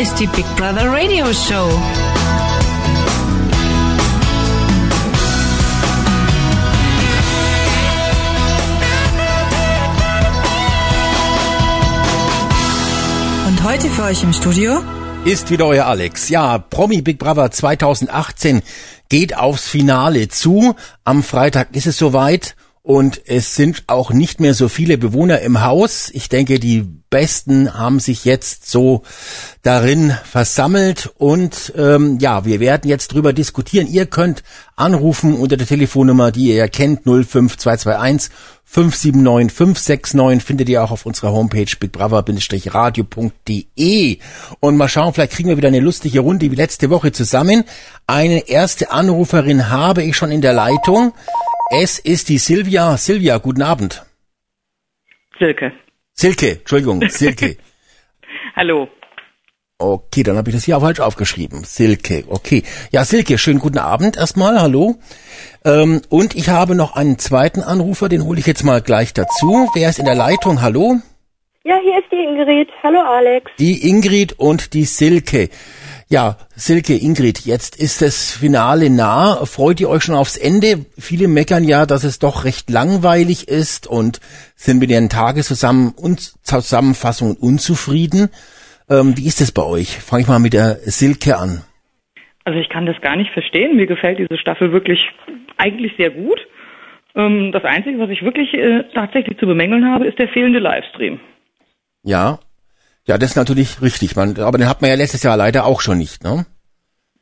ist die Big Brother Radio Show. Und heute für euch im Studio ist wieder euer Alex. Ja, Promi Big Brother 2018 geht aufs Finale zu. Am Freitag ist es soweit und es sind auch nicht mehr so viele Bewohner im Haus. Ich denke, die Besten haben sich jetzt so darin versammelt und ähm, ja, wir werden jetzt drüber diskutieren. Ihr könnt anrufen unter der Telefonnummer, die ihr ja kennt, 05221 579 569 findet ihr auch auf unserer Homepage bigbrother-radio.de und mal schauen, vielleicht kriegen wir wieder eine lustige Runde wie letzte Woche zusammen. Eine erste Anruferin habe ich schon in der Leitung. Es ist die Silvia. Silvia, guten Abend. Silke. Silke, Entschuldigung, Silke. Hallo. Okay, dann habe ich das hier auch falsch aufgeschrieben. Silke, okay. Ja, Silke, schönen guten Abend erstmal, hallo. Ähm, und ich habe noch einen zweiten Anrufer, den hole ich jetzt mal gleich dazu. Wer ist in der Leitung? Hallo? Ja, hier ist die Ingrid. Hallo Alex. Die Ingrid und die Silke. Ja, Silke, Ingrid, jetzt ist das Finale nah. Freut ihr euch schon aufs Ende? Viele meckern ja, dass es doch recht langweilig ist und sind mit ihren Tageszusammenfassungen unzufrieden. Ähm, wie ist es bei euch? Fange ich mal mit der Silke an. Also ich kann das gar nicht verstehen. Mir gefällt diese Staffel wirklich eigentlich sehr gut. Ähm, das Einzige, was ich wirklich äh, tatsächlich zu bemängeln habe, ist der fehlende Livestream. Ja, ja, das ist natürlich richtig. Man, aber den hat man ja letztes Jahr leider auch schon nicht, ne?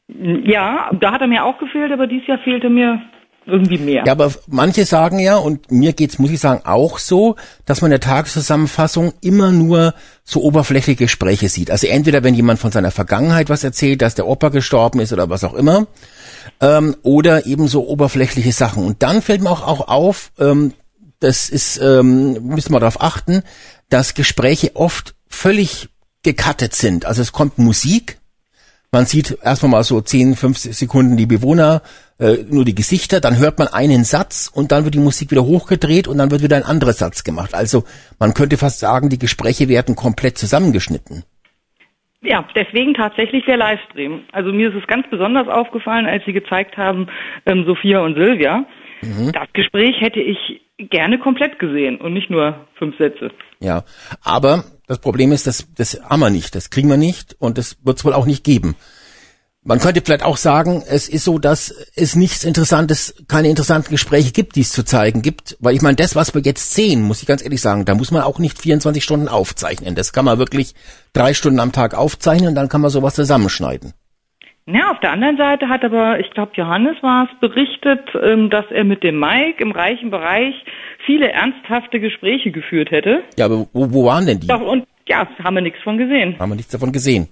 Ja, da hat er mir auch gefehlt, aber dieses Jahr fehlte mir irgendwie mehr. Ja, aber manche sagen ja, und mir geht's, muss ich sagen, auch so, dass man in der Tageszusammenfassung immer nur so oberflächliche Gespräche sieht. Also entweder, wenn jemand von seiner Vergangenheit was erzählt, dass der Opa gestorben ist oder was auch immer, ähm, oder eben so oberflächliche Sachen. Und dann fällt mir auch, auch auf, ähm, das ist, ähm, müssen wir darauf achten, dass Gespräche oft völlig gekattet sind. Also es kommt Musik, man sieht erstmal mal so 10, 15 Sekunden die Bewohner, äh, nur die Gesichter, dann hört man einen Satz und dann wird die Musik wieder hochgedreht und dann wird wieder ein anderer Satz gemacht. Also man könnte fast sagen, die Gespräche werden komplett zusammengeschnitten. Ja, deswegen tatsächlich der Livestream. Also mir ist es ganz besonders aufgefallen, als Sie gezeigt haben, ähm, Sophia und Silvia. Mhm. Das Gespräch hätte ich gerne komplett gesehen und nicht nur fünf Sätze. Ja, aber das Problem ist, das, das haben wir nicht, das kriegen wir nicht und das wird es wohl auch nicht geben. Man könnte vielleicht auch sagen, es ist so, dass es nichts Interessantes, keine interessanten Gespräche gibt, die es zu zeigen gibt. Weil ich meine, das, was wir jetzt sehen, muss ich ganz ehrlich sagen, da muss man auch nicht 24 Stunden aufzeichnen. Das kann man wirklich drei Stunden am Tag aufzeichnen und dann kann man sowas zusammenschneiden. Ja, auf der anderen Seite hat aber, ich glaube, Johannes war es, berichtet, ähm, dass er mit dem Mike im reichen Bereich viele ernsthafte Gespräche geführt hätte. Ja, aber wo, wo waren denn die? Und ja, haben wir nichts von gesehen. Haben wir nichts davon gesehen.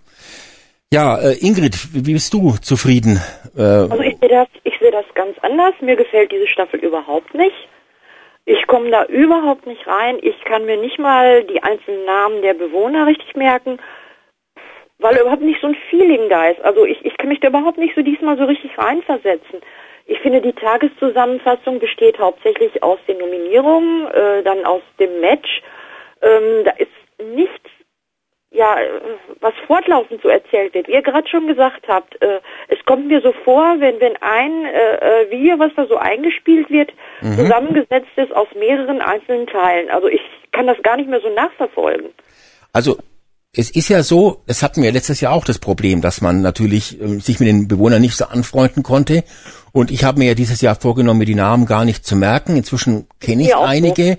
Ja, äh, Ingrid, wie bist du zufrieden? Äh, also ich sehe das, ich sehe das ganz anders. Mir gefällt diese Staffel überhaupt nicht. Ich komme da überhaupt nicht rein. Ich kann mir nicht mal die einzelnen Namen der Bewohner richtig merken weil überhaupt nicht so ein Feeling da ist. Also ich, ich kann mich da überhaupt nicht so diesmal so richtig reinversetzen. Ich finde, die Tageszusammenfassung besteht hauptsächlich aus den Nominierungen, äh, dann aus dem Match. Ähm, da ist nichts, ja, was fortlaufend so erzählt wird. Wie ihr gerade schon gesagt habt, äh, es kommt mir so vor, wenn, wenn ein äh, äh Video, was da so eingespielt wird, mhm. zusammengesetzt ist aus mehreren einzelnen Teilen. Also ich kann das gar nicht mehr so nachverfolgen. Also es ist ja so, es hatten wir letztes Jahr auch das Problem, dass man natürlich äh, sich mit den Bewohnern nicht so anfreunden konnte. Und ich habe mir ja dieses Jahr vorgenommen, mir die Namen gar nicht zu merken. Inzwischen kenne ich einige,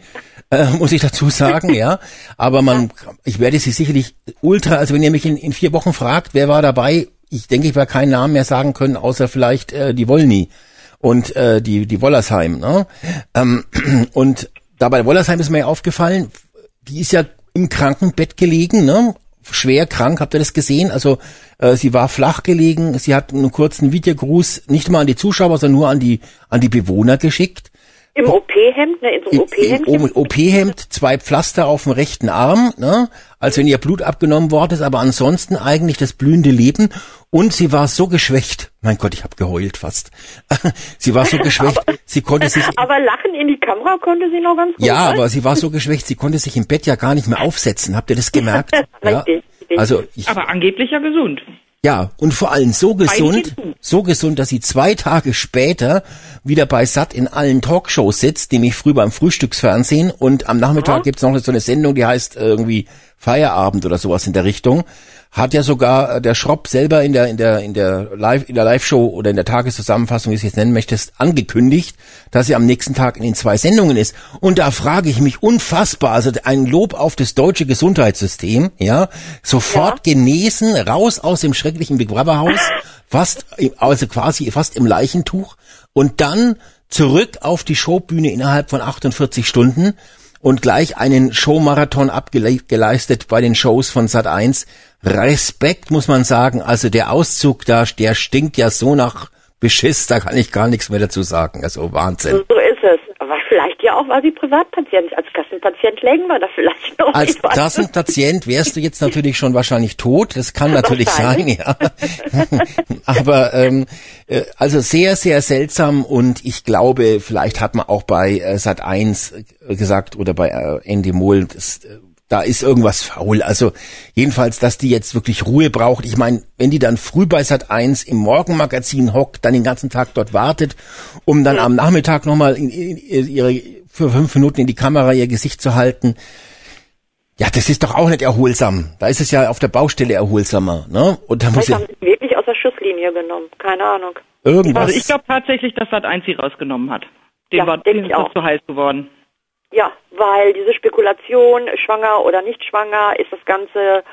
äh, muss ich dazu sagen, ja. Aber man, ich werde sie sicherlich ultra, also wenn ihr mich in, in vier Wochen fragt, wer war dabei, ich denke, ich werde keinen Namen mehr sagen können, außer vielleicht äh, die Wollny und äh, die, die Wollersheim. Ne? Ähm, und dabei Wollersheim ist mir aufgefallen, die ist ja im Krankenbett gelegen, ne? schwer krank, habt ihr das gesehen? Also äh, sie war flach gelegen, sie hat einen kurzen Videogruß nicht mal an die Zuschauer, sondern nur an die an die Bewohner geschickt. Im OP-Hemd, ne? In so einem OP-Hemd. Im OP-Hemd, zwei Pflaster auf dem rechten Arm, ne? Als wenn ihr Blut abgenommen worden ist, aber ansonsten eigentlich das blühende Leben. Und sie war so geschwächt. Mein Gott, ich habe geheult fast. sie war so geschwächt, aber, sie konnte sich. Aber lachen in die Kamera konnte sie noch ganz gut. Ja, aber sie war so geschwächt, sie konnte sich im Bett ja gar nicht mehr aufsetzen. Habt ihr das gemerkt? Ja? Also ich, Aber angeblich ja gesund. Ja, und vor allem so gesund, so gesund, dass sie zwei Tage später wieder bei Sat in allen Talkshows sitzt, nämlich früh beim Frühstücksfernsehen und am Nachmittag gibt's noch so eine Sendung, die heißt irgendwie Feierabend oder sowas in der Richtung. Hat ja sogar äh, der Schropp selber in der in der in der Live in der Live-Show oder in der Tageszusammenfassung, wie du es jetzt nennen möchtest, angekündigt, dass sie am nächsten Tag in den zwei Sendungen ist. Und da frage ich mich unfassbar, also ein Lob auf das deutsche Gesundheitssystem, ja, sofort genesen, raus aus dem schrecklichen Big Brother Haus, fast also quasi fast im Leichentuch und dann zurück auf die Showbühne innerhalb von 48 Stunden und gleich einen Showmarathon abgeleistet bei den Shows von Sat1. Respekt muss man sagen. Also der Auszug da, der stinkt ja so nach Beschiss, da kann ich gar nichts mehr dazu sagen. Also Wahnsinn. So ist es. Aber vielleicht ja auch, weil sie Privatpatient, als Kassenpatient lägen wir da vielleicht noch. Als Kassenpatient wärst du jetzt natürlich schon wahrscheinlich tot. Das kann natürlich sein, ja. Aber ähm, äh, also sehr, sehr seltsam und ich glaube, vielleicht hat man auch bei äh, Sat 1 gesagt oder bei äh, Andy Mohl, das, äh, da ist irgendwas faul. Also jedenfalls, dass die jetzt wirklich Ruhe braucht. Ich meine, wenn die dann früh bei Sat 1 im Morgenmagazin hockt, dann den ganzen Tag dort wartet, um dann am Nachmittag nochmal in, in, in ihre für fünf Minuten in die Kamera ihr Gesicht zu halten. Ja, das ist doch auch nicht erholsam. Da ist es ja auf der Baustelle erholsamer, ne? Und da muss ja haben sie ihn wirklich aus der Schusslinie genommen. Keine Ahnung. irgendwas. Also ich glaube tatsächlich, dass Sat 1 sie rausgenommen hat. Den Ja, war ich ist auch. zu heiß geworden. Ja, weil diese Spekulation, schwanger oder nicht schwanger, ist das Ganze,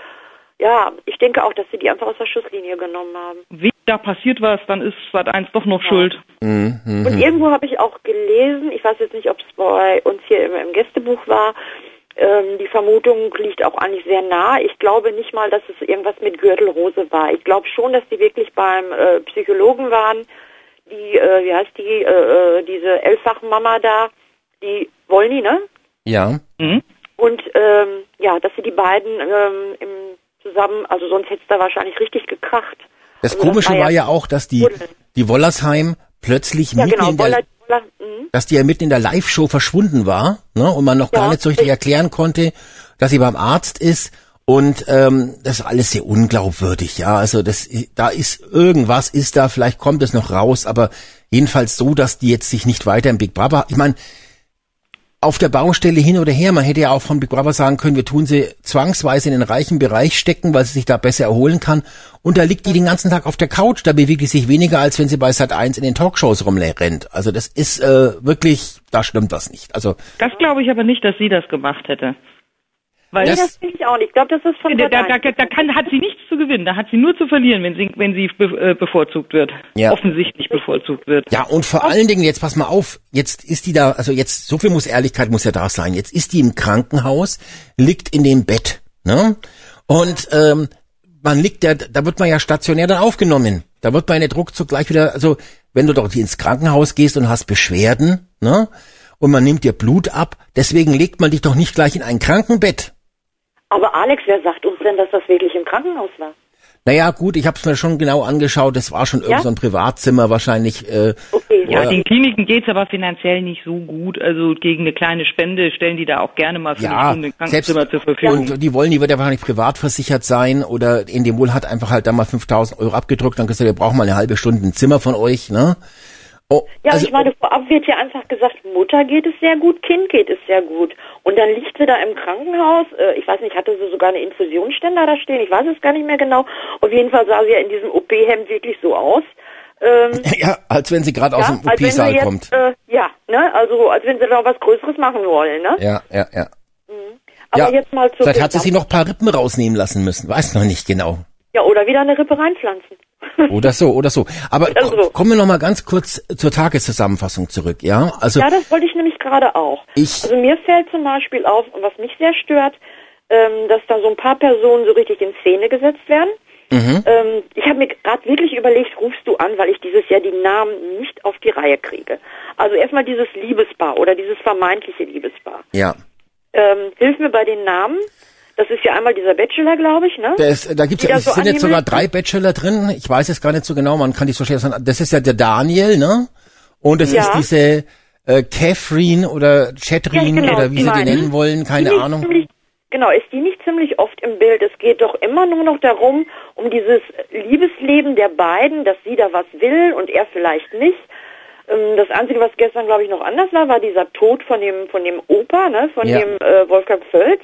ja, ich denke auch, dass sie die einfach aus der Schusslinie genommen haben. Wie da passiert was, dann ist Sat 1 doch noch schuld. Mhm. Und irgendwo habe ich auch gelesen, ich weiß jetzt nicht, ob es bei uns hier im, im Gästebuch war, ähm, die Vermutung liegt auch eigentlich sehr nah. Ich glaube nicht mal, dass es irgendwas mit Gürtelrose war. Ich glaube schon, dass die wirklich beim äh, Psychologen waren, die, äh, wie heißt die, äh, äh, diese Elffach-Mama da, die Wollny, ne? ja. Mhm. Und ähm, ja, dass sie die beiden ähm, im zusammen, also sonst hätte es da wahrscheinlich richtig gekracht. Das Also Komische war war ja auch, dass die, die Wollersheim plötzlich Ja, mitten genau, in der, Woller, Woller, mhm. dass die ja mitten in der Live-Show verschwunden war, ne? Und man noch gar Ja, nicht so richtig erklären konnte, dass sie beim Arzt ist. Und ähm, das ist alles sehr unglaubwürdig, ja. Also das, da ist irgendwas, ist da, vielleicht kommt es noch raus, aber jedenfalls so, dass die jetzt sich nicht weiter im Big Brother. Ich meine, auf der Baustelle hin oder her, man hätte ja auch von Big Brother sagen können, wir tun sie zwangsweise in den reichen Bereich stecken, weil sie sich da besser erholen kann. Und da liegt die den ganzen Tag auf der Couch, da bewegt die sich weniger, als wenn sie bei Sat 1 in den Talkshows rumrennt. Also das ist äh, wirklich, da stimmt was nicht. Also Das glaube ich aber nicht, dass sie das gemacht hätte. Weil Das- das finde ich auch nicht. Ich glaube, das ist von da, da, Sat.1. da, da kann, hat sie nichts zu gewinnen. Da hat sie nur zu verlieren, wenn sie, wenn sie be, äh, bevorzugt wird. Ja. Offensichtlich bevorzugt wird. Ja, und vor allen Dingen, jetzt pass mal auf, jetzt ist die da, also jetzt, so viel muss Ehrlichkeit muss ja da sein. Jetzt ist die im Krankenhaus, liegt in dem Bett, ne? Und ähm, man liegt ja, da wird man ja stationär dann aufgenommen. Da wird man ja nicht ruckzuck gleich wieder, also wenn du doch ins Krankenhaus gehst und hast Beschwerden, ne? Und man nimmt dir Blut ab, deswegen legt man dich doch nicht gleich in ein Krankenbett. Aber Alex, wer sagt uns denn, dass das wirklich im Krankenhaus war? Naja, gut, ich habe es mir schon genau angeschaut, das war schon irgend Ja? so ein Privatzimmer wahrscheinlich. Äh, Okay, Ja, Ja. den Kliniken geht's aber finanziell nicht so gut. Also gegen eine kleine Spende stellen die da auch gerne mal für Ja, eine Stunde ein Krankenzimmer selbst- zur Verfügung. Und die wollen, die wird ja wahrscheinlich privat versichert sein oder in dem Wohl hat einfach halt da mal 5000 Euro abgedrückt und gesagt, wir brauchen mal eine halbe Stunde ein Zimmer von euch, ne? Oh, Ja, also, ich meine, vorab wird ja einfach gesagt, Mutter geht es sehr gut, Kind geht es sehr gut. Und dann liegt sie da im Krankenhaus, äh, ich weiß nicht, hatte sie sogar eine Infusionsständer da stehen, ich weiß es gar nicht mehr genau. Auf jeden Fall sah sie ja in diesem OP-Hemd wirklich so aus. Ähm, ja, als wenn sie gerade aus ja, dem wenn sie OP-Saal kommt. Äh, ja, ne, also als wenn sie da was Größeres machen wollen, ne? Ja, ja, ja. Aber ja, jetzt mal zu Vielleicht hat sie sich noch ein paar Rippen rausnehmen lassen müssen, weiß noch nicht genau. Ja, oder wieder eine Rippe reinpflanzen. Oder so, oder so. Aber Also. ko- kommen wir noch mal ganz kurz zur Tageszusammenfassung zurück, ja? Also Ja, das wollte ich nämlich gerade auch. Ich- also mir fällt zum Beispiel auf, was mich sehr stört, ähm, dass da so ein paar Personen so richtig in Szene gesetzt werden. Mhm. Ähm, ich habe mir gerade wirklich überlegt, rufst du an, weil ich dieses Jahr die Namen nicht auf die Reihe kriege. Also erstmal dieses Liebespaar oder dieses vermeintliche Liebespaar. ja, Ähm, hilf mir bei den Namen. Das ist ja einmal dieser Bachelor, glaube ich, ne? da, ist, da gibt's Die ja, es so sind jetzt sogar drei Bachelor drin. Ich weiß es gar nicht so genau, man kann die so schwer sagen. Das ist ja der Daniel, ne? Und es Ja. ist diese äh, Catherine oder Chatrin Ja, genau, oder wie die sie die meine ich. nennen wollen, keine Ziemlich- Ahnung. Ziemlich, Genau, ist die nicht ziemlich oft im Bild? Es geht doch immer nur noch darum, um dieses Liebesleben der beiden, dass sie da was will und er vielleicht nicht. Ähm, das Einzige, was gestern, glaube ich, noch anders war, war dieser Tod von dem, von dem Opa, ne, von Ja. dem äh, Wolfgang Völz,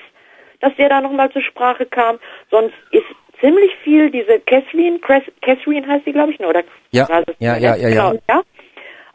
dass der da nochmal zur Sprache kam. Sonst ist ziemlich viel diese Cres- Catherine heißt sie, glaube ich, ne, oder? Ja, ja, ja, ja, ja. Genau, ja.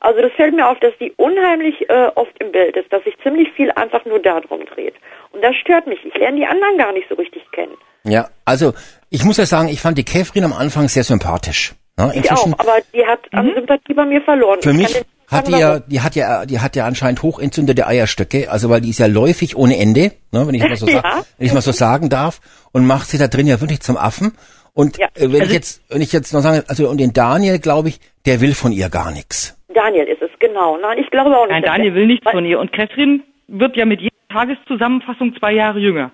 Also das fällt mir auf, dass die unheimlich äh, oft im Bild ist, dass sich ziemlich viel einfach nur darum dreht. Und das stört mich. Ich lerne die anderen gar nicht so richtig kennen. Ja, also ich muss ja sagen, ich fand die Käfrin am Anfang sehr sympathisch. Ne? Ich auch, aber die hat an Sympathie bei mir verloren. Für Ich mich hat die ja, die hat ja, die hat ja anscheinend hochentzündete Eierstöcke, also weil die ist ja läufig ohne Ende, ne, wenn ich mal so, Ja. sa wenn ich mal so sagen darf, und macht sie da drin ja wirklich zum Affen. Und Ja. äh, wenn Also- ich jetzt, wenn ich jetzt noch sage, also und den Daniel, glaube ich, der will von ihr gar nichts. Daniel ist es, genau. Nein, ich glaube auch nicht. Nein, Daniel will nichts von ihr. Und Catherine wird ja mit jeder Tageszusammenfassung zwei Jahre jünger.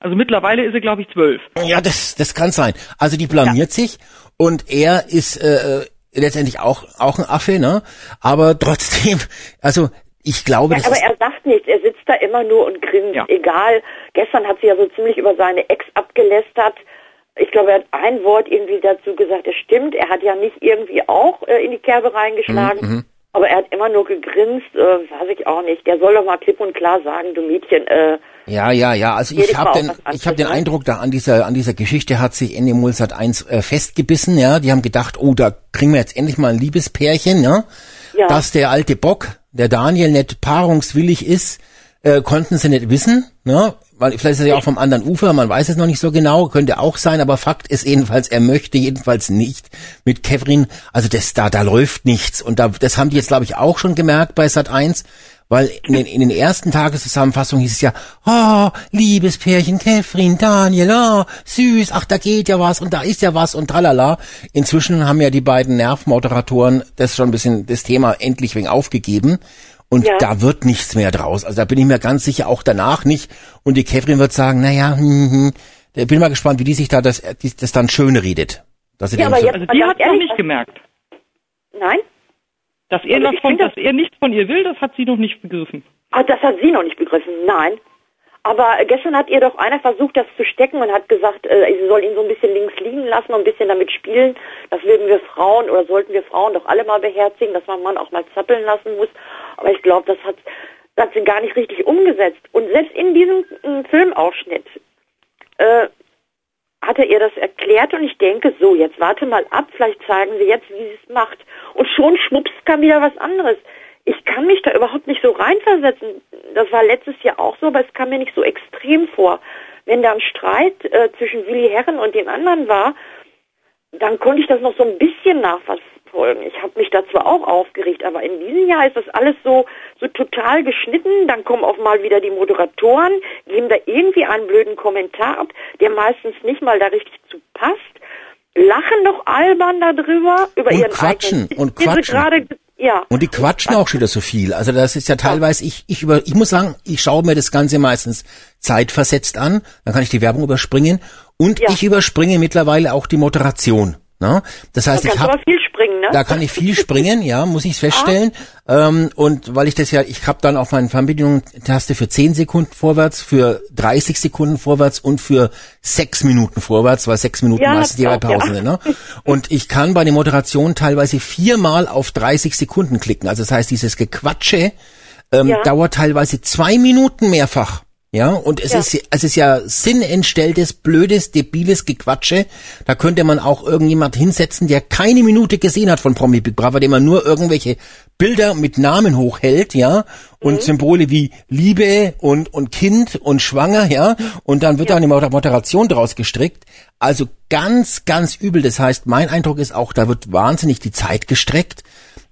Also mittlerweile ist sie, glaube ich, zwölf. Ja, das, das kann sein. Also die blamiert sich und er ist äh, letztendlich auch auch ein Affe, ne? Aber trotzdem, also ich glaube, Ja, aber er sagt nichts, er sitzt da immer nur und grinst. Ja. Egal, gestern hat sie ja so ziemlich über seine Ex abgelästert. Ich glaube, er hat ein Wort irgendwie dazu gesagt, es stimmt. Er hat ja nicht irgendwie auch äh, in die Kerbe reingeschlagen. Mhm, Aber er hat immer nur gegrinst, äh, weiß ich auch nicht. Der soll doch mal klipp und klar sagen, du Mädchen, äh, ja, ja, ja. Also ich habe den, ich habe den? Eindruck, da an dieser an dieser Geschichte hat sich Ende Mulsat 1 äh, festgebissen. Ja, die haben gedacht, oh, da kriegen wir jetzt endlich mal ein Liebespärchen, ja. Ja. Dass der alte Bock, der Daniel, nicht paarungswillig ist, äh, konnten sie nicht wissen, ne? Weil vielleicht ist er ja auch vom anderen Ufer, man weiß es noch nicht so genau, könnte auch sein, aber Fakt ist jedenfalls, er möchte jedenfalls nicht mit Kevin, also das da, da läuft nichts. Und da, das haben die jetzt, glaube ich, auch schon gemerkt bei Sat 1, weil in den, in den ersten Tageszusammenfassungen hieß es ja, oh, liebes Pärchen, Kevin, Daniel, oh, süß, ach, da geht ja was und da ist ja was und tralala. Inzwischen haben ja die beiden Nervmoderatoren das schon ein bisschen, das Thema endlich wegen aufgegeben. Und Ja. da wird nichts mehr draus. Also da bin ich mir ganz sicher auch danach nicht. Und die Catherine wird sagen, naja, hm, hm, da bin mal gespannt, wie die sich da das, die- das dann schön redet. Dass sie Ja, aber so, jetzt- Also die hat noch ehrlich, nicht was- gemerkt. nein? Dass er, Also das ich von, find das- dass er nichts von ihr will, das hat sie noch nicht begriffen. Ah, das hat sie noch nicht begriffen, nein. Aber gestern hat ihr doch einer versucht, das zu stecken und hat gesagt, äh, sie soll ihn so ein bisschen links liegen lassen und ein bisschen damit spielen. Das würden wir Frauen oder sollten wir Frauen doch alle mal beherzigen, dass man Mann auch mal zappeln lassen muss. Aber ich glaube, das hat, das hat sie gar nicht richtig umgesetzt. Und selbst in diesem äh, Filmausschnitt äh, hat er ihr das erklärt und ich denke, so, jetzt warte mal ab, vielleicht zeigen sie jetzt, wie sie es macht. Und schon schwupps kam wieder was anderes. Ich kann mich da überhaupt nicht so reinversetzen. Das war letztes Jahr auch so, aber es kam mir nicht so extrem vor. Wenn da ein Streit äh, zwischen Willi Herren und den anderen war, dann konnte ich das noch so ein bisschen nachverfolgen. Ich habe mich da zwar auch aufgeregt, aber in diesem Jahr ist das alles so, so total geschnitten. Dann kommen auch mal wieder die Moderatoren, geben da irgendwie einen blöden Kommentar ab, der meistens nicht mal da richtig zu passt, lachen noch albern darüber, über Und ihren quatschen, eigenen und quatschen. gerade, ja. Und die quatschen auch schon wieder so viel. Also das ist ja teilweise, ich, ich über, ich muss sagen, ich schaue mir das Ganze meistens zeitversetzt an, dann kann ich die Werbung überspringen und Ja. ich überspringe mittlerweile auch die Moderation. Ne? Das heißt, da ich habe viel springen, ne? da kann ich viel springen, ja, muss ich feststellen. Ähm, und weil ich das ja, ich habe dann auf meinen Fernbedienungen Taste für 10 Sekunden vorwärts, für 30 Sekunden vorwärts und für 6 Minuten vorwärts, weil 6 Minuten Ja, meistens die auch, Pausen ja. Ne? Und ich kann bei den Moderationen teilweise viermal auf 30 Sekunden klicken. Also das heißt, dieses Gequatsche ähm, Ja. dauert teilweise zwei Minuten mehrfach. Ja, und es Ja. ist, es ist ja sinnentstelltes, blödes, debiles Gequatsche. Da könnte man auch irgendjemand hinsetzen, der keine Minute gesehen hat von Promi Big Brother, dem man nur irgendwelche Bilder mit Namen hochhält, ja, und Mhm. Symbole wie Liebe und, und Kind und Schwanger, ja, und dann wird da eine Moder- Moderation draus gestrickt. Also ganz, ganz übel. Das heißt, mein Eindruck ist auch, da wird wahnsinnig die Zeit gestreckt.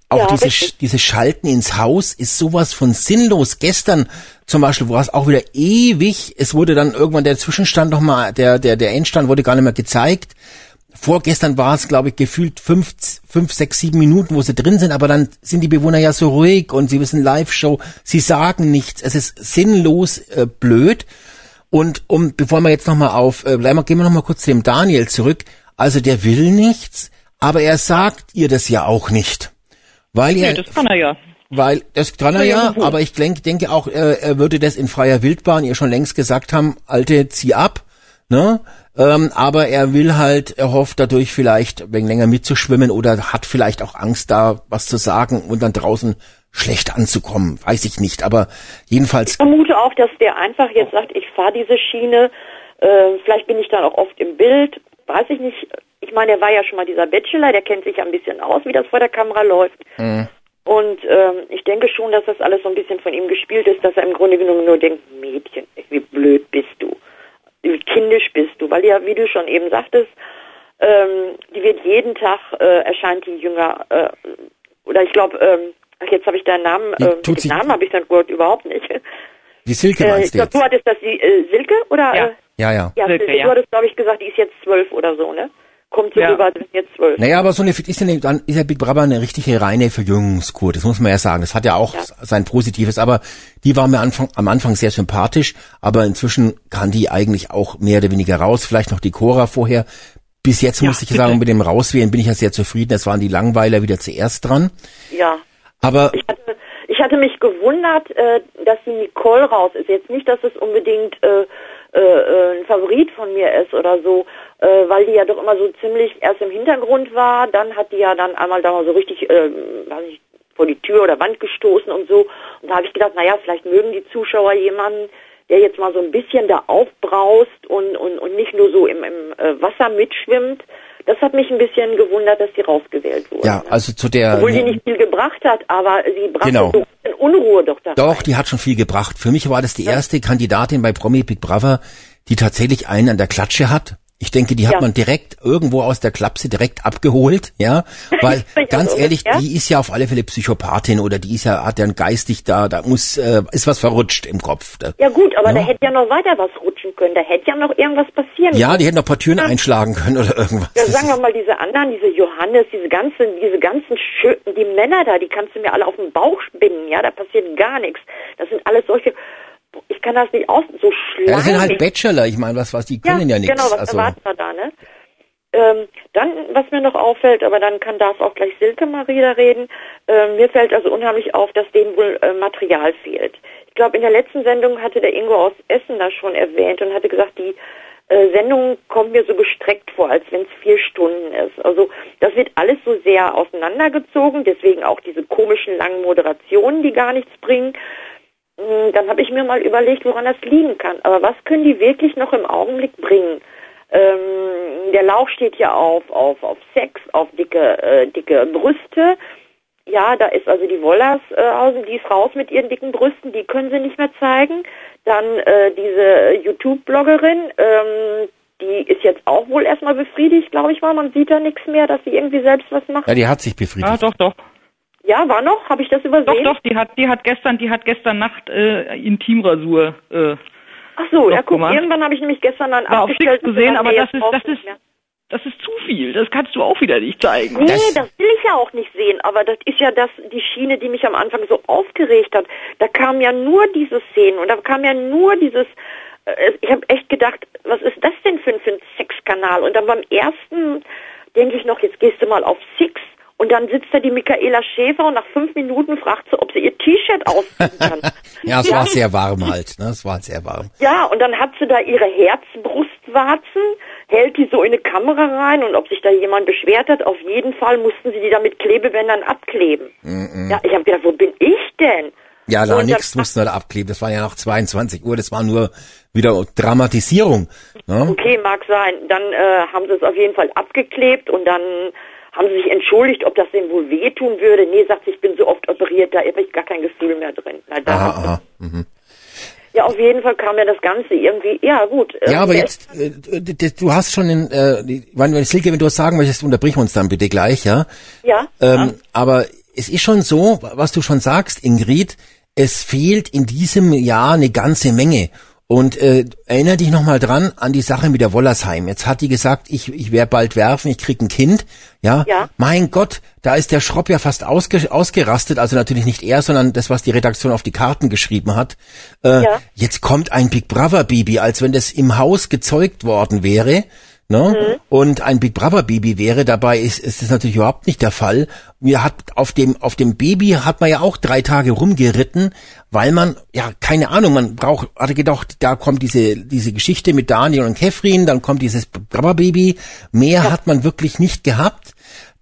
Auch Ja, diese, diese Schalten ins Haus ist sowas von sinnlos. Gestern zum Beispiel war es auch wieder ewig. Es wurde dann irgendwann der Zwischenstand nochmal, der, der, der Endstand wurde gar nicht mehr gezeigt. Vorgestern war es, glaube ich, gefühlt fünf, fünf, sechs, sieben Minuten, wo sie drin sind, aber dann sind die Bewohner ja so ruhig und sie wissen Live-Show, sie sagen nichts. Es ist sinnlos äh, blöd. Und um, bevor wir jetzt nochmal auf, äh, bleiben wir, gehen wir nochmal kurz zu dem Daniel zurück. Also der will nichts, aber er sagt ihr das ja auch nicht. Weil er, Nee, das kann er ja. Weil das kann er ja, aber ich denk, denke auch, er, er würde das in freier Wildbahn ihr schon längst gesagt haben, Alte, zieh ab, ne? Ähm, aber er will halt, er hofft dadurch vielleicht wegen länger mitzuschwimmen oder hat vielleicht auch Angst, da was zu sagen und dann draußen schlecht anzukommen. Weiß ich nicht, aber jedenfalls. Ich vermute auch, dass der einfach jetzt sagt, ich fahre diese Schiene, äh, vielleicht bin ich dann auch oft im Bild, weiß ich nicht. Ich meine, er war ja schon mal dieser Bachelor, der kennt sich ja ein bisschen aus, wie das vor der Kamera läuft. Mhm. Und ähm, ich denke schon, dass das alles so ein bisschen von ihm gespielt ist, dass er im Grunde genommen nur denkt, Mädchen, wie blöd bist du wie kindisch bist du, weil ja, wie du schon eben sagtest, ähm, die wird jeden Tag äh, erscheint die jünger äh, oder ich glaube, ähm, ach jetzt habe ich deinen Namen, äh, den Namen habe ich dann gehört überhaupt nicht. Die Silke äh, meinst du jetzt? Du hattest das die äh, Silke oder? Ja, äh, ja, ja. ja, Silke, Silke, ja. Du hattest glaube ich gesagt, die ist jetzt zwölf oder so, ne? Kommt so ja. rüber, sind jetzt zwölf. Naja, aber so eine, ist ja, dann ist ja Big Brother eine richtige reine Verjüngungskur, das muss man ja sagen. Das hat ja auch ja. sein Positives, aber die war mir Anfang, am Anfang sehr sympathisch, aber inzwischen kann die eigentlich auch mehr oder weniger raus, vielleicht noch die Cora vorher. Bis jetzt ja, muss ich bitte. sagen, mit dem Rauswählen bin ich ja sehr zufrieden. Das waren die Langweiler wieder zuerst dran. Ja. Aber ich hatte, ich hatte mich gewundert, äh, dass die Nicole raus ist. Jetzt nicht, dass es unbedingt äh, äh, äh, ein Favorit von mir ist oder so, äh, weil die ja doch immer so ziemlich erst im Hintergrund war, dann hat die ja dann einmal da mal so richtig, äh, weiß nicht, vor die Tür oder Wand gestoßen und so. Und da habe ich gedacht, naja, vielleicht mögen die Zuschauer jemanden, der jetzt mal so ein bisschen da aufbraust und, und, und nicht nur so im, im äh, Wasser mitschwimmt. Das hat mich ein bisschen gewundert, dass sie rausgewählt wurde. Ja, also zu der. Obwohl sie nicht viel gebracht hat, aber sie brachte genau. so ein Unruhe doch da. Doch, die hat schon viel gebracht. Für mich war das die erste Kandidatin bei Promi Big Brother, die tatsächlich einen an der Klatsche hat. Ich denke, die hat ja. man direkt irgendwo aus der Klapse direkt abgeholt, ja, weil ganz so, ehrlich, ja? die ist ja auf alle Fälle Psychopathin oder die ist ja hat ja ein geistig da, da muss äh, ist was verrutscht im Kopf. Da, ja gut, aber ja? da hätte ja noch weiter was rutschen können, da hätte ja noch irgendwas passieren Ja, können. die hätten noch ein paar Türen einschlagen können oder irgendwas. Ja, sagen wir mal diese anderen, diese Johannes, diese ganzen, diese ganzen Schöten, die Männer da, die kannst du mir alle auf den Bauch spinnen, ja, da passiert gar nichts. Das sind alles solche ich kann das nicht aus, so schleimig. Ja, das sind halt Bachelor, ich meine, was, was, die können ja, ja nichts. Genau, was also. erwarten wir da, ne? Ähm, dann, was mir noch auffällt, aber dann kann darf auch gleich Silke Marie da reden, ähm, mir fällt also unheimlich auf, dass denen wohl äh, Material fehlt. Ich glaube, in der letzten Sendung hatte der Ingo aus Essen das schon erwähnt und hatte gesagt, die äh, Sendung kommt mir so gestreckt vor, als wenn es vier Stunden ist. Also das wird alles so sehr auseinandergezogen, deswegen auch diese komischen langen Moderationen, die gar nichts bringen. Hm, dann habe ich mir mal überlegt, woran das liegen kann. Aber was können die wirklich noch im Augenblick bringen? Ähm, der Lauch steht ja auf, auf, auf Sex, auf dicke, äh, dicke Brüste. Ja, da ist also die Wollershausen, die ist raus mit ihren dicken Brüsten, die können sie nicht mehr zeigen. Dann äh, diese YouTube-Bloggerin, ähm, die ist jetzt auch wohl erstmal befriedigt, glaube ich mal. Man sieht da nichts mehr, dass sie irgendwie selbst was macht. Ja, die hat sich befriedigt. Ja, doch, doch. Ja, war noch? Habe ich das übersehen? Doch, doch, die hat, die hat gestern, die hat gestern Nacht äh, Intimrasur. Äh, Ach so, ja, guck, irgendwann habe ich nämlich gestern dann war abgestellt auf gesehen, aber das ist, das ist, das ist zu viel. Das kannst du auch wieder nicht zeigen. Nee, das, das, will ich ja auch nicht sehen. Aber das ist ja das, die Schiene, die mich am Anfang so aufgeregt hat. Da kam ja nur diese Szenen und da kam ja nur dieses, äh, ich habe echt gedacht, was ist das denn für, für ein Sexkanal? Und dann beim ersten denke ich noch, jetzt gehst du mal auf Six und dann sitzt da die Michaela Schäfer und nach fünf Minuten fragt sie, ob sie ihr T-Shirt ausziehen kann. ja, es war sehr warm halt, ne? Es war sehr warm. Ja, und dann hat sie da ihre Herzbrustwarzen, hält die so in eine Kamera rein und ob sich da jemand beschwert hat, auf jeden Fall mussten sie die da mit Klebebändern abkleben. Mm -mm. Ja, ich habe gedacht, wo bin ich denn? Ja, da nichts mussten wir da abkleben. Das war ja noch 22 Uhr. Das war nur wieder Dramatisierung. Ne? Okay, mag sein. Dann äh, haben sie es auf jeden Fall abgeklebt und dann haben sie sich entschuldigt, ob das denen wohl wehtun würde. Nee, sagt sie, ich bin so oft operiert, da habe ich gar kein Gefühl mehr drin. Na, aha, aha. Mhm. Ja, auf jeden Fall kam ja das Ganze irgendwie, ja gut. Ja, aber jetzt, äh, du hast schon in, äh, wenn, Silke, wenn du was sagen möchtest, unterbrich uns dann bitte gleich, ja? Ja. Ähm, ja. Aber es ist schon so, was du schon sagst, Ingrid, es fehlt in diesem Jahr eine ganze Menge. Und äh, erinnere dich nochmal dran an die Sache mit der Wollersheim. Jetzt hat die gesagt, ich, ich werde bald werfen, ich krieg ein Kind. Ja? ja. Mein Gott, da ist der Schropp ja fast ausge, ausgerastet. Also natürlich nicht er, sondern das, was die Redaktion auf die Karten geschrieben hat. Äh, ja. Jetzt kommt ein Big Brother Baby, als wenn das im Haus gezeugt worden wäre. Ne? Mhm. Und ein Big Brother Baby wäre dabei, ist, ist das natürlich überhaupt nicht der Fall. Wir hat auf dem, auf dem Baby hat man ja auch drei Tage rumgeritten, weil man, ja, keine Ahnung, man braucht, hatte gedacht, da kommt diese, diese Geschichte mit Daniel und Kefrin, dann kommt dieses Big Brother Baby. Mehr ja. hat man wirklich nicht gehabt.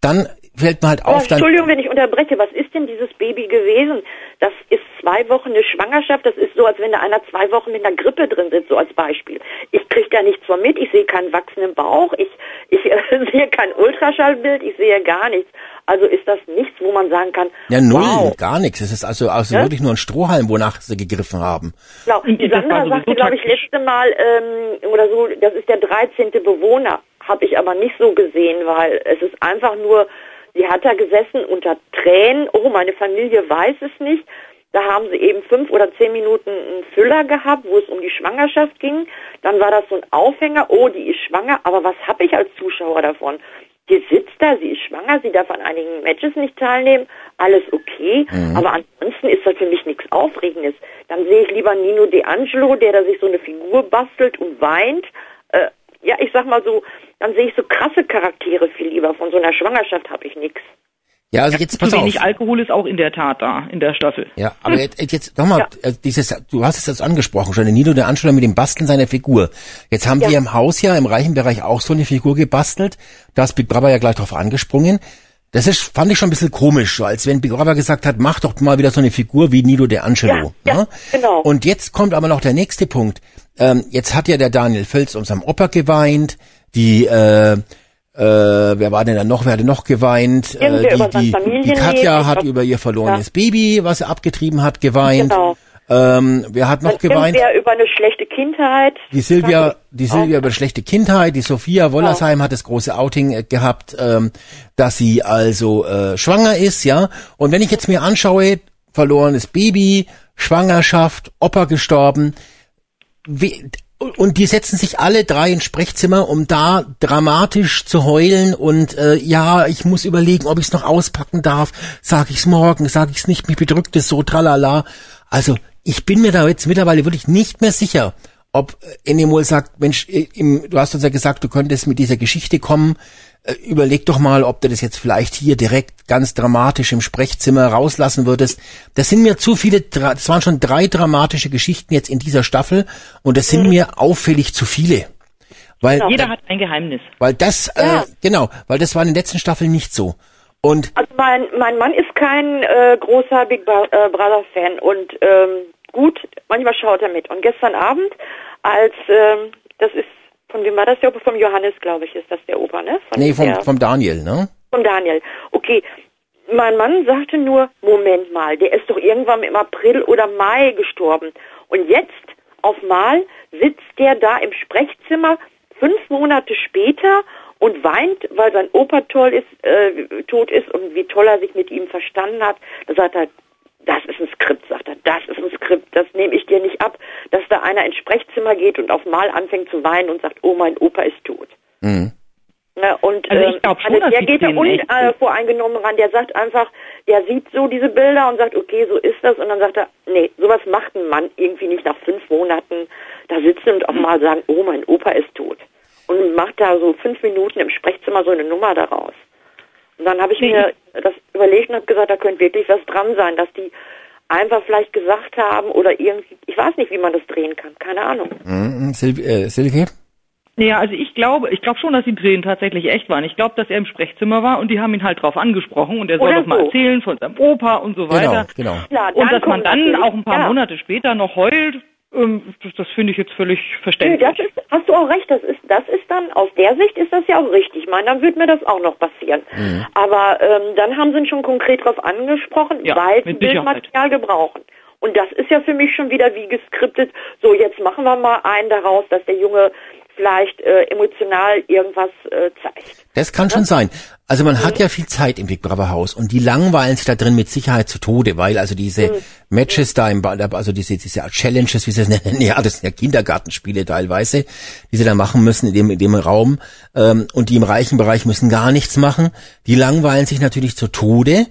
Dann fällt mir halt auf. Oh, Entschuldigung, wenn ich unterbreche. Was ist denn dieses Baby gewesen? Das ist zwei Wochen eine Schwangerschaft. Das ist so, als wenn da einer zwei Wochen mit einer Grippe drin sitzt, so als Beispiel. Ich kriege da nichts von mit. Ich sehe keinen wachsenden Bauch. Ich, ich äh, sehe kein Ultraschallbild. Ich sehe gar nichts. Also ist das nichts, wo man sagen kann, ja null, wow. gar nichts. Es ist also, also ja? wirklich nur ein Strohhalm, wonach sie gegriffen haben. Genau. Die Sandra sagte, glaube ich, letzte Mal ähm, oder so, das ist der 13. Bewohner. Habe ich aber nicht so gesehen, weil es ist einfach nur Sie hat da gesessen unter Tränen. Oh, meine Familie weiß es nicht. Da haben sie eben fünf oder zehn Minuten einen Füller gehabt, wo es um die Schwangerschaft ging. Dann war das so ein Aufhänger. Oh, die ist schwanger. Aber was habe ich als Zuschauer davon? Die sitzt da, sie ist schwanger, sie darf an einigen Matches nicht teilnehmen, alles okay, mhm. aber ansonsten ist das für mich nichts Aufregendes. Dann sehe ich lieber Nino De Angelo, der da sich so eine Figur bastelt und weint. Äh, ja, ich sag mal so, dann sehe ich so krasse Charaktere viel lieber. Von so einer Schwangerschaft habe ich nichts. Ja, also jetzt pass Zu wenig auf. Alkohol ist auch in der Tat da, in der Staffel. Ja, aber hm. jetzt, jetzt nochmal, ja. Äh, dieses, du hast es jetzt angesprochen schon, Nido der Ansteller mit dem Basteln seiner Figur. Jetzt haben ja. die im Haus ja im reichen Bereich auch so eine Figur gebastelt. Da ist Big Brother ja gleich drauf angesprungen. Das ist, fand ich schon ein bisschen komisch, so als wenn Big Brother gesagt hat, mach doch mal wieder so eine Figur wie Nido de Angelo. Ja, ja, ne? genau. Und jetzt kommt aber noch der nächste Punkt. Ähm, jetzt hat ja der Daniel Völz unserem Opa geweint, die, äh, äh, wer war denn da noch? Wer hatte noch geweint? Äh, die, die, die Katja hat über ihr verlorenes ja. Baby, was er abgetrieben hat, geweint. Genau. Ähm, wer hat noch Man geweint? Silvia über eine schlechte Kindheit. Die Silvia, die Silvia über schlechte Kindheit. Die Sophia Wollersheim hat das große Outing äh, gehabt, ähm, dass sie also äh, schwanger ist, ja. Und wenn ich jetzt mir anschaue, verlorenes Baby, Schwangerschaft, Opa gestorben, wie, und die setzen sich alle drei ins Sprechzimmer, um da dramatisch zu heulen und äh, ja, ich muss überlegen, ob ich es noch auspacken darf. Sag ich's morgen, sag ich's nicht, mich bedrückt es so, tralala. Also ich bin mir da jetzt mittlerweile wirklich nicht mehr sicher, ob Enemol sagt, Mensch, im, du hast uns ja gesagt, du könntest mit dieser Geschichte kommen. Äh, überleg doch mal, ob du das jetzt vielleicht hier direkt ganz dramatisch im Sprechzimmer rauslassen würdest. Das sind mir zu viele, das waren schon drei dramatische Geschichten jetzt in dieser Staffel und das sind mhm. mir auffällig zu viele. Weil, genau. Jeder hat ein Geheimnis. Weil das, äh, ja. äh, genau, weil das war in den letzten Staffeln nicht so. Und also mein, mein Mann ist kein äh, großer Big äh, Brother Fan und ähm, gut, manchmal schaut er mit. Und gestern Abend, als ähm, das ist von wem war das der Opa? Vom Johannes, glaube ich, ist das der Opa, ne? Von nee, vom, der, vom Daniel, ne? Vom Daniel. Okay. Mein Mann sagte nur, Moment mal, der ist doch irgendwann im April oder Mai gestorben. Und jetzt, auf Mal, sitzt der da im Sprechzimmer fünf Monate später und weint, weil sein Opa toll ist, äh, tot ist und wie toll er sich mit ihm verstanden hat. Da sagt er, das ist ein Skript, sagt er, das ist ein Skript, das nehme ich dir nicht ab, dass da einer ins Sprechzimmer geht und auf Mal anfängt zu weinen und sagt, oh, mein Opa ist tot. Mhm. Ja, und also ich glaub schon, also der geht da unvoreingenommen äh, ran, der sagt einfach, der sieht so diese Bilder und sagt, okay, so ist das und dann sagt er, nee, sowas macht ein Mann irgendwie nicht nach fünf Monaten da sitzen und auch mal sagen, oh, mein Opa ist tot. Und macht da so fünf Minuten im Sprechzimmer so eine Nummer daraus. Und dann habe ich mir das überlegt und habe gesagt, da könnte wirklich was dran sein, dass die einfach vielleicht gesagt haben oder irgendwie, ich weiß nicht, wie man das drehen kann, keine Ahnung. Mhm, Sil äh, Silke? Naja, also ich glaube, ich glaube schon, dass die Drehen tatsächlich echt waren. Ich glaube, dass er im Sprechzimmer war und die haben ihn halt drauf angesprochen und er soll Oder doch mal so. erzählen von seinem Opa und so weiter. Genau, genau. Ja, und dass man dann auch ein paar ja. Monate später noch heult, das, das finde ich jetzt völlig verständlich. das ist, hast du auch recht, das ist, das ist dann, aus der Sicht ist das ja auch richtig. Ich meine, dann würde mir das auch noch passieren. Mhm. Aber ähm, dann haben sie ihn schon konkret darauf angesprochen, ja, weil sie Bildmaterial gebrauchen. Und das ist ja für mich schon wieder wie geskriptet. So, jetzt machen wir mal einen daraus, dass der Junge vielleicht äh, emotional irgendwas äh, zeigt. Das kann ja? schon sein. Also man mhm. hat ja viel Zeit im Big Brother Haus und die langweilen sich da drin mit Sicherheit zu Tode, weil also diese mhm. Matches da im, also diese, diese Challenges, wie sie es nennen, ja, das sind ja Kindergartenspiele teilweise, die sie da machen müssen in dem, in dem Raum, ähm, und die im reichen Bereich müssen gar nichts machen. Die langweilen sich natürlich zu Tode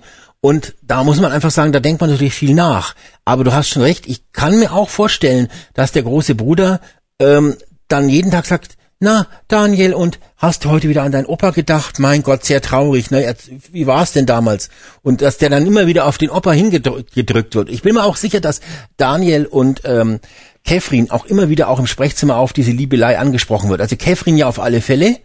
und da muss man einfach sagen, da denkt man natürlich viel nach. Aber du hast schon recht, ich kann mir auch vorstellen, dass der große Bruder ähm, dann jeden Tag sagt, na, Daniel, und hast du heute wieder an deinen Opa gedacht? Mein Gott, sehr traurig. Ne? Wie war es denn damals? Und dass der dann immer wieder auf den Opa hingedrückt wird. Ich bin mir auch sicher, dass Daniel und ähm, Kefrin auch immer wieder auch im Sprechzimmer auf diese Liebelei angesprochen wird. Also Kefrin ja auf alle Fälle.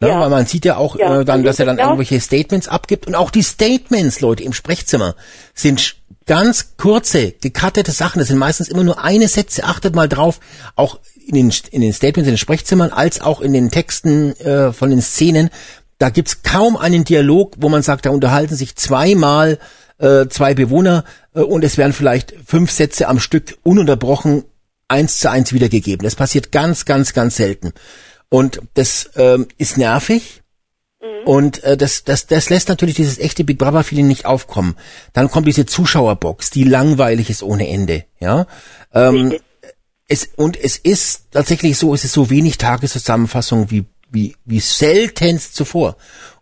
Ne? Ja. Weil man sieht ja auch ja, äh, dann, dass er dann irgendwelche Statements abgibt. Und auch die Statements, Leute, im Sprechzimmer sind ganz kurze, gekattete Sachen. Das sind meistens immer nur eine Sätze. Achtet mal drauf. Auch in den, in den Statements, in den Sprechzimmern, als auch in den Texten äh, von den Szenen. Da gibt's kaum einen Dialog, wo man sagt, da unterhalten sich zweimal äh, zwei Bewohner äh, und es werden vielleicht fünf Sätze am Stück ununterbrochen eins zu eins wiedergegeben. Das passiert ganz, ganz, ganz selten. Und das ähm, ist nervig. Mhm. Und äh, das, das, das lässt natürlich dieses echte Big Brother Feeling nicht aufkommen. Dann kommt diese Zuschauerbox, die langweilig ist ohne Ende. Ja, ähm, es und es ist tatsächlich so, es ist so wenig Tageszusammenfassung wie wie wie seltenst zuvor.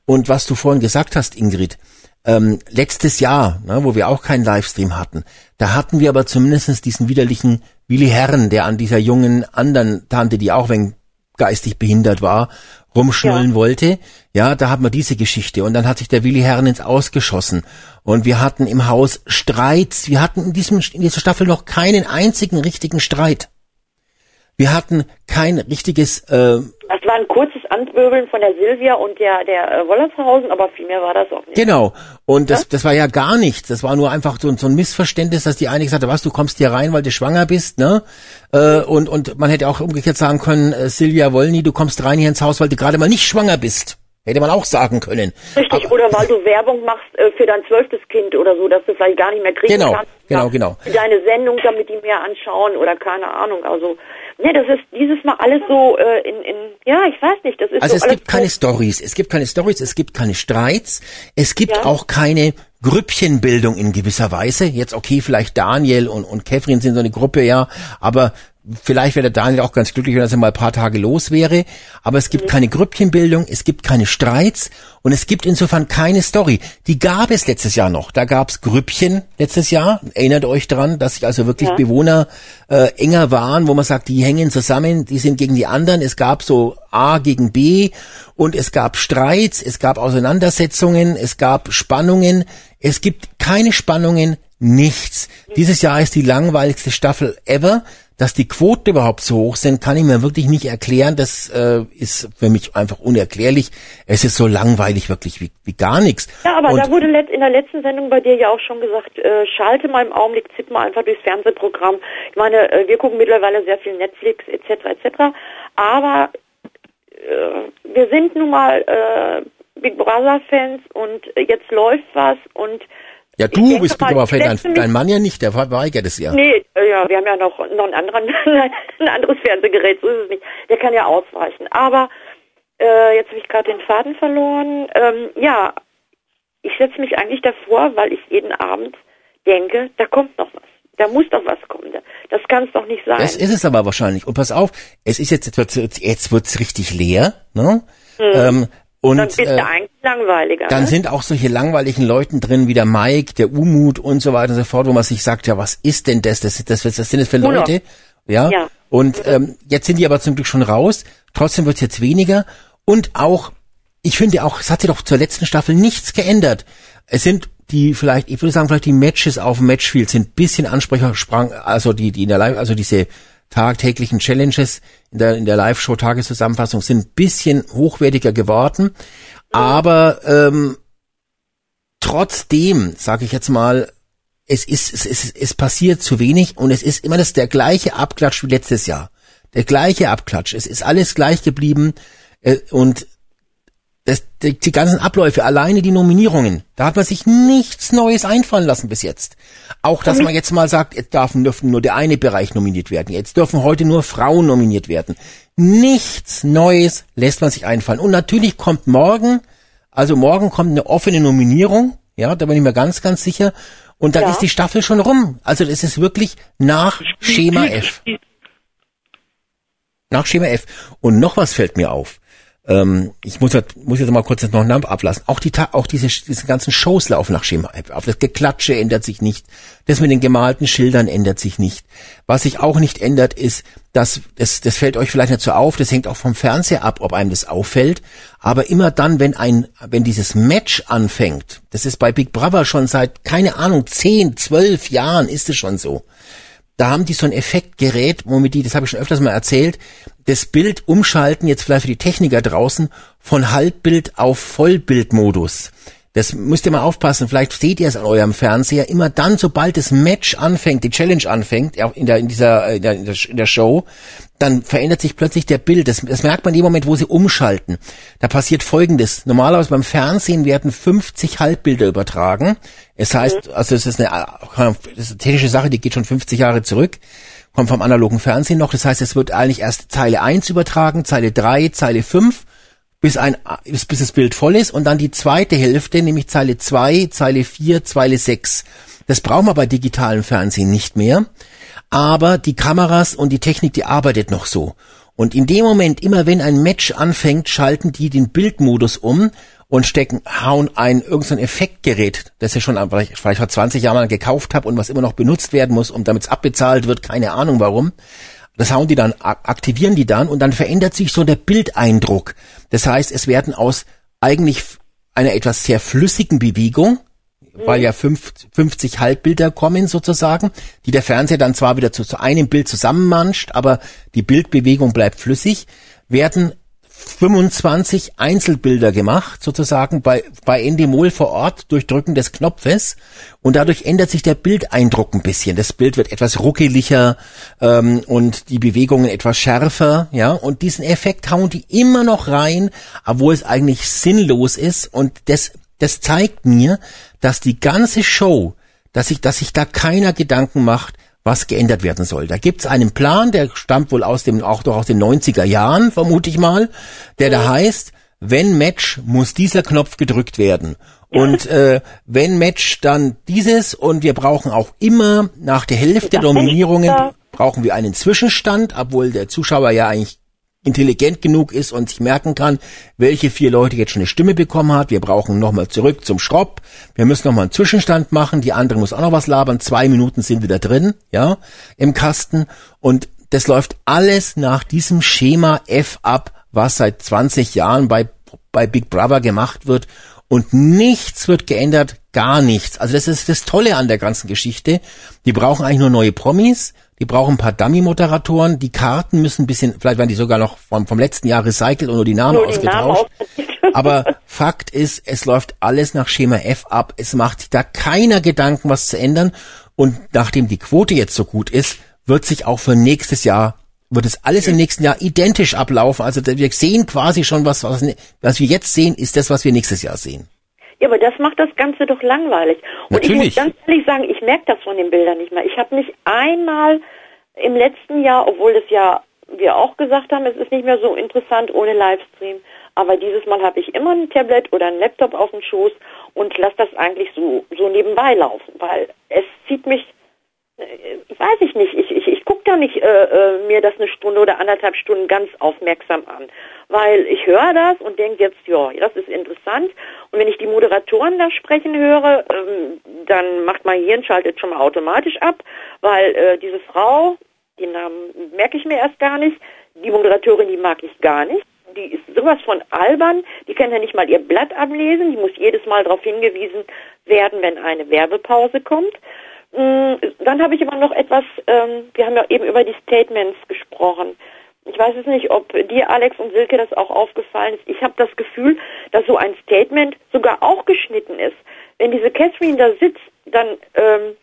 Und was du vorhin gesagt hast, Ingrid, ähm, letztes Jahr, ne, wo wir auch keinen Livestream hatten, da hatten wir aber zumindestens diesen widerlichen Willi Herren, der an dieser jungen anderen Tante, die auch wenn geistig behindert war, rumschnullen ja. wollte. Ja, da hat man diese Geschichte. Und dann hat sich der Willi Herren ins Ausgeschossen. Und wir hatten im Haus Streits. Wir hatten in, diesem, in dieser Staffel noch keinen einzigen richtigen Streit. Wir hatten kein richtiges. Äh, das war ein kurzes Anwirbeln von der Silvia und der der äh, Wollershausen, aber viel mehr war das auch nicht. Genau. Und das, das war ja gar nichts. Das war nur einfach so, so ein Missverständnis, dass die eine gesagt hat, was, du kommst hier rein, weil du schwanger bist, ne? Äh, und und man hätte auch umgekehrt sagen können, äh, Silvia Wollny, du kommst rein hier ins Haus, weil du gerade mal nicht schwanger bist. Hätte man auch sagen können. Richtig, Aber, oder weil du Werbung machst äh, für dein zwölftes Kind oder so, dass du vielleicht gar nicht mehr kriegen genau, kannst. Genau, genau, genau. Deine Sendung, damit die mehr anschauen oder keine Ahnung. Also Ne, das ist dieses Mal alles so äh, in, in, ja, ich weiß nicht, das ist Also so es gibt keine Stories, es gibt keine Stories, es gibt keine Streits, es gibt ja. auch keine Grüppchenbildung in gewisser Weise. Jetzt okay, vielleicht Daniel und, und Kevin sind so eine Gruppe, ja, aber Vielleicht wäre der Daniel auch ganz glücklich, wenn er mal ein paar Tage los wäre. Aber es gibt mhm. keine Grüppchenbildung, es gibt keine Streits und es gibt insofern keine Story. Die gab es letztes Jahr noch. Da gab es Grüppchen letztes Jahr. Erinnert euch dran, dass sich also wirklich ja. Bewohner äh, enger waren, wo man sagt, die hängen zusammen, die sind gegen die anderen. Es gab so A gegen B und es gab Streits, es gab Auseinandersetzungen, es gab Spannungen. Es gibt keine Spannungen, nichts. Mhm. Dieses Jahr ist die langweiligste Staffel ever dass die Quoten überhaupt so hoch sind, kann ich mir wirklich nicht erklären. Das äh, ist für mich einfach unerklärlich. Es ist so langweilig wirklich wie, wie gar nichts. Ja, aber Und da wurde in der letzten Sendung bei dir ja auch schon gesagt, äh, schalte mal im Augenblick, zipp mal einfach durchs Fernsehprogramm. Ich meine, äh, wir gucken mittlerweile sehr viel Netflix etc. etc. Aber äh, wir sind nun mal äh, Big Brother Fans und jetzt läuft was und ja, du bist mal, aber vielleicht dein, dein, Mann ja nicht, der verweigert es ja. Nee, äh, ja, wir haben ja noch, noch einen anderen, ein anderes Fernsehgerät, so ist es nicht. Der kann ja ausweichen. Aber äh, jetzt habe ich gerade den Faden verloren. Ähm, ja, ich setze mich eigentlich davor, weil ich jeden Abend denke, da kommt noch was. Da muss doch was kommen. Das kann es doch nicht sein. Das ist es aber wahrscheinlich. Und pass auf, es ist jetzt, jetzt wird's, jetzt wird's richtig leer, ne? Hm. Ähm, und dann ist äh, eigentlich langweiliger. Dann ne? sind auch solche langweiligen Leuten drin wie der Mike, der Umut und so weiter und so fort, wo man sich sagt, ja, was ist denn das? Das, das, das, das sind das für Leute? Ja. ja. Und ähm, jetzt sind die aber zum Glück schon raus. Trotzdem wird's jetzt weniger. Und auch, ich finde auch, es hat sich doch zur letzten Staffel nichts geändert. Es sind die vielleicht, ich würde sagen, vielleicht die Matches auf dem Matchfield sind bisschen Ansprecher, sprang, also die, die in der Live, also diese tagtäglichen Challenges in der, in der Live-Show Tageszusammenfassung sind ein bisschen hochwertiger geworden. Aber ähm, trotzdem, sage ich jetzt mal, es ist, es ist, es passiert zu wenig und es ist immer das der gleiche Abklatsch wie letztes Jahr. Der gleiche Abklatsch. Es ist alles gleich geblieben äh, und das, die, die ganzen Abläufe, alleine die Nominierungen, da hat man sich nichts Neues einfallen lassen bis jetzt. Auch, dass man jetzt mal sagt, jetzt dürfen, dürfen nur der eine Bereich nominiert werden. Jetzt dürfen heute nur Frauen nominiert werden. Nichts Neues lässt man sich einfallen. Und natürlich kommt morgen, also morgen kommt eine offene Nominierung. Ja, da bin ich mir ganz, ganz sicher. Und dann ja. ist die Staffel schon rum. Also das ist wirklich nach Schema F. Nach Schema F. Und noch was fällt mir auf ähm, ich muss, jetzt, muss jetzt mal kurz noch einen Namen ablassen. Auch die, auch diese, diese ganzen Shows laufen nach Schema F ab. Das Geklatsche ändert sich nicht. Das mit den gemalten Schildern ändert sich nicht. Was sich auch nicht ändert, ist, dass, das, das fällt euch vielleicht nicht so auf, das hängt auch vom Fernseher ab, ob einem das auffällt. Aber immer dann, wenn ein, wenn dieses Match anfängt, das ist bei Big Brother schon seit, keine Ahnung, zehn, zwölf Jahren ist es schon so da haben die so ein Effektgerät, womit die, das habe ich schon öfters mal erzählt, das Bild umschalten, jetzt vielleicht für die Techniker draußen, von Halbbild auf Vollbildmodus. Das müsst ihr mal aufpassen. Vielleicht seht ihr es an eurem Fernseher. Immer dann, sobald das Match anfängt, die Challenge anfängt, in der, in dieser, in der, in der Show, dann verändert sich plötzlich der Bild. Das, das merkt man dem Moment, wo sie umschalten. Da passiert Folgendes. Normalerweise beim Fernsehen werden 50 Halbbilder übertragen. Es heißt, also es ist eine, das ist eine technische Sache, die geht schon 50 Jahre zurück kommt vom analogen Fernsehen noch. Das heißt, es wird eigentlich erst Zeile 1 übertragen, Zeile 3, Zeile 5 bis ein, bis, bis das Bild voll ist und dann die zweite Hälfte, nämlich Zeile 2, Zeile 4, Zeile 6. Das brauchen wir bei digitalem Fernsehen nicht mehr. Aber die Kameras und die Technik, die arbeitet noch so. Und in dem Moment, immer wenn ein Match anfängt, schalten die den Bildmodus um und stecken, hauen ein irgendein Effektgerät, das ich schon vielleicht, vielleicht vor 20 Jahren gekauft habe und was immer noch benutzt werden muss, um damit es abbezahlt wird, keine Ahnung warum. Das hauen die dann, aktivieren die dann und dann verändert sich so der Bildeindruck. Das heißt, es werden aus eigentlich einer etwas sehr flüssigen Bewegung, weil ja 50 Halbbilder kommen sozusagen, die der Fernseher dann zwar wieder zu, zu einem Bild zusammenmanscht, aber die Bildbewegung bleibt flüssig, werden 25 Einzelbilder gemacht, sozusagen bei, bei Endemol vor Ort durch Drücken des Knopfes. Und dadurch ändert sich der Bildeindruck ein bisschen. Das Bild wird etwas ruckeliger ähm, und die Bewegungen etwas schärfer, ja, und diesen Effekt hauen die immer noch rein, obwohl es eigentlich sinnlos ist. Und das, das zeigt mir, dass die ganze Show, dass sich, dass sich da keiner Gedanken macht, was geändert werden soll. Da gibt's einen Plan, der stammt wohl aus dem, auch doch aus den 90er Jahren, vermute ich mal, der da heißt, wenn Match, muss dieser Knopf gedrückt werden. Und äh, wenn Match, dann dieses. Und wir brauchen auch immer nach der Hälfte der Nominierungen brauchen wir einen Zwischenstand, obwohl der Zuschauer ja eigentlich intelligent genug ist und sich merken kann, welche vier Leute jetzt schon eine Stimme bekommen hat. Wir brauchen nochmal zurück zum Schropp. Wir müssen nochmal einen Zwischenstand machen. Die andere muss auch noch was labern. Zwei Minuten sind wir da drin, ja, im Kasten. Und das läuft alles nach diesem Schema F ab, was seit 20 Jahren bei, bei Big Brother gemacht wird. Und nichts wird geändert, gar nichts. Also das ist das Tolle an der ganzen Geschichte. Die brauchen eigentlich nur neue Promis die brauchen ein paar Dummy-Moderatoren. Die Karten müssen ein bisschen, vielleicht werden die sogar noch vom, vom letzten Jahr recycelt und nur die Namen nur ausgetauscht. Namen Aber Fakt ist, es läuft alles nach Schema F ab. Es macht da keiner Gedanken, was zu ändern. Und nachdem die Quote jetzt so gut ist, wird sich auch für nächstes Jahr wird es alles im nächsten Jahr identisch ablaufen. Also wir sehen quasi schon, was, was, was wir jetzt sehen, ist das, was wir nächstes Jahr sehen. Ja, aber das macht das Ganze doch langweilig. Und Natürlich. ich muss ganz ehrlich sagen, ich merke das von den Bildern nicht mehr. Ich habe nicht einmal im letzten Jahr, obwohl das ja wir auch gesagt haben, es ist nicht mehr so interessant ohne Livestream, aber dieses Mal habe ich immer ein Tablet oder ein Laptop auf dem Schoß und lasse das eigentlich so, so nebenbei laufen, weil es zieht mich weiß ich nicht, ich, ich, ich gucke da nicht äh, äh, mir das eine Stunde oder anderthalb Stunden ganz aufmerksam an, weil ich höre das und denke jetzt, ja, das ist interessant. Und wenn ich die Moderatoren da sprechen höre, ähm, dann macht mein Hirn, schaltet schon mal automatisch ab, weil äh, diese Frau, den Namen merke ich mir erst gar nicht, die Moderatorin, die mag ich gar nicht. Die ist sowas von albern, die kann ja nicht mal ihr Blatt ablesen, die muss jedes Mal darauf hingewiesen werden, wenn eine Werbepause kommt. Mm, dann habe ich aber noch etwas, ähm, wir haben ja eben über die Statements gesprochen. Ich weiß es nicht, ob dir, Alex und Silke, das auch aufgefallen ist. Ich habe das Gefühl, dass so ein Statement sogar auch geschnitten ist. Wenn diese Catherine da sitzt, dann ähm,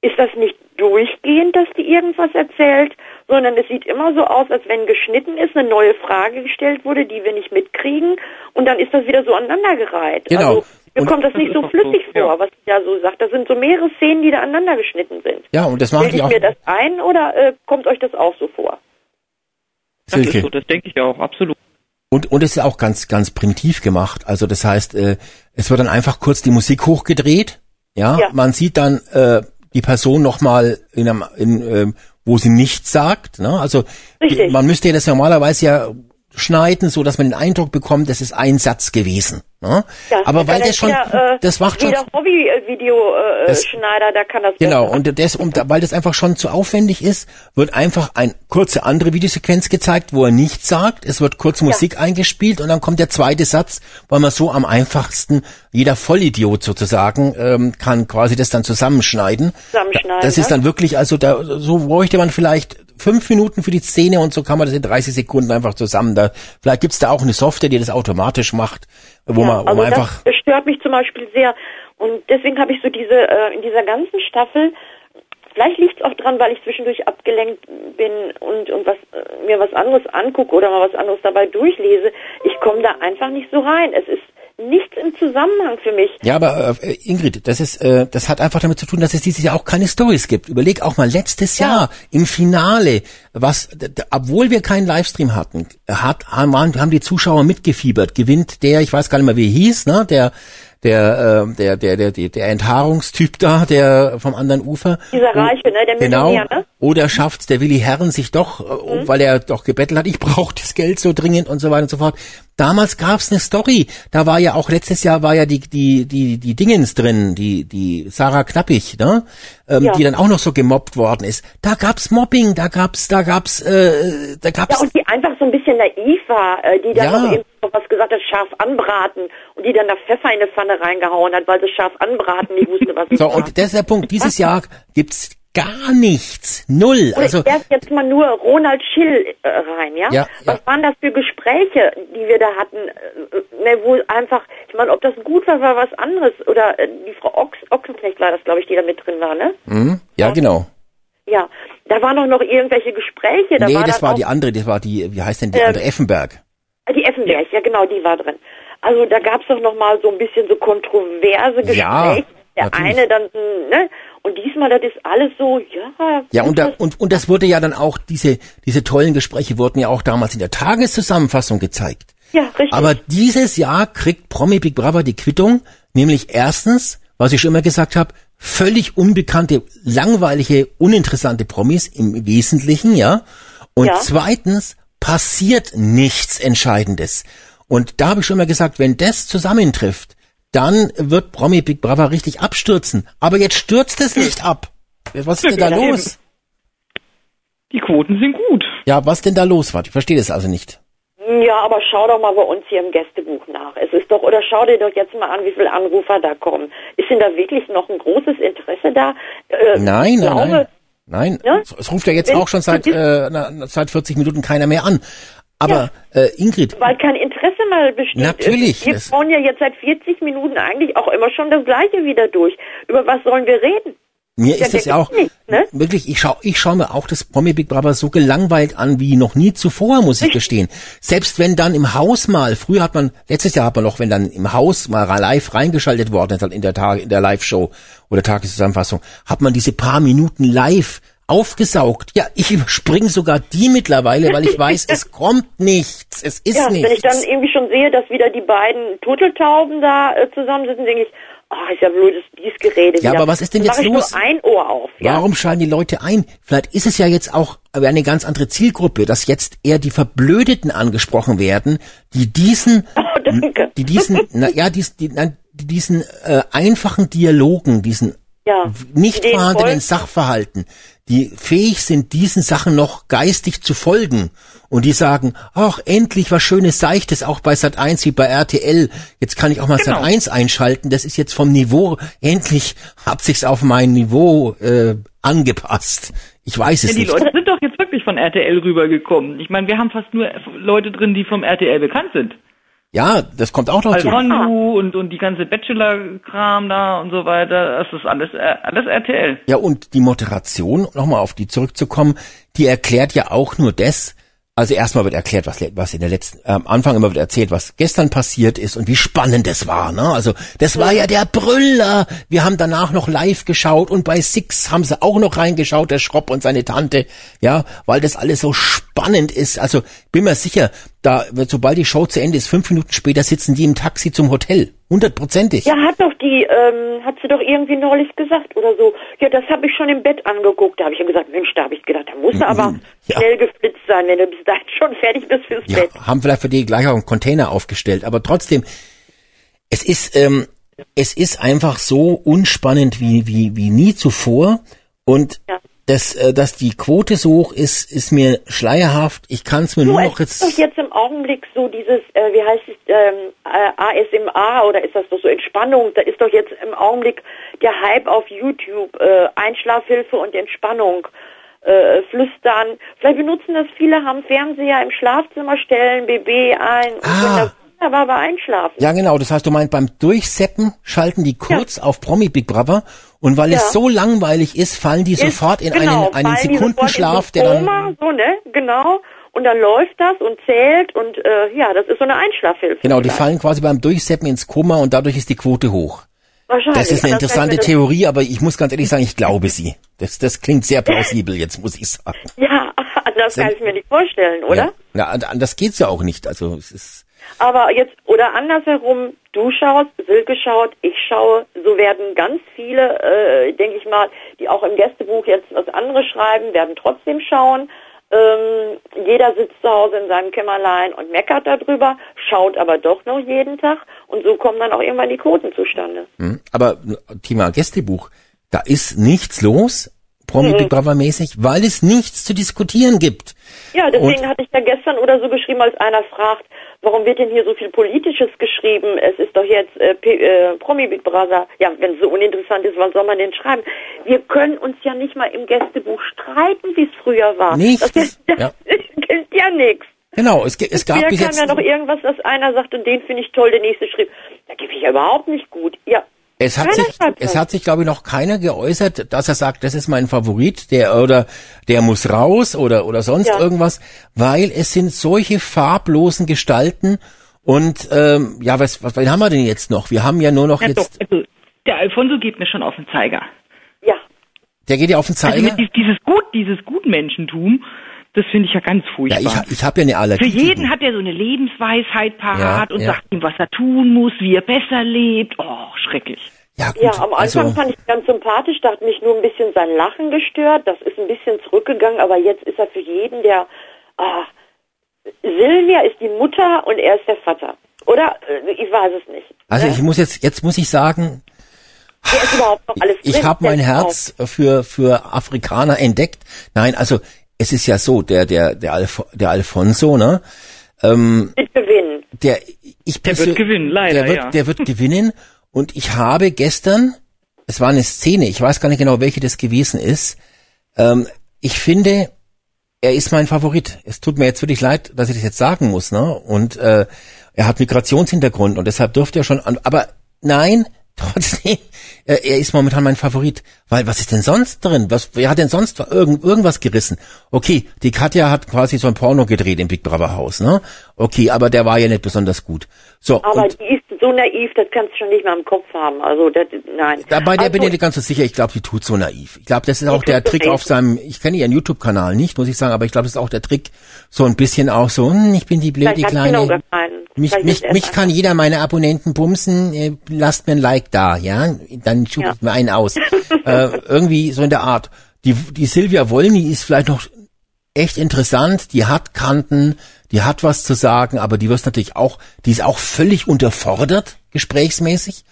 ist das nicht durchgehend, dass die irgendwas erzählt, sondern es sieht immer so aus, als wenn geschnitten ist, eine neue Frage gestellt wurde, die wir nicht mitkriegen, und dann ist das wieder so aneinandergereiht. Genau. Also, mir kommt das nicht so flüssig so, vor, ja. was ich da so sagt. Da sind so mehrere Szenen, die da aneinander geschnitten sind. Ja, und das mache ich auch. mir das ein oder äh, kommt euch das auch so vor? Das ist so, das denke ich auch, absolut. Und, und es ist auch ganz, ganz primitiv gemacht. Also das heißt, äh, es wird dann einfach kurz die Musik hochgedreht. Ja, ja. man sieht dann äh, die Person nochmal in einem, in, äh, wo sie nichts sagt. Ne? Also die, man müsste ja das normalerweise ja schneiden, so dass man den Eindruck bekommt, das ist ein Satz gewesen. Ne? Ja, aber weil das schon, wieder, äh, das macht schon. Hobby-Video-Schneider, äh, da kann das. Genau, und das, um, weil das einfach schon zu aufwendig ist, wird einfach eine kurze andere Videosequenz gezeigt, wo er nichts sagt. Es wird kurz Musik ja. eingespielt und dann kommt der zweite Satz, weil man so am einfachsten, jeder Vollidiot sozusagen, ähm, kann quasi das dann zusammenschneiden. Zusammenschneiden. Das ist dann wirklich, also da, so bräuchte man vielleicht fünf Minuten für die Szene und so kann man das in 30 Sekunden einfach zusammen. Da, vielleicht gibt's da auch eine Software, die das automatisch macht, wo ja, man, wo also man einfach. Das stört mich zum Beispiel sehr. Und deswegen habe ich so diese, äh, in dieser ganzen Staffel, vielleicht liegt es auch dran, weil ich zwischendurch abgelenkt bin und, und was, äh, mir was anderes angucke oder mal was anderes dabei durchlese. Ich komme da einfach nicht so rein. Es ist nichts im Zusammenhang für mich. Ja, aber äh, Ingrid, das ist, äh, das hat einfach damit zu tun, dass es dieses Jahr auch keine Stories gibt. Überleg auch mal letztes ja. Jahr im Finale, was, obwohl wir keinen Livestream hatten, hat, haben, haben die Zuschauer mitgefiebert. Gewinnt der, ich weiß gar nicht mehr, wie er hieß, ne, der der, äh, der, der, der, der, der Enthaarungstyp da, der vom anderen Ufer. Dieser Reiche, ne, der Genau. Ne? Oder schafft's der Willi Herren sich doch, äh, mhm. weil er doch gebettelt hat, ich brauche das Geld so dringend und so weiter und so fort. Damals gab's eine Story. Da war ja auch letztes Jahr war ja die die die die Dingens drin, die die Sarah Knappig, ne? Ähm, ja. die dann auch noch so gemobbt worden ist. Da gab's Mobbing, da gab's da gab's äh, da gab's Ja, und die einfach so ein bisschen naiv war, äh, die dann ja. Noch was gesagt hat, scharf anbraten und die dann da Pfeffer in eine Pfanne reingehauen hat, weil sie scharf anbraten nicht wusste, was es So, war. und das ist der Punkt. Dieses Jahr gibt's gar nichts. Null. Oder also erst jetzt mal nur Ronald Schill äh, rein, ja? ja Was ja. waren das für Gespräche, die wir da hatten? Äh, ne, wo einfach, ich meine, ob das gut war, war was anderes. Oder äh, die Frau Ochs, Ochsenknecht war das, glaube ich, die da mit drin war, ne? Mhm. Ja, genau. Ja, da waren doch noch irgendwelche Gespräche. Da nee, war das war die andere, das war die, wie heißt denn die äh, andere, Effenberg. Die Effenberg, ja genau, die war drin. Also da gab es doch noch mal so ein bisschen so kontroverse Gespräche. Ja, der natürlich. eine dann, ne? Und diesmal, das ist alles so, ja. Ja, und, da, und, und das wurde ja dann auch, diese, diese tollen Gespräche wurden ja auch damals in der Tageszusammenfassung gezeigt. Ja, richtig. Aber dieses Jahr kriegt Promi Big Brother die Quittung, nämlich erstens, was ich schon immer gesagt habe, völlig unbekannte, langweilige, uninteressante Promis im Wesentlichen, ja. Und ja. zweitens passiert nichts Entscheidendes. Und da habe ich schon mal gesagt, wenn das zusammentrifft, dann wird Promi Big Brother richtig abstürzen. Aber jetzt stürzt es nicht ab. Was ist denn da los? Die Quoten sind gut. Ja, was denn da los war? Ich verstehe das also nicht. Ja, aber schau doch mal bei uns hier im Gästebuch nach. Es ist doch, oder schau dir doch jetzt mal an, wie viele Anrufer da kommen. Ist denn da wirklich noch ein großes Interesse da? Äh, nein, nein, nein. Nein, ja? es ruft ja jetzt Wenn auch schon seit, äh, seit 40 Minuten keiner mehr an. Aber ja, äh, Ingrid. Weil kein Interesse mal besteht. Natürlich. Wir bauen ja jetzt seit 40 Minuten eigentlich auch immer schon das Gleiche wieder durch. Über was sollen wir reden? Mir ist das ja auch nicht, ne? wirklich, ich schaue ich schau mir auch das Promi Big Brother so gelangweilt an wie noch nie zuvor, muss ich gestehen. Selbst wenn dann im Haus mal, früher hat man, letztes Jahr hat man noch, wenn dann im Haus mal live reingeschaltet worden ist, in der Tag, in der Live-Show oder Tageszusammenfassung, hat man diese paar Minuten live aufgesaugt. Ja, ich überspringe sogar die mittlerweile, weil ich weiß, es kommt nichts. Es ist ja, nichts. Wenn ich dann irgendwie schon sehe, dass wieder die beiden Turteltauben da äh, zusammensitzen, denke ich, oh, ist ja blödes dies Gerede. Ja, wieder. aber was ist denn jetzt los? ein Ohr auf. Ja? Warum schalten die Leute ein? Vielleicht ist es ja jetzt auch eine ganz andere Zielgruppe, dass jetzt eher die Verblödeten angesprochen werden, die diesen, oh, die diesen, na, ja, dies, die, na, diesen äh, einfachen Dialogen, diesen ja, nicht vorhandenen Sachverhalten, die fähig sind, diesen Sachen noch geistig zu folgen. Und die sagen, ach, endlich was Schönes Seichtes, auch bei Sat 1 wie bei RTL. Jetzt kann ich auch mal genau. Sat 1 einschalten. Das ist jetzt vom Niveau, endlich hat sich's auf mein Niveau äh, angepasst. Ich weiß es ja, die nicht. Die Leute sind doch jetzt wirklich von RTL rübergekommen. Ich meine, wir haben fast nur Leute drin, die vom RTL bekannt sind. Ja, das kommt auch noch zu. Alfonso und, und die ganze Bachelor-Kram da und so weiter, das ist alles, äh, alles RTL. Ja, und die Moderation, nochmal auf die zurückzukommen, die erklärt ja auch nur das, also erstmal wird erklärt, was, was in der letzten, am äh, Anfang immer wird erzählt, was gestern passiert ist und wie spannend es war. Ne? Also das war ja der Brüller. Wir haben danach noch live geschaut und bei Six haben sie auch noch reingeschaut, der Schropp und seine Tante, ja, weil das alles so spannend spannend ist. Also bin mir sicher, da sobald die Show zu Ende ist, fünf Minuten später sitzen die im Taxi zum Hotel. Hundertprozentig. Ja, hat doch die, ähm, hat sie doch irgendwie neulich gesagt oder so. Ja, das habe ich schon im Bett angeguckt. Da habe ich ja gesagt, Mensch, da habe ich gedacht, da muss er aber Ja. schnell geflitzt sein, wenn du bis dahin schon fertig bist fürs Ja, Bett. haben vielleicht für die gleich auch einen Container aufgestellt, aber trotzdem, es ist, ähm, es ist einfach so unspannend wie, wie, wie nie zuvor und Ja. Das, äh, dass die Quote so hoch ist, ist mir schleierhaft. Ich kann es mir Du, nur noch ist doch jetzt, jetzt im Augenblick so dieses, äh, wie heißt es, ähm, äh, ASMR oder ist das doch so Entspannung? Da ist doch jetzt im Augenblick der Hype auf YouTube, äh, Einschlafhilfe und Entspannung. Äh, flüstern. Vielleicht benutzen das viele, haben Fernseher im Schlafzimmer, stellen BB ein und Ah. wunderbar bei einschlafen. ja genau, das heißt, du meinst, beim Durchseppen schalten die kurz auf Promi Big Brother und weil Ja. es so langweilig ist, fallen die Ist- sofort in genau, einen, einen Sekundenschlaf, der dann, Koma, so, ne? Genau. Und dann läuft das und zählt und äh, ja, das ist so eine Einschlafhilfe. genau, die fallen quasi beim Durchseppen ins Koma und dadurch ist die Quote hoch. Wahrscheinlich. Das ist eine interessante Theorie, aber ich muss ganz ehrlich sagen, ich glaube sie. Das, das klingt sehr plausibel jetzt, muss ich sagen. Ja, anders kann ich mir nicht vorstellen, oder? Ja, ja anders geht's ja auch nicht. Also es ist Aber jetzt, oder andersherum, du schaust, Silke schaut, ich schaue, so werden ganz viele, äh, denke ich mal, die auch im Gästebuch jetzt was anderes schreiben, werden trotzdem schauen. Ähm, jeder sitzt zu Hause in seinem Kämmerlein und meckert darüber, schaut aber doch noch jeden Tag und so kommen dann auch irgendwann die Quoten zustande. hm. aber Thema Gästebuch, da ist nichts los, Promi Mhm. Big Brother mäßig, weil es nichts zu diskutieren gibt. Ja, deswegen Und- hatte ich ja gestern oder so geschrieben, als einer fragt, warum wird denn hier so viel Politisches geschrieben? Es ist doch jetzt äh, P äh, Promi Big Brother. Ja, wenn es so uninteressant ist, was soll man denn schreiben? Wir können uns ja nicht mal im Gästebuch streiten, wie es früher war. Nichts, Das, das ja. gilt ja nichts. Genau, es, es gab bis kam jetzt ja noch irgendwas, dass einer sagt, und den finde ich toll, der nächste schrieb. Da gebe ich ja überhaupt nicht gut. Ja, Es hat Keiner sich, es hat sich, glaube ich, noch keiner geäußert, dass er sagt, das ist mein Favorit, der oder der muss raus oder oder sonst Ja. irgendwas, weil es sind solche farblosen Gestalten und ähm, ja, was, was, was haben wir denn jetzt noch? Wir haben ja nur noch Ja, doch, jetzt, also der Alfonso geht mir schon auf den Zeiger. ja. der geht ja auf den Also Zeiger. mit dies- dieses Gut, dieses Gutmenschentum, das finde ich ja ganz ja, furchtbar. ich, ich habe ja eine Allergie. Für jeden hat er so eine Lebensweisheit parat Ja, und ja. sagt ihm, was er tun muss, wie er besser lebt. Oh, schrecklich. ja, gut, Ja, am Anfang also, fand ich ihn ganz sympathisch, da hat mich nur ein bisschen sein Lachen gestört. Das ist ein bisschen zurückgegangen, aber jetzt ist er für jeden der. Ah, Silvia ist die Mutter und er ist der Vater. Oder? Äh, Ich weiß es nicht. also ne? ich muss jetzt, jetzt muss ich sagen, Wer ist überhaupt noch alles ich habe mein Herz für für Afrikaner entdeckt. Nein, also es ist ja so, der der der, Alf, der Alfonso, ne? Ähm, auch Mit gewinnen. der ich Der wird gewinnen, leider, der wird, ja. Der wird gewinnen und ich habe gestern, es war eine Szene, ich weiß gar nicht genau, welche das gewesen ist. Ähm, ich finde, er ist mein Favorit. Es tut mir jetzt wirklich leid, dass ich das jetzt sagen muss, ne? Und äh, er hat Migrationshintergrund und deshalb dürfte er schon. An, aber nein, trotzdem, er, er ist momentan mein Favorit. Weil was ist denn sonst drin? Was, wer hat denn sonst irgend, irgendwas gerissen? Okay, die Katja hat quasi so ein Porno gedreht im Big Brother Haus, ne? Okay, aber der war ja nicht besonders gut. So, Aber und die so naiv, das kannst du schon nicht mal im Kopf haben. Also, das, nein. dabei der also, bin ich nicht ganz so sicher, ich glaube, die tut so naiv. Ich glaube, das ist auch der Trick auf seinem, ich kenne ihren YouTube-Kanal nicht, muss ich sagen, aber ich glaube, das ist auch der Trick, so ein bisschen auch so, hm, ich bin die blöde noch kleine. Mich, mich, mich kann jeder meine Abonnenten bumsen, äh, lasst mir ein Like da, ja? Dann schub Ja. ich mir einen aus. äh, irgendwie so in der Art. Die, die Silvia Wolny ist vielleicht noch echt interessant, die hat Kanten, die hat was zu sagen, aber die wird natürlich auch, die ist auch völlig unterfordert, gesprächsmäßig.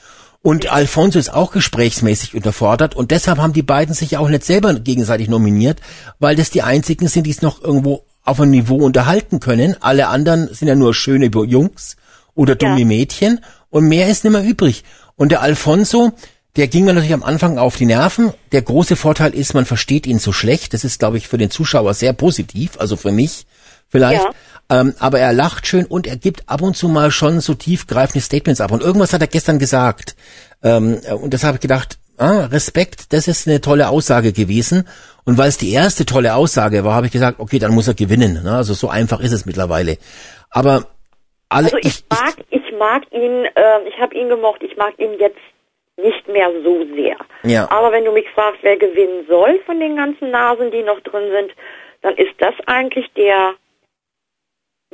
Und Alfonso ist auch gesprächsmäßig unterfordert und deshalb haben die beiden sich auch nicht selber gegenseitig nominiert, weil das die einzigen sind, die es noch irgendwo auf einem Niveau unterhalten können. Alle anderen sind ja nur schöne Jungs oder dumme Ja. Mädchen und mehr ist nicht mehr übrig. Und der Alfonso, der ging mir natürlich am Anfang auf die Nerven. Der große Vorteil ist, man versteht ihn so schlecht. Das ist, glaube ich, für den Zuschauer sehr positiv, also für mich vielleicht. Ja. Ähm, aber er lacht schön und er gibt ab und zu mal schon so tiefgreifende Statements ab. Und irgendwas hat er gestern gesagt. Ähm, und das habe ich gedacht, ah, Respekt, das ist eine tolle Aussage gewesen. Und weil es die erste tolle Aussage war, habe ich gesagt, okay, dann muss er gewinnen. Ne? Also so einfach ist es mittlerweile. Aber alle, Also ich mag, ich mag ihn, äh, ich habe ihn gemocht, ich mag ihn jetzt nicht mehr so sehr. Ja. Aber wenn du mich fragst, wer gewinnen soll von den ganzen Nasen, die noch drin sind, dann ist das eigentlich der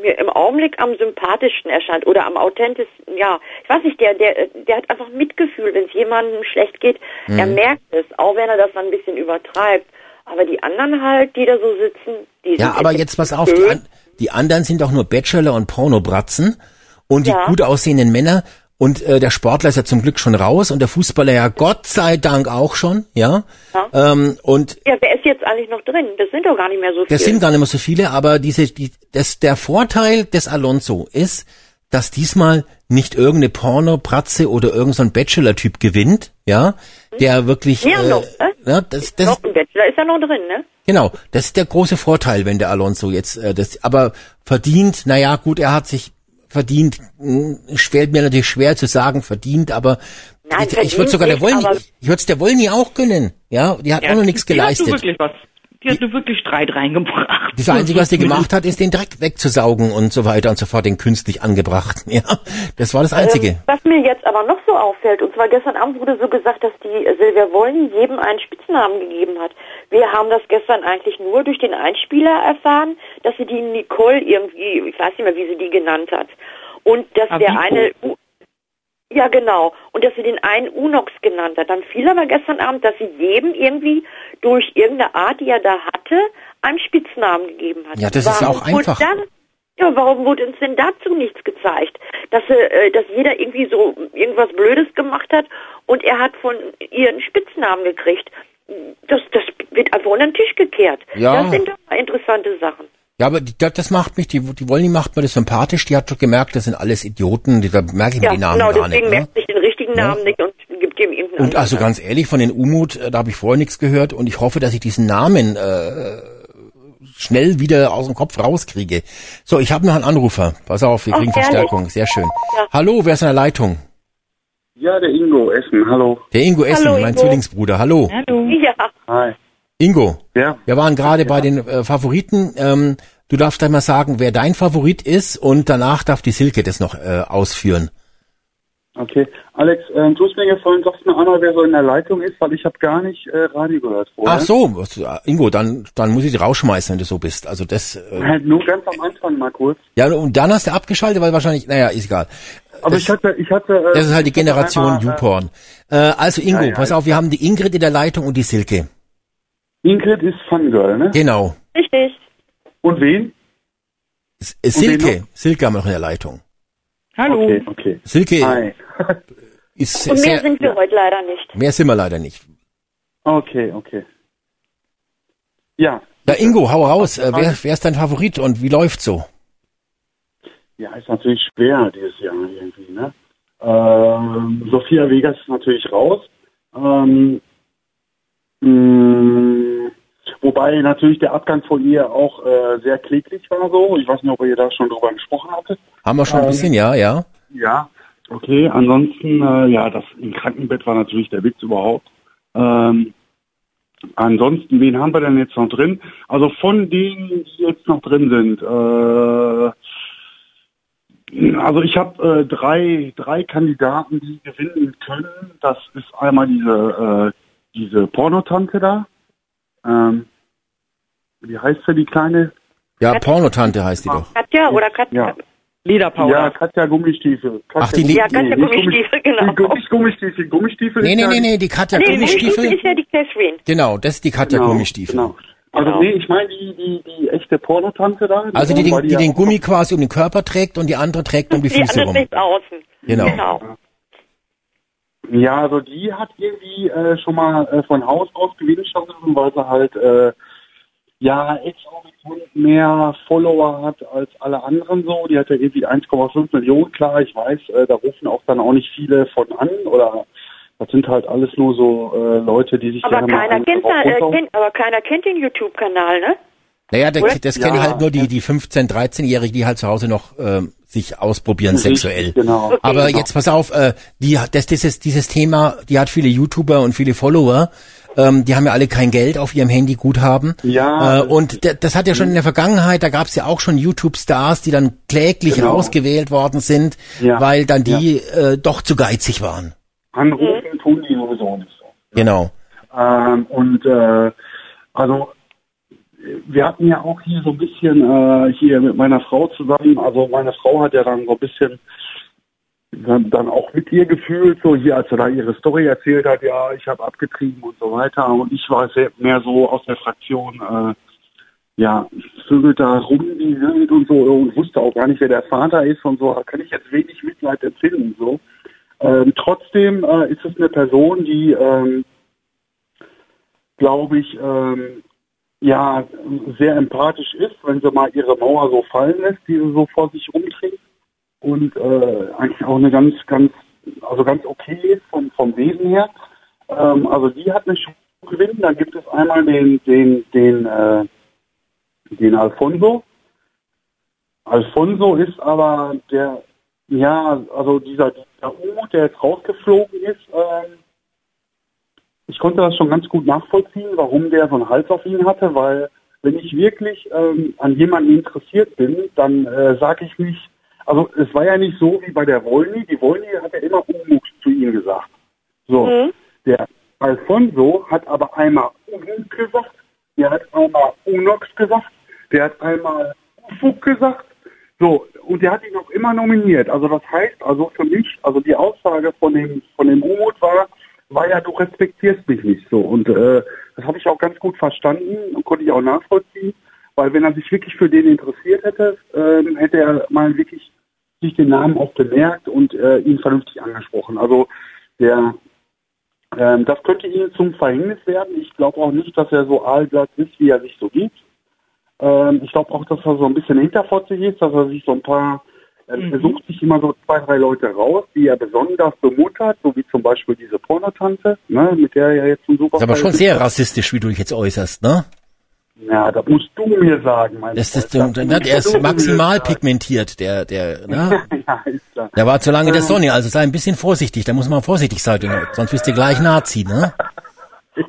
mir im Augenblick am sympathischsten erscheint oder am authentischsten, ja, ich weiß nicht, der, der, der hat einfach Mitgefühl, wenn es jemandem schlecht geht, mhm. er merkt es, auch wenn er das dann ein bisschen übertreibt. Aber die anderen halt, die da so sitzen, die sind Ja, aber jetzt pass auf, die, an, die, anderen sind doch nur Bachelor und Pornobratzen und die ja. gut aussehenden Männer und äh, der Sportler ist ja zum Glück schon raus und der Fußballer ja Gott sei Dank auch schon, ja. ja. Ähm, und ja, wer ist jetzt eigentlich noch drin? Das sind doch gar nicht mehr so viele. Das sind gar nicht mehr so viele, aber diese, die, das, der Vorteil des Alonso ist, dass diesmal nicht irgendeine Porno-Pratze oder irgendein so Bachelor-Typ gewinnt, ja, der wirklich. Ja, äh, noch, äh? ja, das, das, noch ein Bachelor ist ja noch drin, ne? Genau, das ist der große Vorteil, wenn der Alonso jetzt äh, das, aber verdient, naja, gut, er hat sich verdient, fällt mir natürlich schwer zu sagen, verdient, aber Nein, ich, ich würde sogar der Wolni, ich würde es der Wolni auch gönnen. Ja, die hat ja, auch noch nichts geleistet. Hast du wirklich was. Die hat nur wirklich Streit reingebracht. Das Einzige, was die gemacht hat, ist den Dreck wegzusaugen und so weiter und so fort, den künstlich angebrachten. Ja, das war das Einzige. Ähm, was mir jetzt aber noch so auffällt, und zwar gestern Abend wurde so gesagt, dass die Silvia Wolny jedem einen Spitznamen gegeben hat. Wir haben das gestern eigentlich nur durch den Einspieler erfahren, dass sie die Nicole irgendwie, ich weiß nicht mehr, wie sie die genannt hat. Und dass Aviko. der eine ja, genau. Und dass sie den einen Unox genannt hat. Dann fiel aber gestern Abend, dass sie jedem irgendwie durch irgendeine Art, die er da hatte, einen Spitznamen gegeben hat. Ja, das warum ist ja auch einfach. Dann, ja, warum wurde uns denn dazu nichts gezeigt? Dass, äh, dass jeder irgendwie so irgendwas Blödes gemacht hat und er hat von ihr einen Spitznamen gekriegt. Das, das wird einfach unter den Tisch gekehrt. Ja. Das sind doch interessante Sachen. Ja, aber die, das macht mich, die, die Wolni macht mir das sympathisch, die hat schon gemerkt, das sind alles Idioten, die, da merke ich ja, mir die Namen genau, gar nicht. Genau, deswegen merkt sich den richtigen Namen ja. nicht und gibt ihm irgendeinen Und also ganz ehrlich, von den Umut, äh, da habe ich vorher nichts gehört und ich hoffe, dass ich diesen Namen äh, schnell wieder aus dem Kopf rauskriege. So, ich habe noch einen Anrufer. Pass auf, wir kriegen Ach, Verstärkung. Sehr schön. Ja. Hallo, wer ist in der Leitung? Ja, der Ingo Essen, hallo. Der Ingo Essen, hallo, mein Ingo. Zwillingsbruder, hallo. Hallo. Ja. Hi. Ingo, ja. wir waren gerade ja. bei den äh, Favoriten. Ähm, du darfst einmal sagen, wer dein Favorit ist und danach darf die Silke das noch äh, ausführen. Okay. Alex, äh, du hast mir gefallen, sagst mir einmal, wer so in der Leitung ist, weil ich habe gar nicht äh, Radio gehört vorher. Ach so, Ingo, dann, dann muss ich dich rausschmeißen, wenn du so bist. Also das... Äh, halt nur ganz am Anfang mal kurz. Ja, und dann hast du abgeschaltet, weil wahrscheinlich, naja, ist egal. Aber das, ich hatte, ich hatte. Äh, das ist halt die Generation YouPorn. Äh, also Ingo, ja, ja, pass auf, wir haben die Ingrid in der Leitung und die Silke. Ingrid ist Fangirl, ne? Genau. Richtig. Und wen? S äh, Silke. wen Silke haben wir noch in der Leitung. Hallo. Okay, okay. Silke Hi. ist Und mehr sehr, sind wir ja. heute leider nicht. Mehr sind wir leider nicht. Okay, okay. Ja. Ja, Ingo, hau raus. Äh, wer, wer ist dein Favorit und wie läuft's so? Ja, ist natürlich schwer dieses Jahr irgendwie, ne? Ähm, Sophia Vegas ist natürlich raus. Ähm, mh, wobei natürlich der Abgang von ihr auch äh, sehr kläglich war so. Ich weiß nicht, ob ihr da schon drüber gesprochen hattet. Haben wir schon ein ähm, bisschen, ja, ja. Ja, okay. Ansonsten, äh, ja, das im Krankenbett war natürlich der Witz überhaupt. Ähm, ansonsten, wen haben wir denn jetzt noch drin? Also von denen, die jetzt noch drin sind, äh, also ich habe äh, drei, drei Kandidaten, die gewinnen können. Das ist einmal diese, äh, diese Pornotante da. Ähm, wie heißt sie, die kleine? Ja, Pornotante heißt die doch. Katja oder Katja? Ja. Lederpowder. Ja, Katja Gummistiefel. Katja Ach, die Gummi Ja, Katja nee, Gummistiefel, genau. Die Gummi Gummistiefel, Gummistiefel. Nee, nee, nee, nee, die Katja nee, Gummistiefel. ist ja die Catherine. Genau, das ist die Katja genau, Gummistiefel. Genau. Also genau. nee, ich meine die, die, die echte Pornotante da. Die also die, den, die, die den Gummi quasi um den Körper trägt und die andere trägt um die, die Füße rum. Die außen. Genau. genau. Ja, also die hat irgendwie äh, schon mal äh, von Haus aus Gewinnchancen, weil sie halt äh, ja exorbitant mehr Follower hat als alle anderen so. Die hat ja irgendwie 1,5 Millionen, klar, ich weiß, äh, da rufen auch dann auch nicht viele von an oder das sind halt alles nur so äh, Leute, die sich aber gerne keiner kennt, äh, kennt, Aber keiner kennt den YouTube-Kanal, ne? Naja, der, das kennen ja. halt nur die, die 15-, 13-Jährigen, die halt zu Hause noch äh, sich ausprobieren Richtig, sexuell. Genau. Okay, Aber genau. jetzt pass auf, äh, die, das, dieses, dieses Thema, die hat viele YouTuber und viele Follower. Ähm, die haben ja alle kein Geld auf ihrem Handy Guthaben. Ja. Äh, und das hat ja schon in der Vergangenheit, da gab es ja auch schon YouTube-Stars, die dann kläglich genau. rausgewählt worden sind, ja. weil dann die ja. äh, doch zu geizig waren. Anrufen tun die sowieso nicht so. Genau. Ähm, und äh, also wir hatten ja auch hier so ein bisschen äh, hier mit meiner Frau zusammen, also meine Frau hat ja dann so ein bisschen dann, auch mit ihr gefühlt, so hier, als er da ihre Story erzählt hat, ja, ich habe abgetrieben und so weiter. Und ich war mehr so aus der Fraktion, äh, ja, vögelt da rum die Welt und so und wusste auch gar nicht, wer der Vater ist und so. Da kann ich jetzt wenig Mitleid empfinden. So. Ähm, trotzdem äh, ist es eine Person, die, ähm, glaube ich, ähm, ja, sehr empathisch ist, wenn sie mal ihre Mauer so fallen lässt, die sie so vor sich rumträgt und äh, eigentlich auch eine ganz, ganz, also ganz okay vom, vom Wesen her. Ähm, also die hat eine Chance gewinnen. Dann gibt es einmal den, den, den, äh, den Alfonso. Alfonso ist aber der, ja, also dieser, dieser U, der jetzt rausgeflogen ist, ähm, ich konnte das schon ganz gut nachvollziehen, warum der so einen Hals auf ihn hatte, weil wenn ich wirklich ähm, an jemanden interessiert bin, dann äh, sage ich mich, also es war ja nicht so wie bei der Wolny. Die Wolny hat ja immer Unmut zu ihm gesagt. So, mhm. der Alfonso hat aber einmal Unmut gesagt, der hat einmal Unox gesagt, der hat einmal Ufuk gesagt. So, und der hat ihn auch immer nominiert. Also das heißt, also für mich, also die Aussage von dem von dem Umut war, war ja, du respektierst mich nicht so. Und äh, das habe ich auch ganz gut verstanden und konnte ich auch nachvollziehen. Weil wenn er sich wirklich für den interessiert hätte, ähm, hätte er mal wirklich sich den Namen auch bemerkt und äh, ihn vernünftig angesprochen. Also der ähm, das könnte ihm zum Verhängnis werden. Ich glaube auch nicht, dass er so aalglatt ist, wie er sich so gibt. Ähm, ich glaube auch, dass er so ein bisschen hinterfotzig ist, dass er sich so ein paar, äh, mhm. er sucht sich immer so zwei, drei Leute raus, die er besonders bemuttert, so wie zum Beispiel diese Pornotante, ne, mit der er jetzt ein super. Ist aber schon sehr rassistisch, wie du dich jetzt äußerst, ne? Ja, da musst du mir sagen, mein das ist, das, das, der ist maximal pigmentiert, der, der, ne? ja, ist klar. Der war zu lange in der ähm. Sonne, also sei ein bisschen vorsichtig, da muss man vorsichtig sein, sonst bist du gleich Nazi, ne?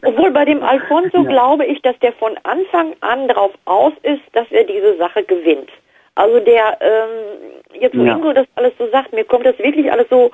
Obwohl bei dem Alfonso ja. glaube ich, dass der von Anfang an darauf aus ist, dass er diese Sache gewinnt. Also der, ähm, jetzt wo ja. Ingo das alles so sagt, mir kommt das wirklich alles so,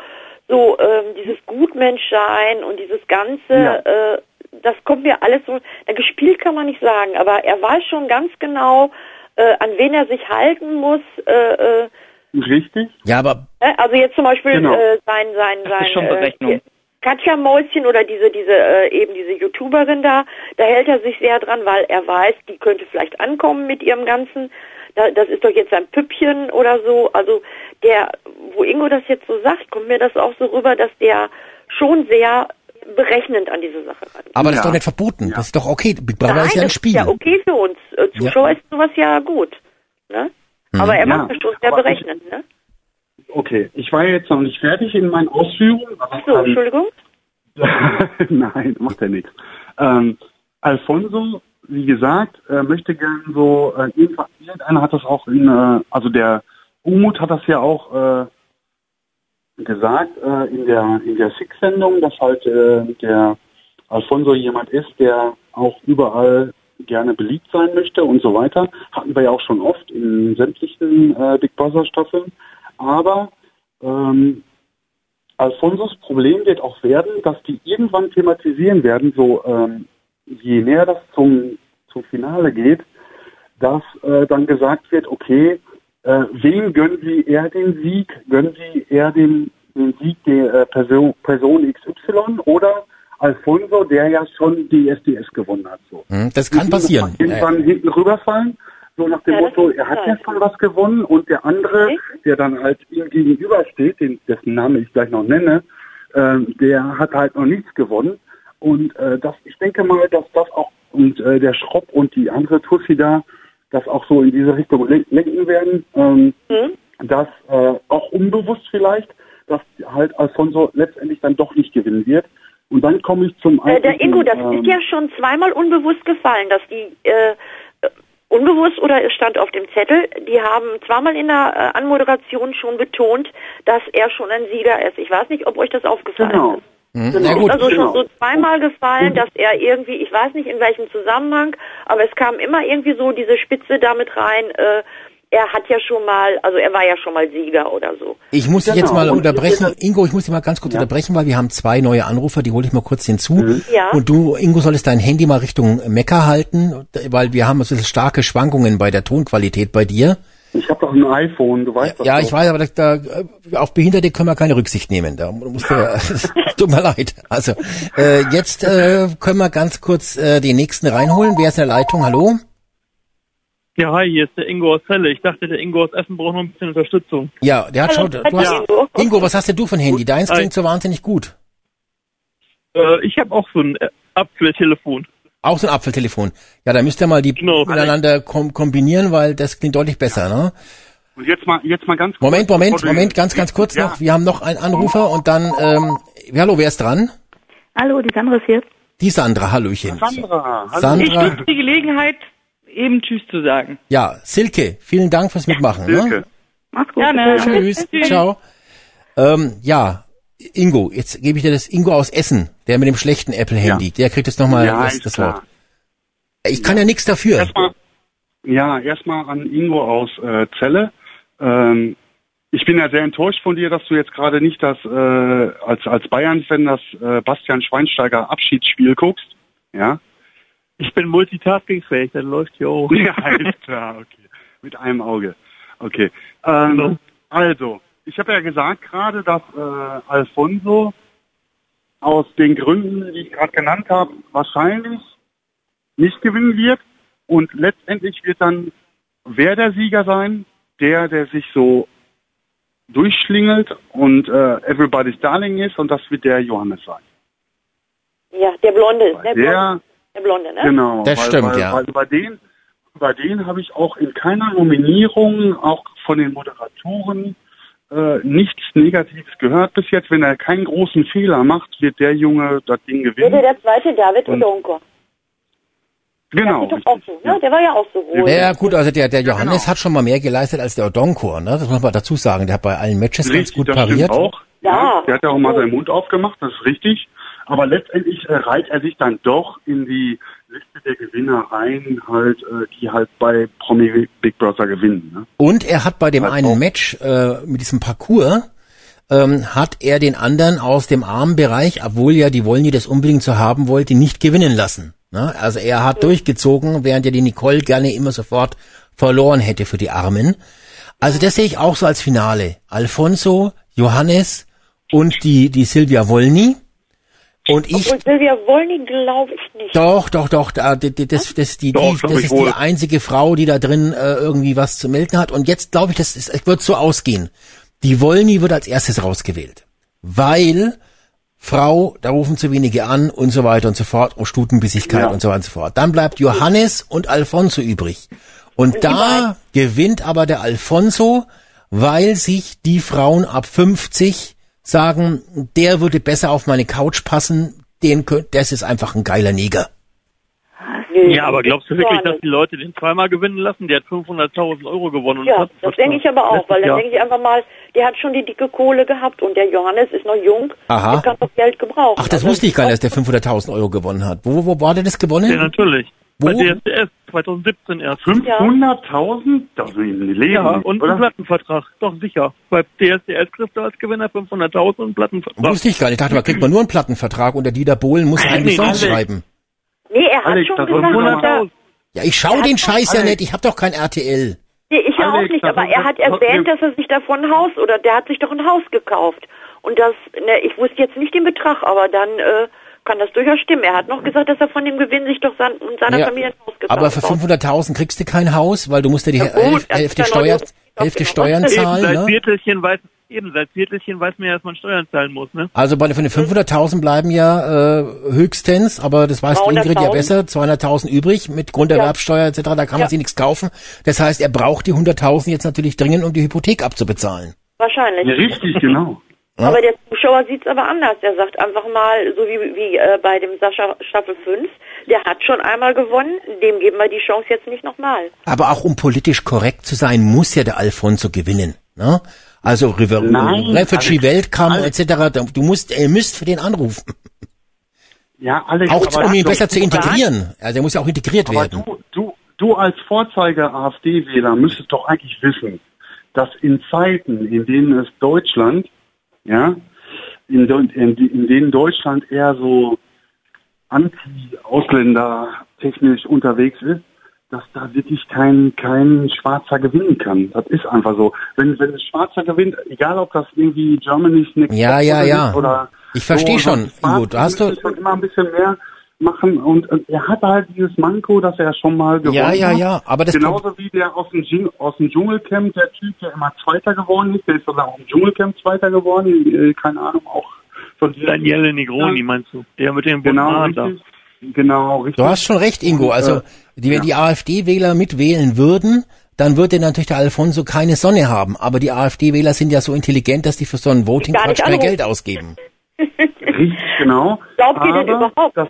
so ähm, dieses Gutmenschsein und dieses ganze, ja. äh, das kommt mir alles so, gespielt kann man nicht sagen, aber er weiß schon ganz genau, äh, an wen er sich halten muss. Äh, äh, Richtig? Ja, aber. Äh, also jetzt zum Beispiel genau. äh, sein, sein, sein. Das ist schon Berechnung. Äh, Katja Mäuschen oder diese, diese, äh, eben diese YouTuberin da, da hält er sich sehr dran, weil er weiß, die könnte vielleicht ankommen mit ihrem ganzen, da, das ist doch jetzt ein Püppchen oder so. Also der, wo Ingo das jetzt so sagt, kommt mir das auch so rüber, dass der schon sehr berechnend an diese Sache ran. Aber das ja. ist doch nicht verboten. Ja. Das ist doch okay. Big Brother Nein, ist ja ein Spiel. Das ist ja okay für uns. Äh, Zuschauer ja. ist sowas ja gut. Ne? Mhm. Aber er macht das schon sehr berechnend. Ich, ne? Okay, ich war jetzt noch nicht fertig in meinen Ausführungen. Ach so, ähm, Entschuldigung. Nein, macht er nichts. Ähm, Alfonso, wie gesagt, äh, möchte gern so, äh, irgendeiner hat das auch in, äh, also der Umut hat das ja auch äh, gesagt äh, in der in der Six-Sendung, dass halt äh, der Alfonso jemand ist, der auch überall gerne beliebt sein möchte und so weiter. Hatten wir ja auch schon oft in sämtlichen äh, Big Brother Staffeln. Aber ähm, Alfonsos Problem wird auch werden, dass die irgendwann thematisieren werden, so ähm, je näher das zum, zum Finale geht, dass äh, dann gesagt wird, okay, äh, wem gönnen Sie eher den Sieg? Gönnen Sie eher den, den Sieg der äh, Person, Person XY oder Alfonso, der ja schon die SDS gewonnen hat? So. Hm, das kann passieren. Irgendwann hinten rüberfallen, so nach dem ja, Motto, er hat ja schon was gewonnen und der andere, okay. der dann halt ihm gegenübersteht, den, dessen Name ich gleich noch nenne, äh, der hat halt noch nichts gewonnen. Und äh, das, ich denke mal, dass das auch und äh, der Schropp und die andere Tussi da das auch so in diese Richtung lenken werden, ähm, mhm. dass äh, auch unbewusst vielleicht, dass halt Alfonso letztendlich dann doch nicht gewinnen wird. Und dann komme ich zum äh, Der Ingo, das ähm, ist ja schon zweimal unbewusst gefallen, dass die äh, unbewusst oder es stand auf dem Zettel, die haben zweimal in der äh, Anmoderation schon betont, dass er schon ein Sieger ist. Ich weiß nicht, ob euch das aufgefallen genau. ist. Genau. Ist also schon so zweimal gefallen, dass er irgendwie, ich weiß nicht in welchem Zusammenhang, aber es kam immer irgendwie so diese Spitze damit rein, äh, er hat ja schon mal, also er war ja schon mal Sieger oder so. Ich muss dich Genau. jetzt mal Und- unterbrechen. Ingo, ich muss dich mal ganz kurz Ja. unterbrechen, weil wir haben zwei neue Anrufer, die hole ich mal kurz hinzu. Mhm. Ja. Und du, Ingo, solltest dein Handy mal Richtung Mekka halten, weil wir haben so starke Schwankungen bei der Tonqualität bei dir. Ich habe doch ein iPhone, du weißt das Ja, doch. ich weiß, aber da, da, auf Behinderte können wir keine Rücksicht nehmen. Da musst du, tut mir leid. Also, äh, jetzt äh, können wir ganz kurz äh, den nächsten reinholen. Wer ist in der Leitung? Hallo? Ja, hi, hier ist der Ingo aus Celle. Ich dachte, der Ingo aus Essen braucht noch ein bisschen Unterstützung. Ja, der hat schon. Du hast, Ingo. Ingo, was hast denn du für ein Handy? Deins klingt so wahnsinnig gut. Äh, ich habe auch so ein äh, Apfeltelefon. Auch so ein Apfeltelefon. Ja, da müsst ihr mal die Genau. miteinander kom kombinieren, weil das klingt deutlich besser, ne? Und jetzt mal, jetzt mal ganz kurz. Moment, Moment, Moment, ganz, ganz kurz ja. noch. Wir haben noch einen Anrufer und dann, ähm, hallo, wer ist dran? Hallo, die Sandra ist hier. Die Sandra, Hallöchen. Sandra, hallo. Sandra. Ich nutze die Gelegenheit, eben Tschüss zu sagen. Ja, Silke, vielen Dank fürs Mitmachen. Silke. Ne? Mach's gut. Gerne. Tschüss, Tschüss. ciao. Ähm, ja, Ingo, jetzt gebe ich dir das Ingo aus Essen, der mit dem schlechten Apple-Handy. Ja. Der kriegt jetzt nochmal ja, das, das. Wort. Ich kann ja nichts dafür. Erstmal, ja, erstmal an Ingo aus äh, Celle. Ähm, ich bin ja sehr enttäuscht von dir, dass du jetzt gerade nicht das äh, als als Bayern-Fan das äh, Bastian Schweinsteiger Abschiedsspiel guckst. Ja. Ich bin multitaskingfähig, das läuft hier auch. Ja, klar, okay. Mit einem Auge. Okay. Ähm, Genau. Also, ich habe ja gesagt gerade, dass äh, Alfonso aus den Gründen, die ich gerade genannt habe, wahrscheinlich nicht gewinnen wird. Und letztendlich wird dann wer der Sieger sein? Der, der sich so durchschlingelt und äh, Everybody's Darling ist und das wird der Johannes sein. Ja, der Blonde, der, Der, Blonde, der Blonde, ne? Genau. Das weil, stimmt, weil, ja. Weil über den, über den habe ich auch in keiner Nominierung, auch von den Moderatoren, äh, nichts Negatives gehört bis jetzt. Wenn er keinen großen Fehler macht, wird der Junge das Ding gewinnen. der zweite David Und- Odonko. Genau. Der, auch so, ne? der war ja auch so ruhig. Ja, gut, also der, der Johannes genau. hat schon mal mehr geleistet als der Odonkor, ne? Das muss man dazu sagen. Der hat bei allen Matches ganz Richtig, gut das pariert. auch. Ja. Ja, der hat ja auch mal seinen Mund aufgemacht, das ist richtig. Aber letztendlich äh, reiht er sich dann doch in die Liste der Gewinner ein, halt, äh, die halt bei Promi Big Brother gewinnen. Ne? Und er hat bei dem Hat einen Match äh, mit diesem Parcours ähm, hat er den anderen aus dem Armbereich, obwohl ja die Wollen, die das unbedingt so haben wollte, nicht gewinnen lassen. Ne? Also er hat durchgezogen, während ja die Nicole gerne immer sofort verloren hätte für die Armen. Also das sehe ich auch so als Finale. Alfonso, Johannes und die die Silvia Wolny. Und ich Obwohl Silvia Wollny glaube ich nicht. doch, doch, doch. Da, die- das, das, die, Doch, die, das ist wohl. die einzige Frau, die da drin äh, irgendwie was zu melden hat. Und jetzt glaube ich, das ist, es wird so ausgehen. Die Wolny wird als erstes rausgewählt, weil Frau, da rufen zu wenige an und so weiter und so fort und Stutenbissigkeit Ja. und so weiter und so fort. Dann bleibt Johannes und Alfonso übrig. Und da gewinnt aber der Alfonso, weil sich die Frauen ab 50 sagen, der würde besser auf meine Couch passen, den könnt, das ist einfach ein geiler Neger. Ja, aber glaubst du wirklich, dass die Leute den zweimal gewinnen lassen? Der hat 500.000 Euro gewonnen. und Ja, hat das denke ich aber auch, weil dann denke ich einfach mal, der hat schon die dicke Kohle gehabt und der Johannes ist noch jung, Aha. der kann doch Geld gebrauchen. Ach, das Also, wusste ich gar nicht, dass der 500.000 Euro gewonnen hat. Wo, wo war der das gewonnen? Ja, natürlich. Wo? Bei DSDS 2017 erst. 500.000? Das ist ein Leben, Ja, und oder? ein Plattenvertrag. Doch, sicher. Bei DSDS kriegst du als Gewinner 500.000 und einen Plattenvertrag. Wusste ich gar nicht. Ich dachte, man kriegt man nur einen Plattenvertrag und der Dieter Bohlen muss eigentlich Nee, Songs schreiben. Nee, er hat Alex, schon das gesagt, war dass 500.000. Ja, ich schau den Scheiß ja nicht. Ich hab doch kein RTL. nee, ich ja auch nicht, aber er hat erwähnt, dass er sich davon ein Haus, oder der hat sich doch ein Haus gekauft. Und das, ne, ich wusste jetzt nicht den Betrag, aber dann äh, kann das durchaus stimmen. Er hat noch gesagt, dass er von dem Gewinn sich doch sein, und seiner Ja, Familie ein Haus gekauft Aber für hat. 500.000 kriegst du kein Haus, weil du musst ja die Ja, gut, Hälfte, Steuer. Hälfte. Steuern Eben, Eben zahlen. seit Ne? Viertelchen weiß, eben seit Viertelchen weiß man ja, dass man Steuern zahlen muss, ne? Also bei von den 500.000 bleiben ja äh, höchstens, aber das weiß Ingrid ja 300.000. besser, 200.000 übrig mit Grunderwerbsteuer etc. Da kann man Ja. sich nichts kaufen. Das heißt, er braucht die 100.000 jetzt natürlich dringend, um die Hypothek abzubezahlen. Wahrscheinlich. Ja, richtig, genau. Ja. Aber der Zuschauer sieht's aber anders. Der sagt einfach mal, so wie, wie äh, bei dem Sascha Staffel 5, der hat schon einmal gewonnen, dem geben wir die Chance jetzt nicht nochmal. Aber auch um politisch korrekt zu sein, muss ja der Alfonso gewinnen. Ne? Also River Nein, Refugee Weltkampf etc. Du musst, ihr müsst für den anrufen. Ja, Alex, Auch aber um ihn besser zu integrieren. Also er muss ja auch integriert Aber werden. du, du, du als Vorzeige-AfD-Wähler müsstest doch eigentlich wissen, dass in Zeiten, in denen es Deutschland, ja, in, in, in denen Deutschland eher so anti-Ausländer technisch unterwegs ist, dass da wirklich kein, kein Schwarzer gewinnen kann. Das ist einfach so. Wenn, wenn ein Schwarzer gewinnt, egal ob das irgendwie Germany's Next Ja, ja, ja. oder ich verstehe so, schon. Du hast du schon immer ein bisschen mehr machen und, und er hat halt dieses Manko, dass er schon mal gewonnen Ja, ja, hat. ja, aber das Genauso wie der aus dem, Dschung- aus dem Dschungelcamp, der Typ, der immer Zweiter geworden ist, der ist sogar auch im Dschungelcamp Zweiter geworden, äh, keine Ahnung, auch von Daniele Negroni meinst du? Der mit dem Genau, richtig. Genau, richtig. Du hast schon recht, Ingo. Also, Äh, die, wenn die AfD-Wähler mitwählen würden, dann würde natürlich der Alfonso keine Sonne haben. Aber die AfD-Wähler sind ja so intelligent, dass die für so ein Voting Gar nicht Quatsch kein. Geld ausgeben. Richtig, genau. Glaubt ihr denn überhaupt? Das,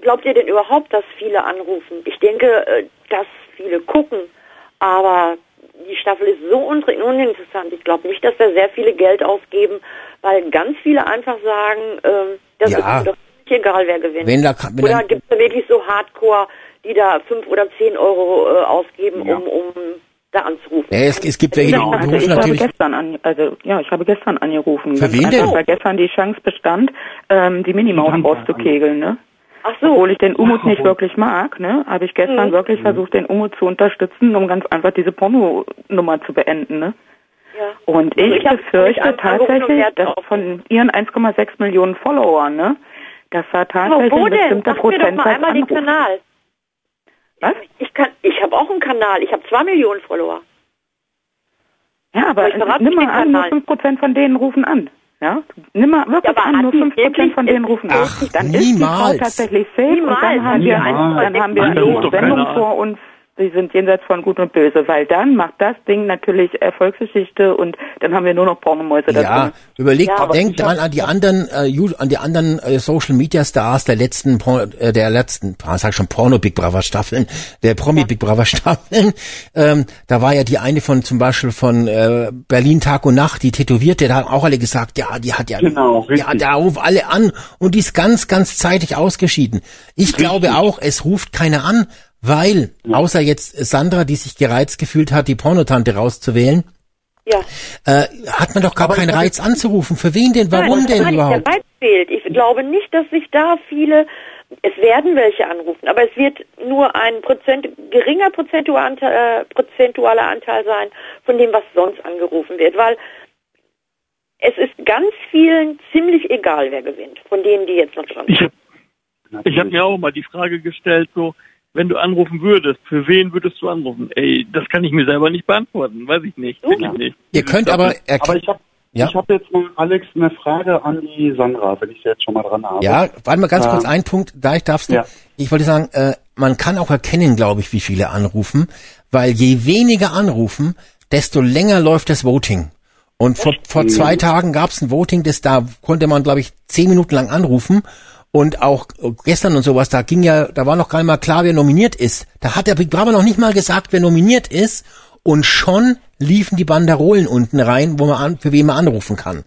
Glaubt ihr denn überhaupt, dass viele anrufen? Ich denke, äh, dass viele gucken, aber die Staffel ist so un uninteressant. Ich glaube nicht, dass da sehr viele Geld ausgeben, weil ganz viele einfach sagen, ähm, das Ja. ist mir doch nicht egal, wer gewinnt. Wenn da, wenn oder gibt es da wirklich so Hardcore, die da fünf oder zehn Euro äh, ausgeben, Ja. um, um da anzurufen? ja, es, es gibt welche, die Genau. Also rufen ich habe natürlich. gestern an, also ja, ich habe gestern angerufen. Für wen einfach, denn? Weil gestern die Chance bestand, ähm, die Minimaus Die rauszukegeln, ne? Ach so. Obwohl ich den Umut nicht wirklich mag, ne, habe ich gestern Mhm. wirklich versucht, den Umut zu unterstützen, um ganz einfach diese Porno-Nummer zu beenden, ne? ja. Und Also ich befürchte tatsächlich, dass von ihren 1,6 Millionen Followern, ne, dass da tatsächlich ein bestimmter doch mal Prozentsatz den. Kanal. Was? Ich kann, ich habe auch einen Kanal. Ich habe zwei Millionen Follower. Ja, aber Aber nimm mal an, nur Kanal. 5% von denen rufen an. Ja? Nimm mal wirklich Ja, aber an, nur die 5% wirklich- von denen rufen an. Ach, dann ist die niemals. Frau tatsächlich safe Niemals. und dann haben wir, Niemals. dann haben wir eine Sendung vor uns, die sind jenseits von Gut und Böse, weil dann macht das Ding natürlich Erfolgsgeschichte und dann haben wir nur noch Pornomäuse da Ja, drin. überlegt, Ja, denkt dran an die anderen, äh, an die anderen äh, Social Media Stars der letzten, Por- äh, der letzten, ah, sag schon Porno Big Brother Staffeln, der Promi Big Brother Staffeln. Ähm, da war ja die eine von zum Beispiel von äh, Berlin Tag und Nacht, die Tätowierte, da haben auch alle gesagt, ja, die hat ja, Genau, ja, richtig. da rufen alle an und die ist ganz, ganz zeitig ausgeschieden. Ich glaube auch, es ruft keiner an, weil außer jetzt Sandra, die sich gereizt gefühlt hat, die Pornotante rauszuwählen. Ja. Äh, hat man doch gar Aber keinen Reiz anzurufen. Für wen denn? Warum Nein, denn nein, überhaupt? Der Reiz fehlt. Ich glaube nicht, dass sich da viele, es werden welche anrufen, aber es wird nur ein Prozent, geringer prozentualer Anteil, äh, prozentualer Anteil sein von dem, was sonst angerufen wird, weil es ist ganz vielen ziemlich egal, wer gewinnt, von denen, die jetzt noch dran Ich sind. habe ich hab mir auch mal die Frage gestellt, so, wenn du anrufen würdest, für wen würdest du anrufen? Ey, das kann ich mir selber nicht beantworten, weiß ich nicht, Du? wirklich nicht. Ihr könnt aber, Aber ich habe Ja. ich hab jetzt mal, Alex, eine Frage an die Sandra, wenn ich sie jetzt schon mal dran habe. ja, warte mal ganz Ja. kurz, ein Punkt, da ich darfst du. Ja. Ich wollte sagen, äh, man kann auch erkennen, glaube ich, wie viele anrufen, weil je weniger anrufen, desto länger läuft das Voting. Und vor, vor zwei Tagen gab es ein Voting, das da konnte man, glaube ich, zehn Minuten lang anrufen. Und auch gestern und sowas, da ging ja, da war noch gar nicht mal klar, wer nominiert ist. Da hat der Big Brother noch nicht mal gesagt, wer nominiert ist. Und schon liefen die Banderolen unten rein, wo man an, für wen man anrufen kann.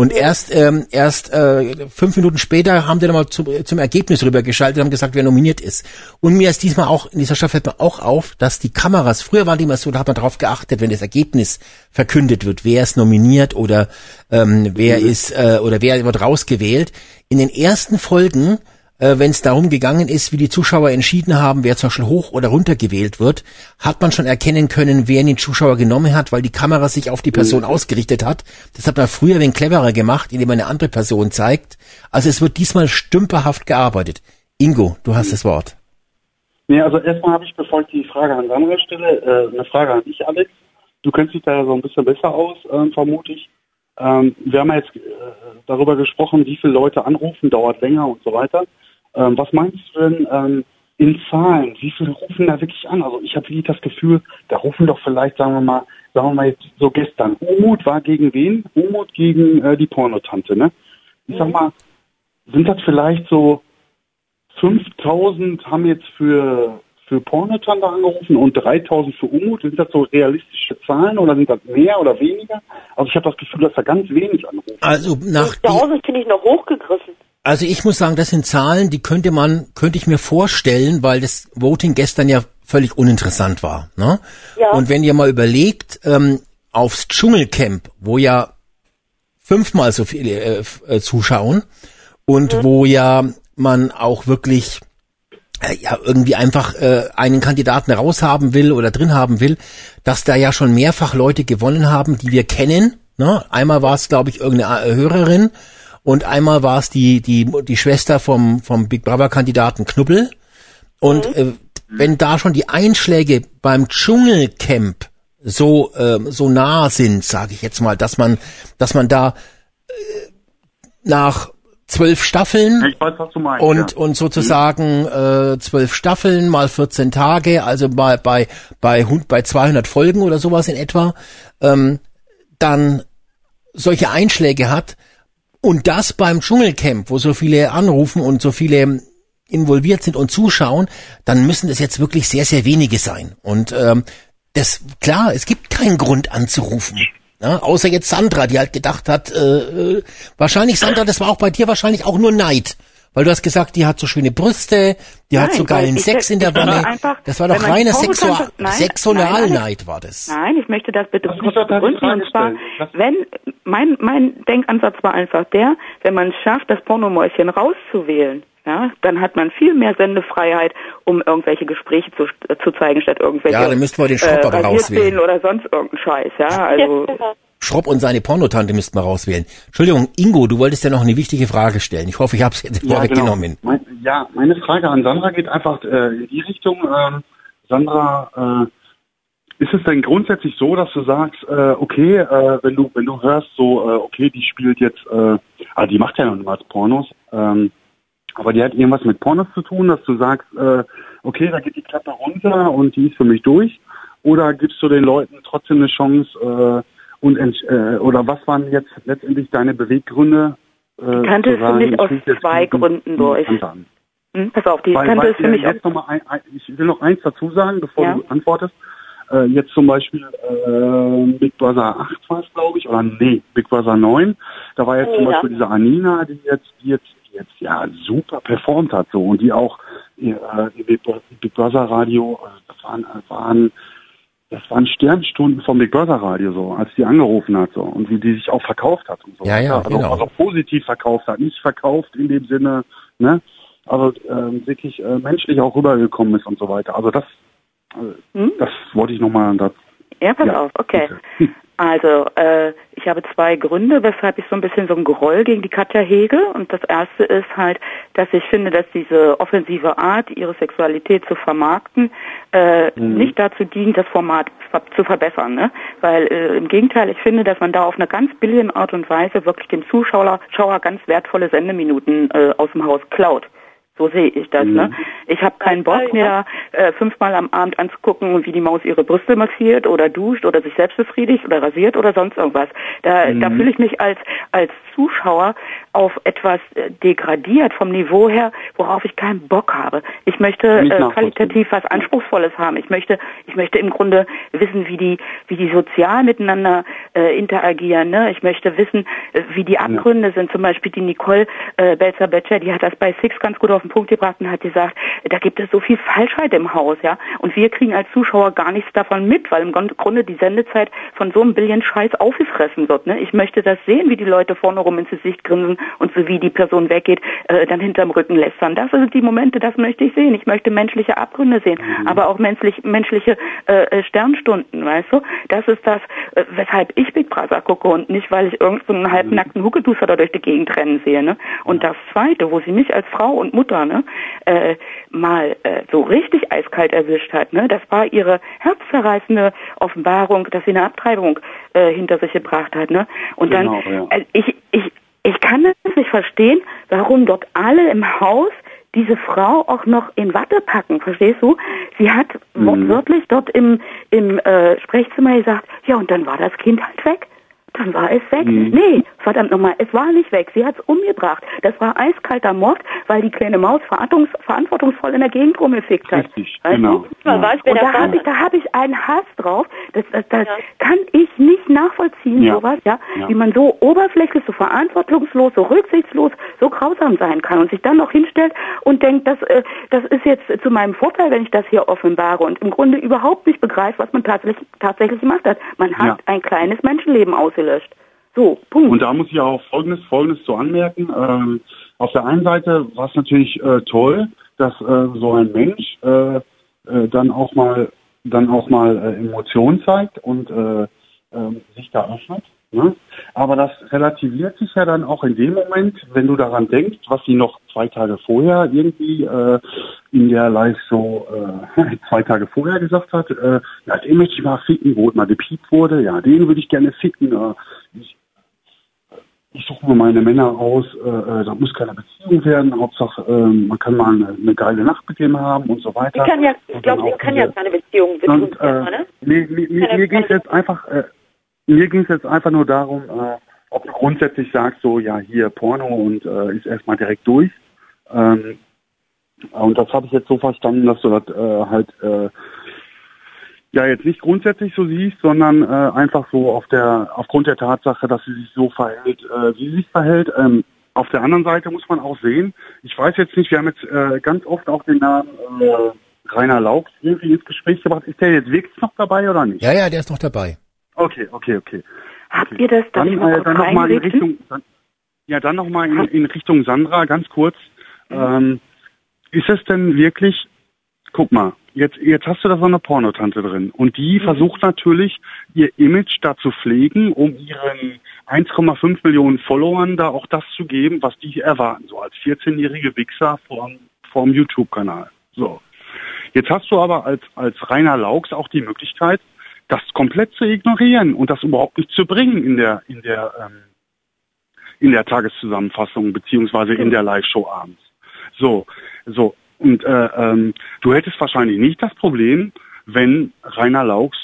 Und erst ähm, erst äh, fünf Minuten später haben die dann mal zu, zum Ergebnis rübergeschaltet und haben gesagt, wer nominiert ist. Und mir ist diesmal auch, in dieser Staffel fällt mir auch auf, dass die Kameras, früher waren die immer so, da hat man darauf geachtet, wenn das Ergebnis verkündet wird, wer ist nominiert oder ähm, wer ist äh, oder wer wird rausgewählt. In den ersten Folgen äh, wenn es darum gegangen ist, wie die Zuschauer entschieden haben, wer zum Beispiel hoch oder runter gewählt wird, hat man schon erkennen können, wer den Zuschauer genommen hat, weil die Kamera sich auf die Person ausgerichtet hat. Das hat man früher ein wenig cleverer gemacht, indem man eine andere Person zeigt. Also es wird diesmal stümperhaft gearbeitet. Ingo, du hast das Wort. Nee, also erstmal habe ich, bevor ich die Frage an Sandra stelle, äh, eine Frage an dich, Alex. Du kennst dich da so ein bisschen besser aus, ähm, vermute ich. Ähm, wir haben ja jetzt äh, darüber gesprochen, wie viele Leute anrufen, dauert länger und so weiter. Ähm, was meinst du denn ähm, in Zahlen? Wie viele rufen da wirklich an? Also ich habe wirklich das Gefühl, da rufen doch vielleicht, sagen wir mal, sagen wir mal jetzt so gestern. Umut war gegen wen? Umut gegen äh, die Pornotante, ne? Ich sag mal, sind das vielleicht so 5000 haben jetzt für, für Pornotante angerufen und 3000 für Umut. Sind das so realistische Zahlen oder sind das mehr oder weniger? Also ich habe das Gefühl, dass da ganz wenig anrufen. Also nach die, 1000 finde ich noch hochgegriffen. Also ich muss sagen, das sind Zahlen, die könnte man, könnte ich mir vorstellen, weil das Voting gestern ja völlig uninteressant war. Ne? Ja. Und wenn ihr mal überlegt, ähm, aufs Dschungelcamp, wo ja fünfmal so viele äh, äh, zuschauen und wo ja man auch wirklich äh, ja irgendwie einfach äh, einen Kandidaten raushaben will oder drin haben will, dass da ja schon mehrfach Leute gewonnen haben, die wir kennen. Ne? Einmal war es, glaube ich, irgendeine Hörerin und einmal war es die die die Schwester vom vom Big Brother Kandidaten Knubbel. Und äh, wenn da schon die Einschläge beim Dschungelcamp so ähm, so nah sind, sage ich jetzt mal, dass man dass man da äh, nach zwölf Staffeln Ich weiß, was du meinst. und ja. und sozusagen äh, zwölf Staffeln mal 14 Tage, also bei bei bei hund bei 200 Folgen oder sowas in etwa, ähm, dann solche Einschläge hat und das beim Dschungelcamp, wo so viele anrufen und so viele involviert sind und zuschauen, dann müssen das jetzt wirklich sehr sehr wenige sein und ähm, das klar, es gibt keinen Grund anzurufen. Ja, außer jetzt Sandra, die halt gedacht hat, äh, äh, wahrscheinlich Sandra, das war auch bei dir wahrscheinlich auch nur Neid. Weil du hast gesagt, die hat so schöne Brüste, die hat Nein, so geilen ich- Sex in der Wanne. einfach, das war doch reiner Sexual Sexualneid war das. Nein, ich möchte das begründen. Frage Und zwar, wenn, mein, mein Denkansatz war einfach der, wenn man es schafft, das Pornomäuschen rauszuwählen, ja, dann hat man viel mehr Sendefreiheit, um irgendwelche Gespräche zu, zu zeigen, statt irgendwelche Ja, dann müssten wir den aber Rasierszenen rauswählen. oder sonst irgendeinen Scheiß, ja, also, Schropp und seine Pornotante müssten wir rauswählen. Entschuldigung, Ingo, du wolltest ja noch eine wichtige Frage stellen. Ich hoffe, ich habe es jetzt Ja, vorweggenommen. genau. Mein, ja, meine Frage an Sandra geht einfach äh, in die Richtung. Ähm, Sandra, äh, ist es denn grundsätzlich so, dass du sagst, äh, okay, äh, wenn du wenn du hörst, so, äh, okay, die spielt jetzt, äh, also die macht ja noch niemals Pornos, ähm, aber die hat irgendwas mit Pornos zu tun, dass du sagst, okay, da geht die Klappe runter und die ist für mich durch, oder gibst du den Leuten trotzdem eine Chance äh, und äh, oder was waren jetzt letztendlich deine Beweggründe? Äh, Ich kannte zu es für mich ich aus zwei Gründen durch. Hm, pass auf, die Weil, kannte weil es für mich jetzt noch mal ein, ein, ich will noch eins dazu sagen, bevor Ja. du antwortest. Äh, jetzt zum Beispiel äh, Big Brother 8 war es, glaube ich, oder nee, Big Brother 9. Da war jetzt zum Ja. Beispiel diese Anina, die jetzt, die jetzt, die jetzt ja super performt hat so und die auch äh, Big, Bro- Big Brother Radio, äh, das waren, waren das waren Sternstunden vom Big Brother Radio so, als die angerufen hat so und wie die sich auch verkauft hat und so. Ja, ja, also, genau. also positiv verkauft hat, nicht verkauft in dem Sinne, ne? aber ähm, wirklich äh, menschlich auch rübergekommen ist und so weiter. Also das, äh, Hm? das wollte ich nochmal. Ja, pass Ja, auf, okay. Also, äh, ich habe zwei Gründe, weshalb ich so ein bisschen so ein Groll gegen die Katja hege. Und das erste ist halt, dass ich finde, dass diese offensive Art, ihre Sexualität zu vermarkten, äh, Mhm. nicht dazu dient, das Format zu verbessern. Ne? Weil äh, im Gegenteil, ich finde, dass man da auf eine ganz billige Art und Weise wirklich dem Zuschauer Schauer ganz wertvolle Sendeminuten äh, aus dem Haus klaut. So sehe ich das. Mhm. Ne? Ich habe keinen Bock, da äh, fünfmal am Abend anzugucken, wie die Maus ihre Brüste massiert oder duscht oder sich selbst befriedigt oder rasiert oder sonst irgendwas. Da, Mhm. da fühle ich mich als, als Zuschauer auf etwas äh, degradiert vom Niveau her, worauf ich keinen Bock habe. Ich möchte äh, qualitativ was Anspruchsvolles haben. Ich möchte, ich möchte im Grunde wissen, wie die, wie die sozial miteinander äh, interagieren. Ne? Ich möchte wissen, äh, wie die Abgründe sind. Zum Beispiel die Nicole äh, Belzer-Betscher, die hat das bei Six ganz gut auf den Punkt gebracht und hat gesagt, da gibt es so viel Falschheit im Haus, ja. Und wir kriegen als Zuschauer gar nichts davon mit, weil im Grunde die Sendezeit von so einem Billion Scheiß aufgefressen wird. Ne? Ich möchte das sehen, wie die Leute vorne rum ins Gesicht grinsen und so wie die Person weggeht, äh, dann hinterm Rücken lästern. Das sind die Momente, das möchte ich sehen. Ich möchte menschliche Abgründe sehen, aber auch menschlich, menschliche äh, äh, Sternstunden, weißt du? Das ist das, äh, weshalb ich Big Brother gucke und nicht, weil ich irgendeinen so halbnackten Huckeduster da durch die Gegend rennen sehe. Ne? Und das Zweite, wo sie mich als Frau und Mutter ne, äh, mal äh, so richtig eiskalt erwischt hat, ne, das war ihre herzzerreißende Offenbarung, dass sie eine Abtreibung äh, hinter sich gebracht hat. Ne? Und Genau, dann, ja. äh, ich, ich, ich kann das nicht verstehen, warum dort alle im Haus diese Frau auch noch in Watte packen, verstehst du? Sie hat wortwörtlich dort im, im äh, Sprechzimmer gesagt, ja, und dann war das Kind halt weg. Dann war es weg. Mhm. Nee, verdammt nochmal, es war nicht weg. Sie hat es umgebracht. Das war eiskalter Mord, weil die kleine Maus verantwortungs verantwortungsvoll in der Gegend rumgefickt hat. Richtig, Weißt genau. wer Und da habe ich, da habe ich einen Hass drauf. Das, das, das Ja. kann ich nicht nachvollziehen, Ja. sowas, ja? Ja. Wie man so oberflächlich, so verantwortungslos, so rücksichtslos, so grausam sein kann und sich dann noch hinstellt und denkt, das, äh, das ist jetzt zu meinem Vorteil, wenn ich das hier offenbare und im Grunde überhaupt nicht begreift, was man tatsächlich, tatsächlich gemacht hat. Man hat Ja. ein kleines Menschenleben ausgelöscht. So, Punkt. Und da muss ich auch Folgendes, Folgendes zu anmerken. Ähm, auf der einen Seite war es natürlich äh, toll, dass äh, so ein Mensch äh, äh, dann auch mal dann auch mal äh, Emotionen zeigt und äh, ähm, sich da öffnet. Ne? Aber das relativiert sich ja dann auch in dem Moment, wenn du daran denkst, was sie noch zwei Tage vorher irgendwie äh, in der Live-Show äh, zwei Tage vorher gesagt hat, äh, ja, den möchte ich mal ficken, wo mal gepiept wurde, ja, den würde ich gerne ficken. Äh, ich, ich suche mir meine Männer aus, äh, äh, da muss keine Beziehung werden, Hauptsache äh, man kann mal eine, eine geile Nacht mit dem haben und so weiter. kann ja, ich Und glaube, auch kann ja keine Beziehung und, betrügen, äh, ne? mir, mir, mir, keine- jetzt einfach, äh, mir ging es jetzt einfach nur darum, äh, ob du grundsätzlich sagst, so ja hier Porno und äh, ist erstmal direkt durch. Ähm, und das habe ich jetzt so verstanden, dass du das äh, halt äh, ja jetzt nicht grundsätzlich so siehst, sondern äh, einfach so auf der aufgrund der Tatsache, dass sie sich so verhält, äh, wie sie sich verhält. Ähm, auf der anderen Seite muss man auch sehen, ich weiß jetzt nicht, wir haben jetzt äh, ganz oft auch den Namen äh, Rainer Laux irgendwie ins Gespräch gebracht. Ist der jetzt wirklich noch dabei oder nicht? Ja, ja, der ist noch dabei. Okay, okay, okay. Habt ihr das, Dann, mal äh, dann noch mal in? Richtung, dann, ja, dann noch mal in, in Richtung Sandra, ganz kurz. Ähm, ist es denn wirklich, guck mal, jetzt, jetzt hast du da so eine Pornotante drin und die versucht natürlich, ihr Image da zu pflegen, um ihren 1,5 Millionen Followern da auch das zu geben, was die erwarten, so als 14-jährige Wichser vorm, vorm YouTube-Kanal. So. Jetzt hast du aber als, als Rainer Laux auch die Möglichkeit, das komplett zu ignorieren und das überhaupt nicht zu bringen in der, in der, ähm, in der Tageszusammenfassung beziehungsweise in der Live-Show abends. So, so. Und äh, ähm, du hättest wahrscheinlich nicht das Problem, wenn Rainer Laux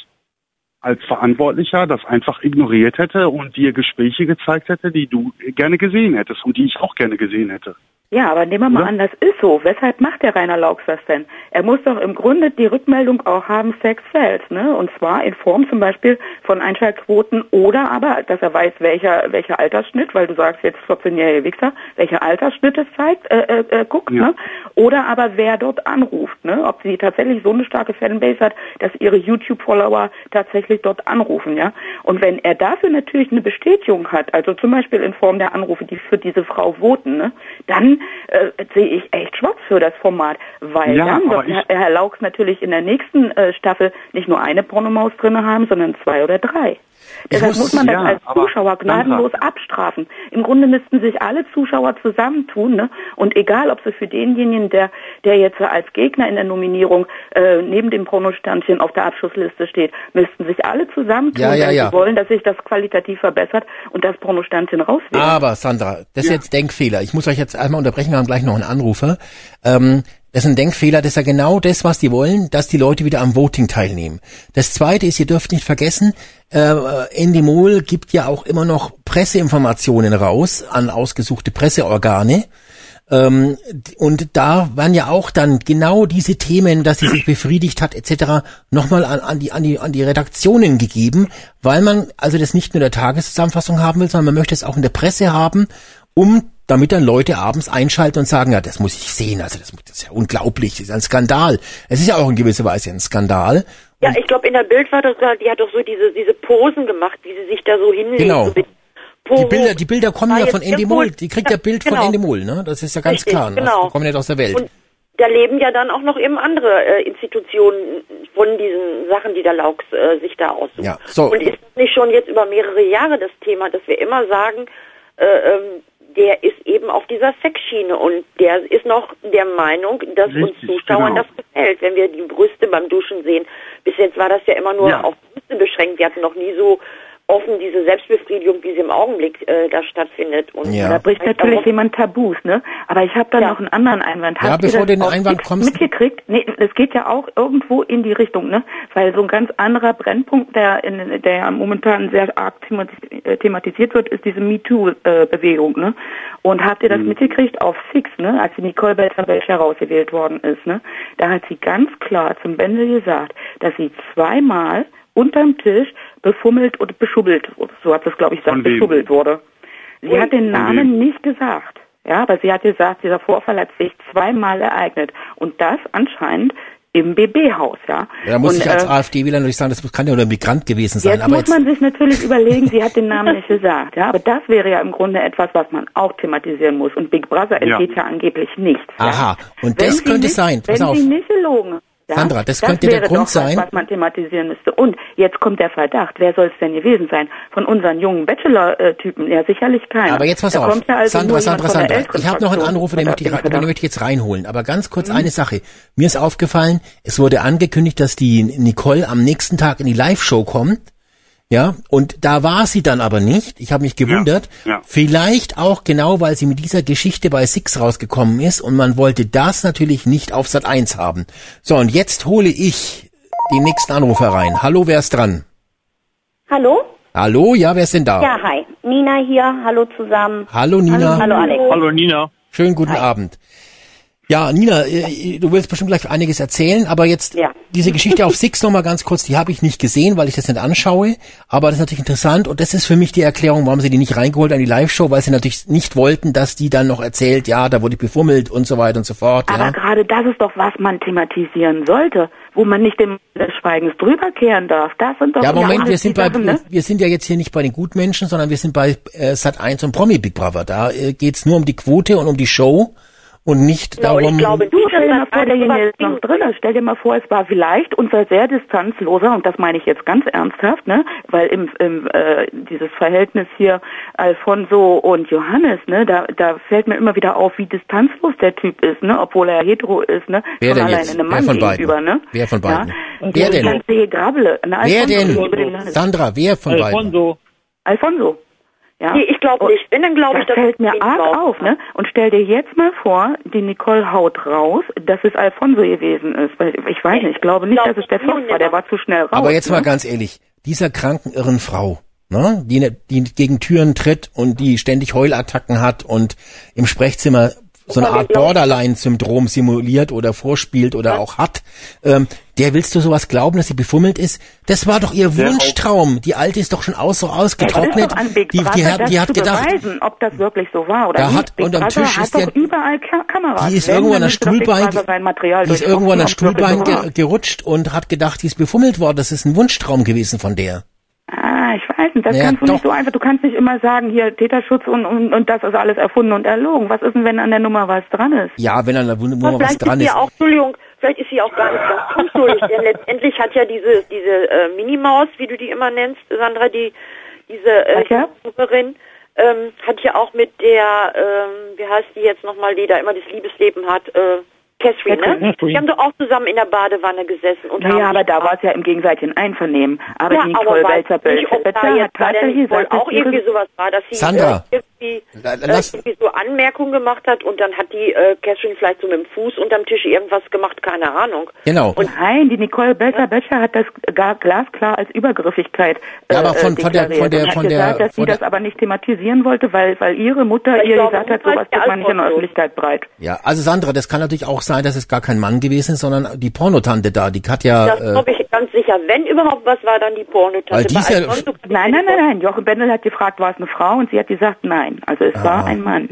als Verantwortlicher das einfach ignoriert hätte und dir Gespräche gezeigt hätte, die du gerne gesehen hättest und die ich auch gerne gesehen hätte. Ja, aber nehmen wir mal Oder? an, das ist so. Weshalb macht der Rainer Laux das denn? Er muss doch im Grunde die Rückmeldung auch haben, Sex fällt, ne? Und zwar in Form zum Beispiel von Einschaltquoten oder aber, dass er weiß, welcher, welcher Altersschnitt, weil du sagst jetzt 14-jährige Wichser, welcher Altersschnitt es zeigt, äh, äh, äh, guckt, Ja. ne? Oder aber wer dort anruft, ne? Ob sie tatsächlich so eine starke Fanbase hat, dass ihre YouTube-Follower tatsächlich dort anrufen, ja? Und wenn er dafür natürlich eine Bestätigung hat, also zum Beispiel in Form der Anrufe, die für diese Frau voten, ne? Dann äh, sehe ich echt schwarz für das Format, weil Ja, dann wird Herr, Laux natürlich in der nächsten äh, Staffel nicht nur eine Pornomaus drinne haben, sondern zwei oder drei. Deshalb muss- muss, man das ja, als Zuschauer gnadenlos abstrafen. Im Grunde müssten sich alle Zuschauer zusammentun, ne? Und egal, ob sie für denjenigen, der, der jetzt als Gegner in der Nominierung äh, neben dem Pornosternchen auf der Abschussliste steht, müssten sich alle zusammentun, Ja, ja, wenn ja. sie wollen, dass sich das qualitativ verbessert und das Pornosternchen rauswählt. Aber Sandra, das ist jetzt Denkfehler. Ich muss euch jetzt einmal unterbrechen, wir haben gleich noch einen Anrufer. Ähm, das ist ein Denkfehler, das ist ja genau das, was die wollen, dass die Leute wieder am Voting teilnehmen. Das zweite ist, ihr dürft nicht vergessen, äh, Endemol gibt ja auch immer noch Presseinformationen raus an ausgesuchte Presseorgane. Ähm, und da waren ja auch dann genau diese Themen, dass sie sich befriedigt hat etc. nochmal an, an, die, an, die, an die Redaktionen gegeben, weil man also das nicht nur in der Tageszusammenfassung haben will, sondern man möchte es auch in der Presse haben, um damit dann Leute abends einschalten und sagen, ja, das muss ich sehen, also das, das ist ja unglaublich, das ist ein Skandal. Es ist ja auch in gewisser Weise ein Skandal. Ja, ich glaube, in der Bild war das da, die hat doch so diese, diese Posen gemacht, wie sie sich da so hinlegt. Genau. So Die Bilder, die Bilder kommen ja jetzt von Endemol, Pol- die kriegt ja Bild von genau. Endemol, ne? Das ist ja ganz Richtig, klar, ne? genau. die kommen nicht aus der Welt. Und da leben ja dann auch noch eben andere äh, Institutionen von diesen Sachen, die der Laux äh, sich da aussucht. Ja, so. Und ist das nicht schon jetzt über mehrere Jahre das Thema, dass wir immer sagen, äh, ähm, der ist eben auf dieser Sexschiene und der ist noch der Meinung, dass Richtig, uns Zuschauern genau. das gefällt, wenn wir die Brüste beim Duschen sehen. Bis jetzt war das ja immer nur Ja. auf Brüste beschränkt. Wir hatten noch nie so offen diese Selbstbefriedigung, wie sie im Augenblick äh, da stattfindet. Und Ja. Da bricht natürlich jemand Tabus, ne? Aber ich habe da Ja. noch einen anderen Einwand. Ja, Habt ihr bevor das du den Einwand kommst- mitgekriegt? Nee, das geht ja auch irgendwo in die Richtung, ne? Weil so ein ganz anderer Brennpunkt, der in der ja momentan sehr arg äh, thematisiert wird, ist diese MeToo-Bewegung, ne? Und habt ihr das mitgekriegt auf Six, ne? Als die Nicole Belzer-Welch herausgewählt worden ist, ne? Da hat sie ganz klar zum Bände gesagt, dass sie zweimal unterm Tisch befummelt und beschubbelt, so hat das glaube ich gesagt, beschubbelt wurde. Sie Ui, hat den Namen nicht gesagt. Ja, aber sie hat gesagt, dieser Vorfall hat sich zweimal ereignet. Und das anscheinend im BB-Haus, ja. Da muss und, ich als äh, AfD-Wähler natürlich sagen, das kann ja nur ein Migrant gewesen sein. Jetzt aber muss jetzt, man sich natürlich überlegen, sie hat den Namen nicht gesagt, ja. Aber das wäre ja im Grunde etwas, was man auch thematisieren muss. Und Big Brother Ja. entgeht ja, angeblich nichts. Aha, ja. und das sie könnte nicht, sein. Pass wenn auf. sie nicht gelogen hat, ja, Sandra, das könnte der Grund doch sein- Was, was man thematisieren müsste. Und jetzt kommt der Verdacht, wer soll es denn gewesen sein? Von unseren jungen Bachelor-Typen? Ja, sicherlich keiner. Aber jetzt pass da auf, Kommt ja also Sandra, Sandra, Sandra. Ich habe noch einen Anruf, den möchte, ich, den möchte ich jetzt reinholen. Aber ganz kurz Mhm. eine Sache. Mir ist aufgefallen, es wurde angekündigt, dass die Nicole am nächsten Tag in die Live-Show kommt. Ja, und da war sie dann aber nicht. Ich habe mich gewundert. Ja, ja. Vielleicht auch genau, weil sie mit dieser Geschichte bei Six rausgekommen ist und man wollte das natürlich nicht auf Sat 1 haben. So, und jetzt hole ich den nächsten Anrufer rein. Hallo, wer ist dran? Hallo? Hallo, ja, wer ist denn da? Ja, hi. Nina hier. Hallo zusammen. Hallo, Nina. Hallo, Alex. Hallo Nina. Schönen guten Abend. Ja, Nina, äh, du willst bestimmt gleich einiges erzählen, aber jetzt Ja. diese Geschichte auf Six nochmal ganz kurz, die habe ich nicht gesehen, weil ich das nicht anschaue, aber das ist natürlich interessant und das ist für mich die Erklärung, warum sie die nicht reingeholt an die Live-Show, weil sie natürlich nicht wollten, dass die dann noch erzählt, ja, da wurde ich befummelt und so weiter und so fort. Aber Ja. gerade das ist doch, was man thematisieren sollte, wo man nicht dem des Schweigens drüber kehren darf. Das sind doch Ja, Moment, wir sind bei, Sachen, ne? wir sind ja jetzt hier nicht bei den Gutmenschen, sondern wir sind bei äh, Sat 1 und Promi Big Brother. Da äh, geht's nur um die Quote und um die Show und nicht Ja, und darum. ich glaube Du stell dir mal vor, derjenige ist noch drin. Stell dir mal vor, es war vielleicht unser sehr distanzloser, und das meine ich jetzt ganz ernsthaft, ne? Weil im, im äh, dieses Verhältnis hier Alfonso und Johannes, ne, da, da fällt mir immer wieder auf, wie distanzlos der Typ ist, ne, obwohl er hetero ist, ne? Wer Schon denn allein jetzt? einem Wer Mann von beiden? gegenüber, ne? Wer von beiden? Ja? Und Wer denn? ganze Gegrabbele, ne, wer Alfonso denn? Sandra, wer von beiden? Alfonso. Alfonso. Ja? Nee, ich glaube nicht. Wenn, dann glaube ich, Das dass fällt mir arg raus- auf, ne? Und stell dir jetzt mal vor, die Nicole haut raus, dass es Alfonso gewesen ist. Weil ich weiß nicht, ich glaube nicht, glaub dass es der Fox war, der war zu schnell raus. Aber jetzt mal ne? ganz ehrlich, dieser kranken irren Frau, ne, die, ne- die gegen Türen tritt und die ständig Heulattacken hat und im Sprechzimmer so eine Art Borderline-Syndrom simuliert oder vorspielt oder auch hat, ähm, der willst du sowas glauben, dass sie befummelt ist? Das war doch ihr Wunschtraum. Die alte ist doch schon aus, so ausgetrocknet. an Big Die, die, Brother, hat, die hat gedacht, beweisen, ob das wirklich so war oder Da nicht. hat- Big unterm Brother Tisch ist doch der- überall Ka Kameras. die ist Wenn, irgendwo an der Stuhlbein, die ist irgendwo an der Stuhlbein gerutscht und hat gedacht, die ist befummelt worden. Das ist ein Wunschtraum gewesen von der. Ich weiß nicht, das Ja, kannst du doch. nicht so einfach, du kannst nicht immer sagen, hier Täterschutz und, und, und das ist alles erfunden und erlogen. Was ist denn, wenn an der Nummer was dran ist? Ja, wenn an der Nummer Aber was vielleicht dran ist ist. sie auch, Entschuldigung, vielleicht ist sie auch gar nicht ganz unschuldig, denn letztendlich hat ja diese, diese äh, Minimaus, wie du die immer nennst, Sandra, die, diese äh, ähm, hat ja auch mit der, ähm, wie heißt die jetzt nochmal, die da immer das Liebesleben hat, äh, Catherine, ne? Catherine. Die haben doch auch zusammen in der Badewanne gesessen und haben Naja, aber da war es ja im gegenseitigen Einvernehmen. Aber ja, Nicole weiß Welzer nicht, ob da Bölzer hat tatsächlich dass auch irgendwie sowas war, dass sie Sandra, äh, irgendwie, äh, irgendwie so Anmerkungen gemacht hat und dann hat die äh, Catherine vielleicht so mit dem Fuß unterm Tisch irgendwas gemacht, keine Ahnung. Genau. Nein, die Nicole Belzer-Becher hat das gar glasklar als Übergriffigkeit äh, Ja, aber von- von der- von der- und von der- gesagt, dass von sie der- das aber nicht thematisieren wollte, weil, weil ihre Mutter ihr glaube, gesagt hat, sowas wird man nicht in der. Öffentlichkeit breit. Ja, also Sandra, das kann natürlich auch sein, dass es gar kein Mann gewesen ist, sondern die Pornotante da, die Katja. Das Äh, glaube ich ganz sicher. Wenn überhaupt was war, dann die Pornotante. Weil die ist ja- Nein, nein, nein, nein. Jochen Bendel hat gefragt, war es eine Frau? Und sie hat gesagt, nein. Also es war ein Mann.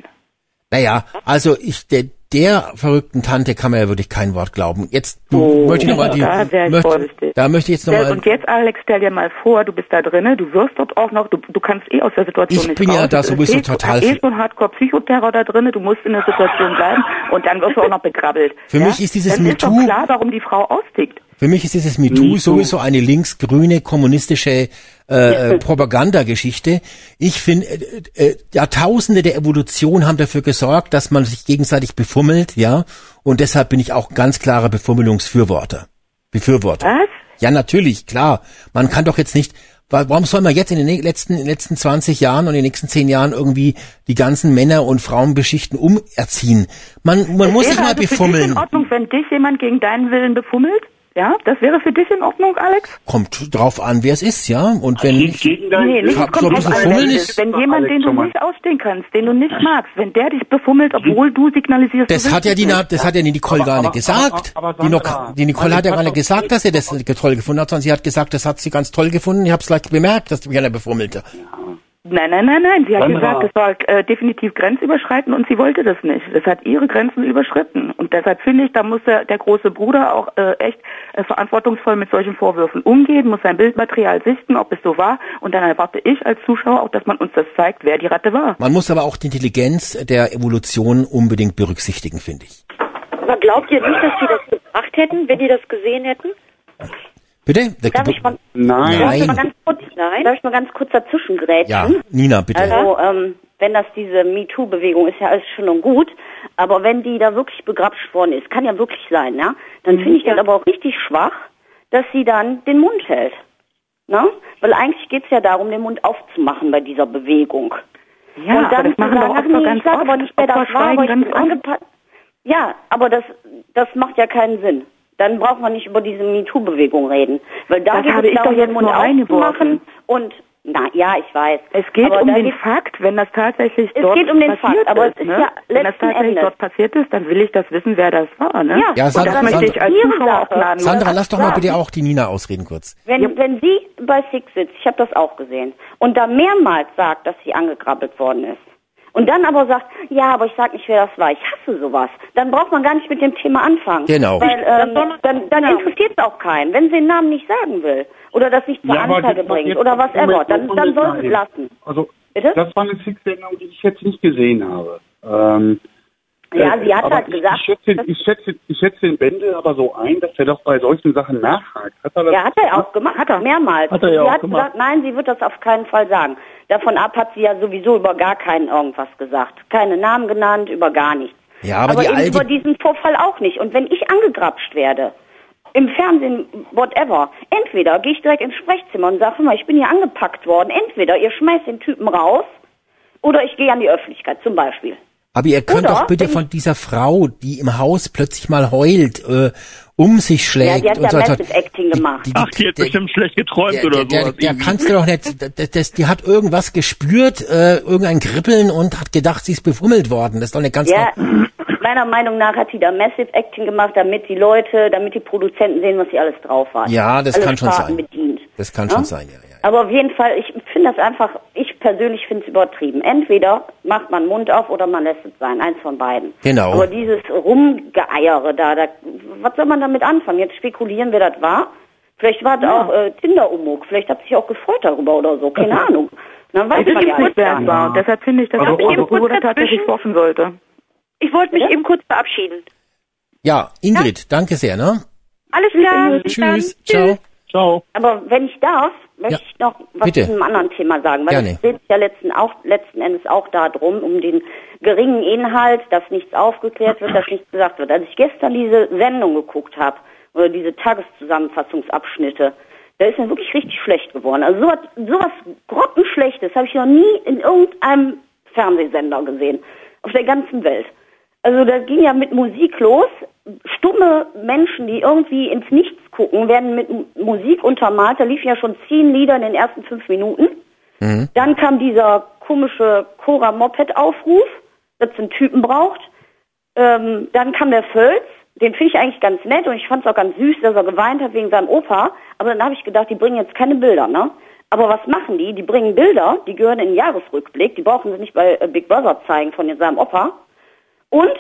naja, also ich der, der verrückten Tante kann man ja wirklich kein Wort glauben. Jetzt du, Oh, möchte ich noch mal die, da wär ich möchte, vorsichtig. da möchte ich jetzt noch Stell- mal. Und jetzt, Alex, stell dir mal vor, du bist da drinnen, du wirst dort auch noch, du, du kannst eh aus der Situation Ich nicht bin raus. ja da sowieso eh, total eh viel- schon Hardcore-Psychoterror da drinnen, du musst in der Situation bleiben und dann wirst du auch noch begrabbelt. Für ja? mich ist dieses Dann ist doch MeToo- klar, warum die Frau austickt. Für mich ist dieses MeToo sowieso eine linksgrüne kommunistische äh, äh, Propagandageschichte. Ich finde, äh, äh, Jahrtausende der Evolution haben dafür gesorgt, dass man sich gegenseitig befummelt, ja. Und deshalb bin ich auch ganz klarer Befummelungsfürworter. Befürworter. Was? Ja, natürlich, klar. Man kann doch jetzt nicht, wa- warum soll man jetzt in den letzten, in den letzten 20 Jahren und in den nächsten 10 Jahren irgendwie die ganzen Männer und Frauenbeschichten umerziehen? Man, man muss sich mal also Für dich befummeln. in Ordnung, wenn dich jemand gegen deinen Willen befummelt? Ja, das wäre für dich in Ordnung, Alex? Kommt drauf an, wer es ist, ja. Und wenn, Nee, nicht hab kommt so ein bisschen Fummeln wenn, ist- wenn jemand, den du nicht ausstehen kannst, den du nicht magst, wenn der dich befummelt, obwohl du signalisierst, das du hat ja die, das hat ja die Nicole Aber- gar nicht aber- gesagt. aber- aber die, Nic- die Nicole hat ja gar nicht gesagt, dass sie das toll gefunden hat, sondern sie hat gesagt, das hat sie ganz toll gefunden. Ich habe es gleich bemerkt, dass mich einer befummelte. Nein, nein, nein, nein. Sie hat Sandra. gesagt, es war äh, definitiv grenzüberschreitend und sie wollte das nicht. Das hat ihre Grenzen überschritten. Und deshalb finde ich, da muss der, der große Bruder auch äh, echt äh, verantwortungsvoll mit solchen Vorwürfen umgehen, muss sein Bildmaterial sichten, ob es so war. Und dann erwarte ich als Zuschauer auch, dass man uns das zeigt, wer die Ratte war. Man muss aber auch die Intelligenz der Evolution unbedingt berücksichtigen, finde ich. Aber glaubt ihr nicht, dass die das gebracht hätten, wenn die das gesehen hätten? Bitte? Darf ich mal, Nein. darf ich mal ganz kurz, Nein. darf ich mal ganz kurz dazwischen grätschen? Ja, Nina, bitte. Also, ähm, wenn das diese MeToo-Bewegung ist ja alles schön und gut, aber wenn die da wirklich begrapscht worden ist, kann ja wirklich sein, ja, dann finde ich das aber auch richtig schwach, dass sie dann den Mund hält. Ne? Weil eigentlich geht es ja darum, den Mund aufzumachen bei dieser Bewegung. Ja, und aber dann das machen doch sagen, ach Opfer nee, ganz ich sag aber nicht, wer das war, aber ich bin angepasst. Ja, aber das, das macht ja keinen Sinn. Dann braucht man nicht über diese MeToo-Bewegung reden. Weil da Das geht habe es ich doch jetzt nur eingeworfen. aufzumachen und, na, ja, ich weiß. Es geht aber um den geht's- Fakt, wenn das tatsächlich Es dort geht um den passiert Fakt, aber ist, es ist ne? ja wenn das tatsächlich Endes. dort passiert ist, dann will ich das wissen, wer das war, ne? Ja, Ja, Sandra, das möchte ich als Zuschauer auch gnadenlos Sandra, lass doch mal Ja. bitte auch die Nina ausreden kurz. Wenn, wenn sie bei Six sitzt, ich habe das auch gesehen, und da mehrmals sagt, dass sie angekrabbelt worden ist, und dann aber sagt, ja, aber ich sag nicht, wer das war, ich hasse sowas, dann braucht man gar nicht mit dem Thema anfangen. Genau. Weil ähm, dann, dann interessiert es auch keinen. Wenn sie den Namen nicht sagen will oder das nicht zur Ja, Anzeige bringt jetzt- oder was ever, dann, dann soll es lassen. Also, Bitte? das war eine Six-Sendung, die ich jetzt nicht gesehen habe. Ähm, Ja, äh, sie hat aber halt ich, gesagt, Ich schätze, ich, schätze, ich schätze den Bendel aber so ein, dass er doch bei solchen Sachen nachhakt. Hat er das Ja, hat er auch gemacht, hat er mehrmals. Hat er ja sie auch hat gemacht. gesagt, nein, sie wird das auf keinen Fall sagen. Davon ab hat sie ja sowieso über gar keinen irgendwas gesagt. Keine Namen genannt, über gar nichts. Ja, aber, die eben alte, über diesen Vorfall auch nicht. Und wenn ich angegrapscht werde, im Fernsehen, whatever, entweder gehe ich direkt ins Sprechzimmer und sage, mal, ich bin hier angepackt worden. Entweder ihr schmeißt den Typen raus oder ich gehe an die Öffentlichkeit zum Beispiel. Aber ihr könnt Oder doch bitte von dieser Frau, die im Haus plötzlich mal heult, äh, um sich Ja, schlägt die hat und ja so weiter. Massive Acting gemacht. Ach, die hat der- bestimmt schlecht geträumt der, oder der, sowas. der, kannst du doch nicht, das, das, die hat irgendwas gespürt, äh, irgendein Kribbeln und hat gedacht, sie ist befummelt worden. Das ist doch nicht ganz Ja, meiner Meinung nach hat sie da Massive Acting gemacht, damit die Leute, damit die Produzenten sehen, was sie alles drauf hat. Ja, das Alle kann schon Sparten sein. Bedient. Das kann Ja? schon sein, ja, ja. Aber auf jeden Fall, ich finde das einfach, ich persönlich finde es übertrieben. Entweder macht man Mund auf oder man lässt es sein, eins von beiden. Genau. Aber dieses Rumgeeiere da, da, was soll man damit anfangen? Jetzt spekulieren, wer das war. Vielleicht war es auch äh, Tinder-Umug, vielleicht hat sich auch gefreut darüber oder so, keine Ahnung. Dann weiß Es man ja nicht. Und deshalb finde ich, dass Also- der große also- Bruder tatsächlich forschen sollte. Ich wollte mich eben kurz verabschieden. Ja, Ingrid, danke sehr, ne? Alles klar. dann. Tschüss, ciao. Ciao. Aber wenn ich darf, möchte Ja, ich noch was bitte. zu einem anderen Thema sagen, weil es geht ja letzten, auch, letzten Endes auch darum, um den geringen Inhalt, dass nichts aufgeklärt wird, dass nichts gesagt wird. Als ich gestern diese Sendung geguckt habe, oder diese Tageszusammenfassungsabschnitte, da ist mir wirklich richtig schlecht geworden. Also sowas, sowas Grottenschlechtes habe ich noch nie in irgendeinem Fernsehsender gesehen, auf der ganzen Welt. Also das ging ja mit Musik los. Stumme Menschen, die irgendwie ins Nichts gucken, werden mit Musik untermalt. Da liefen ja schon zehn Lieder in den ersten fünf Minuten. Dann kam dieser komische Cora-Moped-Aufruf, dass es einen Typen braucht. Ähm, dann kam der Völz, den finde ich eigentlich ganz nett und ich fand es auch ganz süß, dass er geweint hat wegen seinem Opa. Aber dann habe ich gedacht, die bringen jetzt keine Bilder, ne? Aber was machen die? Die bringen Bilder, die gehören in den Jahresrückblick, die brauchen sie nicht bei äh, Big Brother zeigen von seinem Opa. Und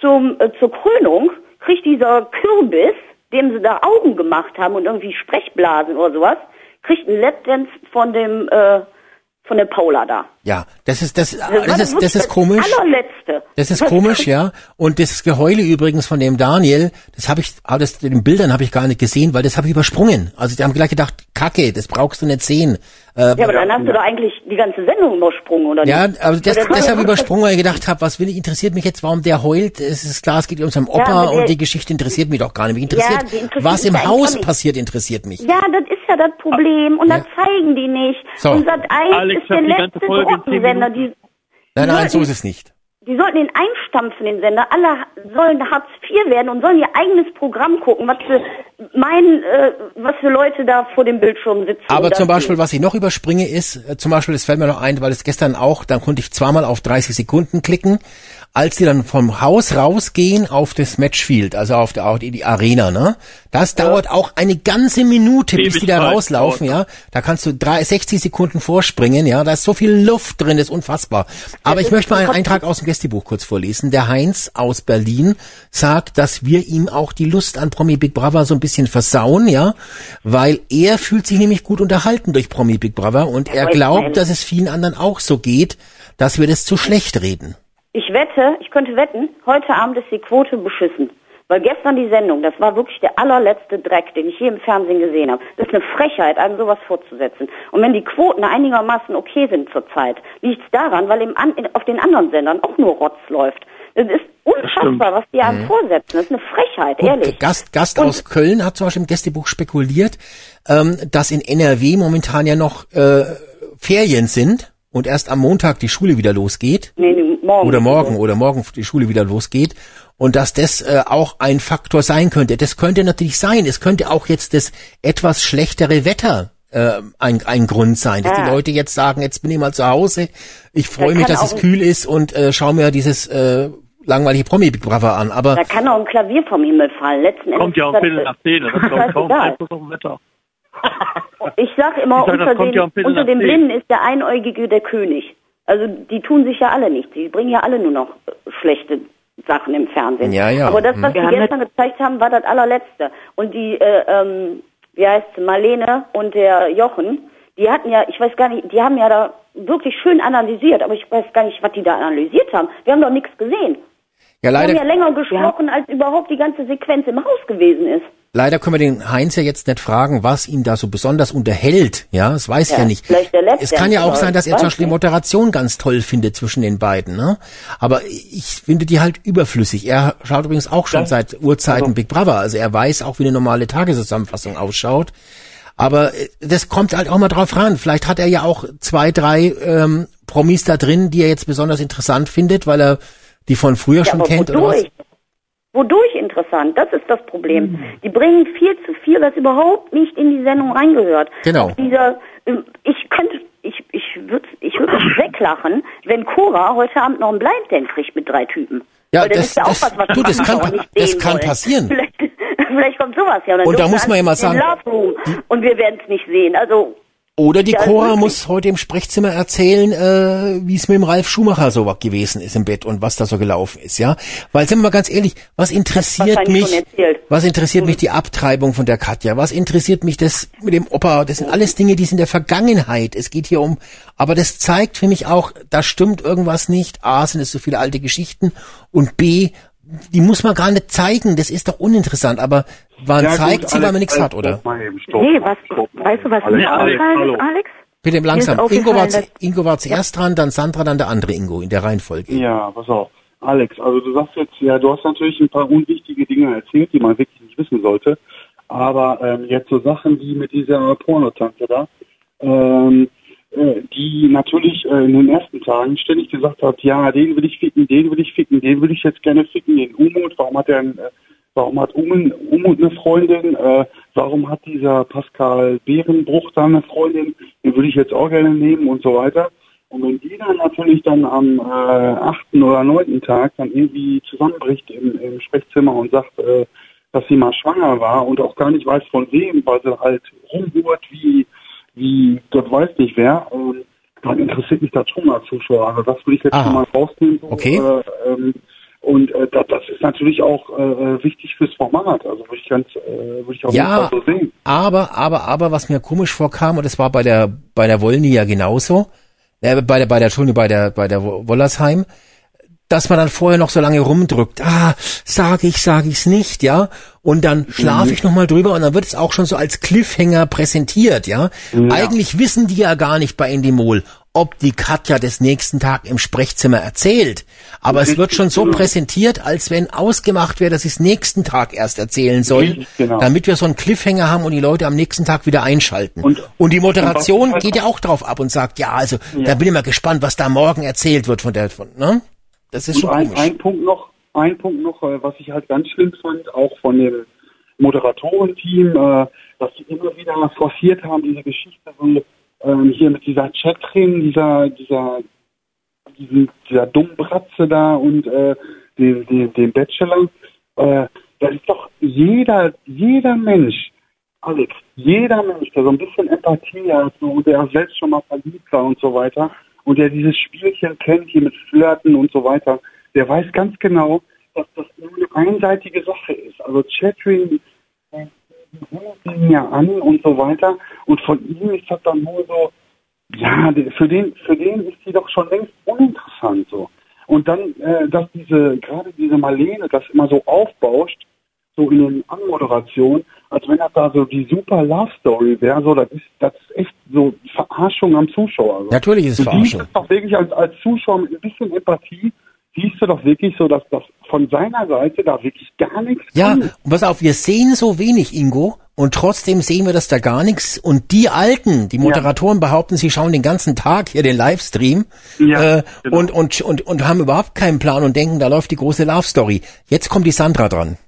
zum, äh, zur Krönung kriegt dieser Kürbis, dem sie da Augen gemacht haben und irgendwie Sprechblasen oder sowas, kriegt einen Lapdance von dem, äh, von der Paula da. Ja, das ist das, war das ist das ist komisch. allerletzte. Das ist komisch, ja. Und das Geheule übrigens von dem Daniel, das habe ich, ah, das den Bildern habe ich gar nicht gesehen, weil das habe ich übersprungen. Also die haben gleich gedacht, Kacke, das brauchst du nicht sehen. Äh, Ja, aber dann hast du doch eigentlich die ganze Sendung übersprungen, oder ja, nicht? also das, deshalb ja- übersprungen, weil ich gedacht habe, was will ich, interessiert mich jetzt, warum der heult. Es ist klar, es geht um seinen Opa aber der- und die Geschichte interessiert mich doch gar nicht. Mich interessiert, die interessiert was im Haus passiert, interessiert mich. Ja, das ist ja das Problem. Und das zeigen die nicht. So. Und Sat 1 Alex ist der hat die ganze letzte Grottensender. Die, Nein, nein, so ist es nicht. die sollten ihn einstampfen, den Sender. Alle sollen Hartz IV werden und sollen ihr eigenes Programm gucken, was für meinen, äh, was für Leute da vor dem Bildschirm sitzen. Aber zum Beispiel, was ich noch überspringe, ist, äh, zum Beispiel, das fällt mir noch ein, weil es gestern auch, dann konnte ich zweimal auf 30 Sekunden klicken, als die dann vom Haus rausgehen auf das Matchfield, also auf, der, auf die, die Arena, ne? Das dauert auch eine ganze Minute, bis die da Ewigkeit rauslaufen, ja? Da kannst du drei, 60 Sekunden vorspringen, ja? Da ist so viel Luft drin, das ist unfassbar. Aber ich möchte mal einen Eintrag aus dem Gästebuch kurz vorlesen. Der Heinz aus Berlin sagt, dass wir ihm auch die Lust an Promi Big Brother so ein bisschen versauen, ja? Weil er fühlt sich nämlich gut unterhalten durch Promi Big Brother und er glaubt, dass es vielen anderen auch so geht, dass wir das zu schlecht reden. Ich wette, ich könnte wetten, heute Abend ist die Quote beschissen. Weil gestern die Sendung, das war wirklich der allerletzte Dreck, den ich je im Fernsehen gesehen habe. Das ist eine Frechheit, einem sowas vorzusetzen. Und wenn die Quoten einigermaßen okay sind zurzeit, liegt es daran, weil im An auf den anderen Sendern auch nur Rotz läuft. Das ist unfassbar, was die einem vorsetzen. Das ist eine Frechheit, Gut, ehrlich. Gast, Gast Und- aus Köln hat zum Beispiel im Gästebuch spekuliert, ähm, dass in NRW momentan ja noch äh, Ferien sind und erst am Montag die Schule wieder losgeht. Nee, nee, morgen. Oder morgen oder morgen die Schule wieder losgeht und dass das äh, auch ein Faktor sein könnte. Das könnte natürlich sein. Es könnte auch jetzt das etwas schlechtere Wetter äh, ein, ein Grund sein, dass Ja. die Leute jetzt sagen, jetzt bin ich mal zu Hause, ich freue Da mich, dass es kühl ist und äh, schau mir dieses äh, langweilige Promi Big Brother an. Aber Da kann auch ein Klavier vom Himmel fallen. Letzten Kommt Endes ja auch ist Viertel nach zehn. Das auch kaum. Einfluss auf das Wetter. Ich sag immer, Ich sag, unter, den, ja unter den. Blinden ist der Einäugige der König. Also die tun sich ja alle nichts. Die bringen ja alle nur noch äh, schlechte Sachen im Fernsehen. Ja, ja. Aber das, was Wir die haben gestern gezeigt haben, war das allerletzte. Und die, äh, ähm, wie heißt Marlene und der Jochen, die hatten ja, ich weiß gar nicht, die haben ja da wirklich schön analysiert, aber ich weiß gar nicht, was die da analysiert haben. Wir haben doch nichts gesehen. ja, Wir haben ja leider, länger gesprochen, als überhaupt die ganze Sequenz im Haus gewesen ist. Leider können wir den Heinz ja jetzt nicht fragen, was ihn da so besonders unterhält. Ja, das weiß ich Ja, ja nicht. es kann ja auch aber sein, dass er zum Beispiel die. Moderation ganz toll findet zwischen den beiden. Ne? Aber ich finde die halt überflüssig. Er schaut übrigens auch schon Ja. seit Urzeiten Big Brother. Also er weiß auch, wie eine normale Tageszusammenfassung ausschaut. Aber äh, das kommt halt auch mal drauf ran. Vielleicht hat er ja auch zwei, drei ähm, Promis da drin, die er jetzt besonders interessant findet, weil er die von früher schon aber kennt oder was? Wodurch? Interessant? Das ist das Problem. Die bringen viel zu viel, was überhaupt nicht in die Sendung reingehört. Genau. Dieser, ähm, ich könnte, ich, ich würde, ich würde weglachen, wenn Cora heute Abend noch ein Blind Dance kriegt mit drei Typen. Ja, Weil das, das- ist ja auch das- was, was du, das kann das kann wollen. passieren. Vielleicht, vielleicht kommt sowas ja. dann Und da muss man ja mal sagen, und wir werden es nicht sehen. Also Oder die Ja, Cora muss heute im Sprechzimmer erzählen, äh, wie es mit dem Ralf Schumacher so gewesen ist im Bett und was da so gelaufen ist, ja? Weil sind wir mal ganz ehrlich, was interessiert mich, was interessiert mich die Abtreibung von der Katja? Was interessiert mich das mit dem Opa? Das sind alles Dinge, die sind der Vergangenheit. Es geht hier um, aber das zeigt für mich auch, da stimmt irgendwas nicht. A, sind es so viele alte Geschichten und B, die muss man gar nicht zeigen. Das ist doch uninteressant. Aber man Ja, gut, zeigt sie, weil man nichts Alex, hat, oder? Nee, was, weißt du, was Alex, mir aufgefallen ist, Alex? Bitte langsam. Mir ist Ingo war, Ingo war zuerst dran, dann Sandra, dann der andere Ingo in der Reihenfolge. Ja, pass auf. Alex, also du sagst jetzt, ja, du hast natürlich ein paar unwichtige Dinge erzählt, die man wirklich nicht wissen sollte. Aber ähm, jetzt so Sachen wie mit dieser Pornotante da, ähm, äh, die natürlich äh, in den ersten Tagen ständig gesagt hat, ja, den will ich ficken, den will ich ficken, den will ich jetzt gerne ficken, den Umut, warum hat er ein, äh, warum hat Umut, eine Freundin, äh, warum hat dieser Pascal Bärenbruch da eine Freundin, den würde ich jetzt auch gerne nehmen und so weiter. Und wenn die dann natürlich dann am äh, achten oder neunten Tag dann irgendwie zusammenbricht im, im Sprechzimmer und sagt, äh, dass sie mal schwanger war und auch gar nicht weiß von wem, weil sie halt rumhurt wie, wie Gott weiß nicht wer, ähm, dann interessiert mich das schon als Zuschauer. Also das will ich jetzt Aha. schon mal rausnehmen. So, Okay. Äh, ähm, und äh, das, das ist natürlich auch äh, wichtig fürs Format. Also würde ich ganz, äh, würde ich jeden Ja, so sehen. aber, aber, aber, was mir komisch vorkam, und das war bei der, bei der Wollny ja genauso, äh, bei der, bei der, Entschuldigung, bei der, bei der Wollersheim, dass man dann vorher noch so lange rumdrückt. Ah, sage ich, sage ich's nicht, ja? Und dann schlafe ich noch mal drüber und dann wird es auch schon so als Cliffhanger präsentiert, ja? Ja. Eigentlich wissen die ja gar nicht bei Endemol, ob die Katja des nächsten Tag im Sprechzimmer erzählt. Aber es wird schon so genau. präsentiert, als wenn ausgemacht wäre, dass sie es nächsten Tag erst erzählen soll, Richtig, genau. damit wir so einen Cliffhanger haben und die Leute am nächsten Tag wieder einschalten. Und- die Moderation und geht ja auch drauf ab und sagt, ja, also Ja. da bin ich mal gespannt, was da morgen erzählt wird von der, von, ne? Das ist Und schon ein, komisch. ein Punkt noch, ein Punkt noch, äh, was ich halt ganz schlimm fand, auch von dem Moderatorenteam, äh, dass sie immer wieder forciert haben, diese Geschichte so, ähm, hier mit dieser Chatrin, dieser, dieser, diesen, dieser dummen Bratze da und äh, dem, dem, dem Bachelor. Äh, da ist doch jeder, jeder Mensch, Alex, jeder Mensch, der so ein bisschen Empathie hat, so, der selbst schon mal verliebt war und so weiter, und der dieses Spielchen kennt, hier mit Flirten und so weiter, der weiß ganz genau, dass das nur eine einseitige Sache ist. Also rufen ihn ja an und so weiter, und von ihm ist das dann nur so, ja, für den, für den ist die doch schon längst uninteressant so. Und dann, äh, dass diese, gerade diese Marlene das immer so aufbauscht, so in den Anmoderationen, als wenn das da so die super Love Story wäre, so, das ist, das ist echt so Verarschung am Zuschauer. So. Natürlich ist es Du Verarschung. es doch wirklich als, als Zuschauer mit ein bisschen Empathie, siehst du doch wirklich so, dass das von seiner Seite da wirklich gar nichts Ja, kommt. und pass auf, wir sehen so wenig, Ingo, und trotzdem sehen wir das da gar nichts. Und die Alten, die Moderatoren behaupten, sie schauen den ganzen Tag hier den Livestream Ja, äh, genau. und, und, und, und haben überhaupt keinen Plan und denken, da läuft die große Love Story. Jetzt kommt die Sandra dran.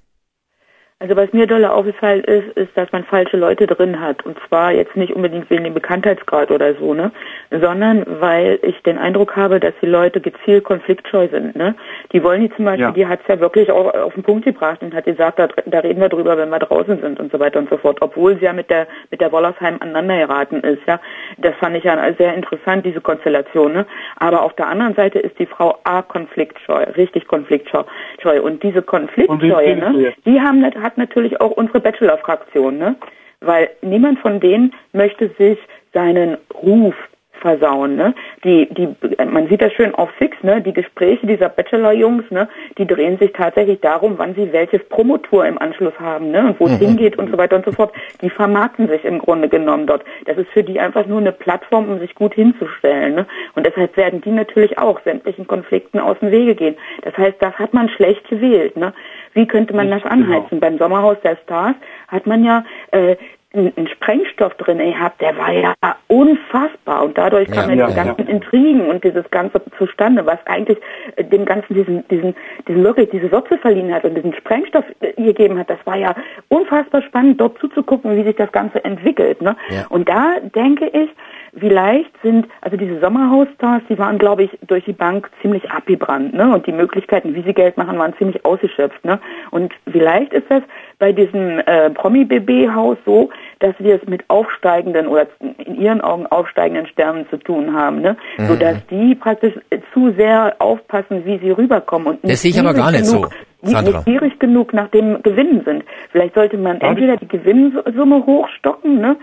Also was mir dolle aufgefallen ist, ist, dass man falsche Leute drin hat. Und zwar jetzt nicht unbedingt wegen dem Bekanntheitsgrad oder so, ne? Sondern weil ich den Eindruck habe, dass die Leute gezielt konfliktscheu sind, ne? Die wollen die zum Beispiel, Ja. die hat's ja wirklich auch auf den Punkt gebracht und hat gesagt, da, da reden wir drüber, wenn wir draußen sind und so weiter und so fort. Obwohl sie ja mit der mit der Wollersheim aneinander geraten ist, ja. Das fand ich ja sehr interessant, diese Konstellation, ne? Aber auf der anderen Seite ist die Frau A konfliktscheu, richtig konfliktscheu. Scheu. Und diese Konfliktscheue, redest du ne? Die haben nat- hat natürlich auch unsere Bachelor-Fraktion, ne? Weil niemand von denen möchte sich seinen Ruf versauen, ne? Die, die, man sieht das schön auf Fix, ne? Die Gespräche dieser Bachelor-Jungs, ne? Die drehen sich tatsächlich darum, wann sie welche Promotour im Anschluss haben, ne? Und wo es hingeht und so weiter und so fort. Die vermarkten sich im Grunde genommen dort. Das ist für die einfach nur eine Plattform, um sich gut hinzustellen, ne? Und deshalb werden die natürlich auch sämtlichen Konflikten aus dem Wege gehen. Das heißt, das hat man schlecht gewählt, ne? Wie könnte man das anheizen? Beim Sommerhaus der Stars hat man ja äh, einen Sprengstoff drin gehabt, der war ja unfassbar und dadurch Ja, kamen ja, ja. ganzen Intrigen und dieses ganze zustande, was eigentlich äh, dem Ganzen diesen, diesen, diesen wirklich diese Würze verliehen hat und diesen Sprengstoff äh, gegeben hat. Das war ja unfassbar spannend, dort zuzugucken, wie sich das Ganze entwickelt. Ne? Und da denke ich, vielleicht sind, also diese Sommerhausstars, die waren, glaube ich, durch die Bank ziemlich abgebrannt, ne? Und die Möglichkeiten, wie sie Geld machen, waren ziemlich ausgeschöpft, ne? Und vielleicht ist das bei diesem äh, Promi-BB-Haus so, dass wir es mit aufsteigenden oder in ihren Augen aufsteigenden Sternen zu tun haben, ne? Mhm. Sodass die praktisch zu sehr aufpassen, wie sie rüberkommen und Das sehe ich aber gar nicht so, nicht, Sandra. nicht gierig genug nach dem Gewinn sind. Vielleicht sollte man entweder die Gewinnsumme hochstocken, ne?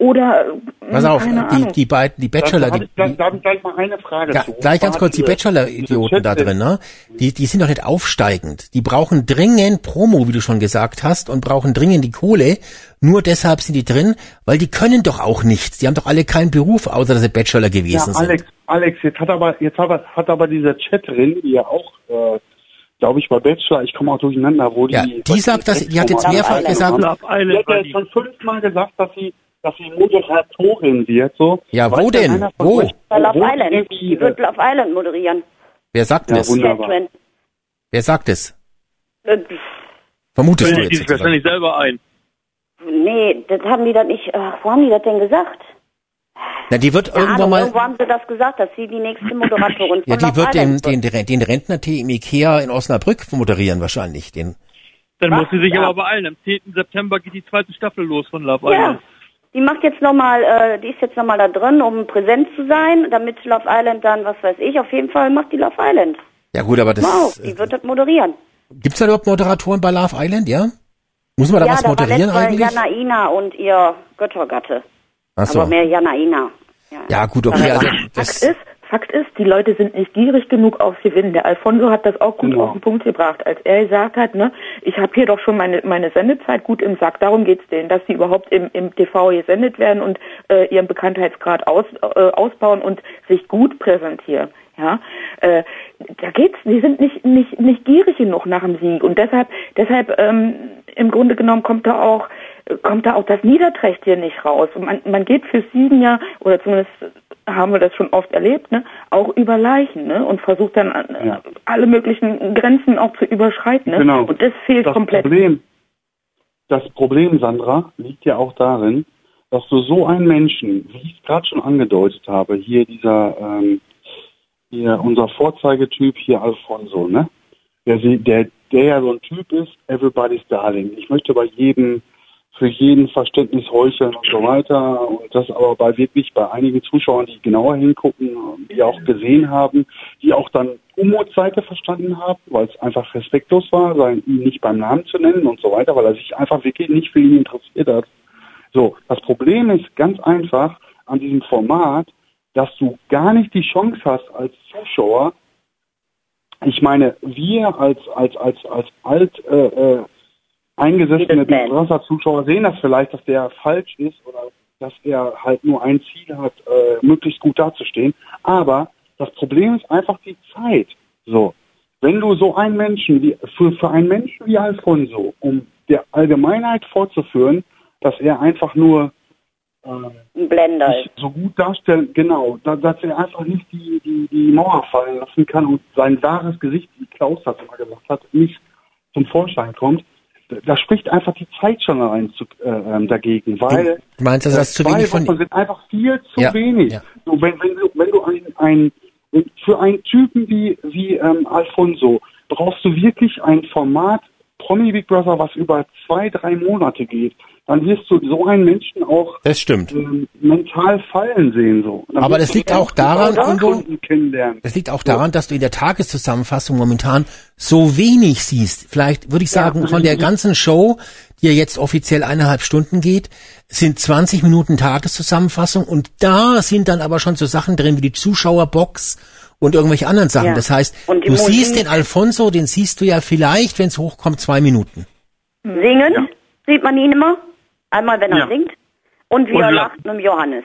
Oder Pass auf, keine die, Ahnung. die beiden, die Bachelor, da, die, da, da habe ich gleich mal eine Frage Ja, zu. gleich ganz kurz, die Bachelor-Idioten da drin, ne? Die, die sind doch nicht aufsteigend. Die brauchen dringend Promo, wie du schon gesagt hast, und brauchen dringend die Kohle. Nur deshalb sind die drin, weil die können doch auch nichts. Die haben doch alle keinen Beruf, außer dass sie Bachelor Ja, gewesen Alex, sind. Alex, jetzt hat aber, jetzt hat aber, hat aber diese Chatterin, die ja auch, äh, glaube ich, bei Bachelor, ich komme auch durcheinander, wo die... Ja, die sagt das, die hat jetzt mehrfach gesagt, ja die. schon fünfmal gesagt, dass sie, dass sie Moderatorin wird, so. Ja, wo Weiß denn? Wo? Bei Love wo Island. Die wird Love Island moderieren. wer sagt Ja, das? wunderbar. Wer sagt es? Äh, Vermutest du Bildet die jetzt sich wahrscheinlich selber ein. Nee, das haben die dann nicht. Ach, wo haben die das denn gesagt? Na, die wird Keine irgendwann mal, irgendwo haben sie das gesagt, dass sie die nächste Moderatorin ja, von die Love wird den, den, den, den Rentnertee im Ikea in Osnabrück moderieren wahrscheinlich, den. Dann Was? muss sie sich Ja. aber beeilen. Am 10. September geht die zweite Staffel los von Love Ja, Island. Die macht jetzt nochmal, äh, die ist jetzt nochmal da drin, um präsent zu sein, damit Love Island dann, was weiß ich, auf jeden Fall macht die Love Island. Ja gut, aber das, Wow, äh, die wird das moderieren. gibt's da überhaupt Moderatoren bei Love Island, ja? Muss man da ja, was da war moderieren Mal eigentlich? Janaina und ihr Göttergatte. Ach so. Aber mehr Janaina. Ja, gut, okay, also Fakt das, ist, Fakt ist, die Leute sind nicht gierig genug aufs Gewinnen. Der Alfonso hat das auch gut Genau. auf den Punkt gebracht, als er gesagt hat, ne, ich habe hier doch schon meine, meine Sendezeit gut im Sack. Darum geht's denen, dass sie überhaupt im, im TV gesendet werden und äh, ihren Bekanntheitsgrad aus, äh, ausbauen und sich gut präsentieren. Ja, äh, da geht's. Die sind nicht nicht nicht gierig genug nach dem Sieg und deshalb deshalb ähm, im Grunde genommen kommt da auch kommt da auch das Niederträchtige nicht raus. Und man, man geht fürs Siegen ja oder zumindest haben wir das schon oft erlebt, ne, auch über Leichen, ne, und versucht dann äh, Ja. alle möglichen Grenzen auch zu überschreiten, ne? Genau. Und das fehlt das komplett. Problem, das Problem, Sandra, liegt ja auch darin, dass du so einen Menschen, wie ich es gerade schon angedeutet habe, hier dieser, ähm, hier unser Vorzeigetyp hier Alfonso, ne? Der, sie- der, der ja so ein Typ ist, everybody's darling. Ich möchte bei jedem, für jeden Verständnis heucheln und so weiter. Und das aber bei wirklich bei einigen Zuschauern, die genauer hingucken, die auch gesehen haben, die auch dann Ummuts Seite verstanden haben, weil es einfach respektlos war, ihn nicht beim Namen zu nennen und so weiter, weil er sich einfach wirklich nicht für ihn interessiert hat. So, das Problem ist ganz einfach an diesem Format, dass du gar nicht die Chance hast als Zuschauer. Ich meine, wir als als als als alt äh, äh, eingesessene Big Brother Zuschauer sehen das vielleicht, dass der falsch ist oder dass er halt nur ein Ziel hat, äh, möglichst gut dazustehen. Aber das Problem ist einfach die Zeit. So, wenn du so einen Menschen wie für, für einen Menschen wie Alfonso, um der Allgemeinheit vorzuführen, dass er einfach nur Ein Blender so gut darstellen, genau, da, dass er einfach nicht die, die, die Mauer fallen lassen kann und sein wahres Gesicht, wie Klaus das immer gesagt hat, nicht zum Vorschein kommt. Da, spricht einfach die Zeit schon allein zu, äh, ähm, dagegen, weil Du meinst, dass das zu wenig von Wochen sind einfach viel zu Ja, wenig. ja. So, wenn, wenn du, wenn du ein, ein für einen Typen wie, wie ähm, Alfonso brauchst du wirklich ein Format Promi Big Brother, was über zwei, drei Monate geht. Dann wirst du so einen Menschen auch Das stimmt. ähm, mental fallen sehen. So. Dann Aber das liegt auch daran, Ingo-. Das liegt auch daran, dass du in der Tageszusammenfassung momentan so wenig siehst. Vielleicht würde ich sagen, von der ganzen Show, die ja jetzt offiziell eineinhalb Stunden geht, sind 20 Minuten Tageszusammenfassung und da sind dann aber schon so Sachen drin wie die Zuschauerbox und irgendwelche anderen Sachen. Ja. Das heißt, du siehst Musik. den Alfonso, den siehst du ja vielleicht, wenn es hochkommt, zwei Minuten. Singen sieht man ihn immer. Einmal, wenn er Ja. singt. Und wie Und er lacht. mit dem Johannes.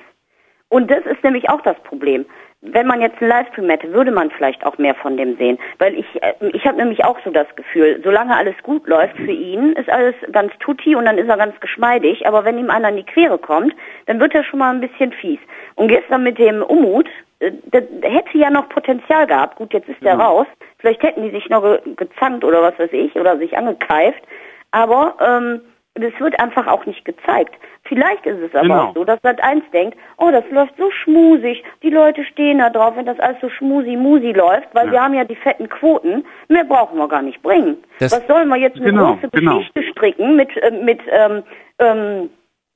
Und das ist nämlich auch das Problem. Wenn man jetzt einen Livestream hätte, würde man vielleicht auch mehr von dem sehen. Weil ich, äh, ich habe nämlich auch so das Gefühl, solange alles gut läuft für ihn, ist alles ganz tutti und dann ist er ganz geschmeidig. Aber wenn ihm einer in die Quere kommt, dann wird er schon mal ein bisschen fies. Und gestern mit dem Umut, äh, das hätte ja noch Potenzial gehabt. Gut, jetzt ist der raus. Vielleicht hätten die sich noch ge gezankt oder was weiß ich oder sich angekeift. Aber ähm, das wird einfach auch nicht gezeigt. Vielleicht ist es aber Genau. auch so, dass Sat 1 denkt, oh, das läuft so schmusig, die Leute stehen da drauf, wenn das alles so schmusi-musi läuft, weil Ja. wir haben ja die fetten Quoten, mehr brauchen wir gar nicht bringen. Das- Was sollen wir jetzt eine Genau, große genau. Geschichte stricken mit, äh, mit ähm, ähm,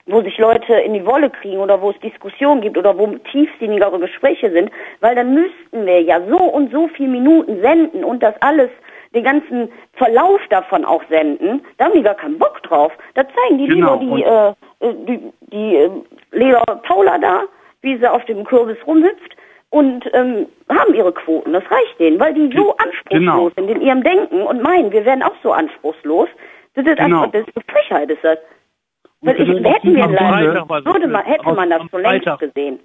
wo sich Leute in die Wolle kriegen oder wo es Diskussionen gibt oder wo tiefsinnigere Gespräche sind, weil dann müssten wir ja so und so viele Minuten senden und das alles, den ganzen Verlauf davon auch senden. Da haben die gar keinen Bock drauf. Da zeigen die Genau, lieber die, äh, äh, die, die äh, Leder Paula da, wie sie auf dem Kürbis rumhüpft und ähm, haben ihre Quoten. Das reicht denen, weil die so anspruchslos Genau. sind in ihrem Denken und meinen, wir wären auch so anspruchslos. Das ist Genau. einfach, das ist eine Frechheit, ist das. Weil ich, hätten wir das würde man, hätte man das schon längst gesehen.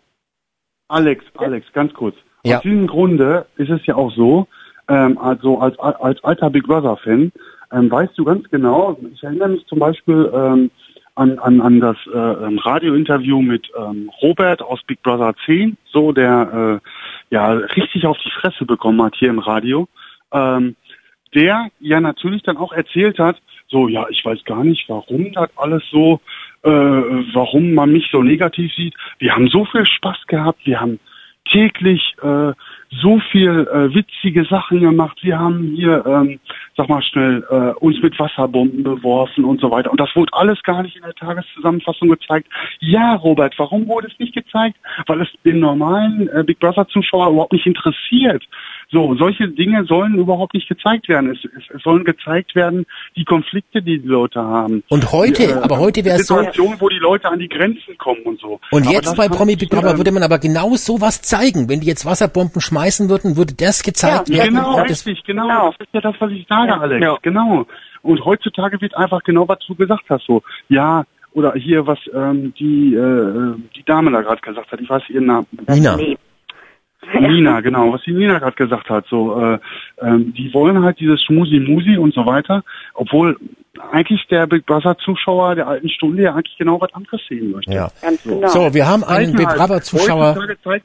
Alex, Alex, ganz kurz. Ja. Aus diesem Grunde ist es ja auch so, ähm, also als, als alter Big Brother Fan, ähm, weißt du ganz genau, ich erinnere mich zum Beispiel ähm, an, an, an das äh, ähm, Radiointerview mit ähm, Robert aus Big Brother 10, so der äh, ja richtig auf die Fresse bekommen hat hier im Radio. Ähm, der ja natürlich dann auch erzählt hat, so, ja, ich weiß gar nicht, warum das alles so, äh, warum man mich so negativ sieht. Wir haben so viel Spaß gehabt, wir haben täglich äh, so viel äh, witzige Sachen gemacht. Wir haben hier, ähm, sag mal schnell, äh, uns mit Wasserbomben beworfen und so weiter. Und das wurde alles gar nicht in der Tageszusammenfassung gezeigt. Ja, Robert, warum wurde es nicht gezeigt? Weil es den normalen äh, Big Brother Zuschauer überhaupt nicht interessiert. So, solche Dinge sollen überhaupt nicht gezeigt werden. Es, es, es sollen gezeigt werden, die Konflikte, die die Leute haben. Und heute, Die, äh, aber heute wäre es so. Situationen, wo die Leute an die Grenzen kommen und so. Und Aber jetzt bei Promi Big Brother ähm, würde man aber genau sowas zeigen. Wenn die jetzt Wasserbomben schmeißen würden, würde das gezeigt Ja, werden. genau, richtig, genau. Das ist ja das, was ich sage, Alex. Genau. Und heutzutage wird einfach genau, was du gesagt hast, so. Ja, oder hier, was ähm, die äh, die Dame da gerade gesagt hat, ich weiß ihren Namen. Nina. Nina, genau, was die Nina gerade gesagt hat, so, äh, ähm, die wollen halt dieses Schmusi-Musi und so weiter, obwohl eigentlich der Big Brother Zuschauer der alten Stunde ja eigentlich genau was anderes sehen möchte. Ja. Ganz genau. So, wir haben einen Big halt. Brother Zuschauer.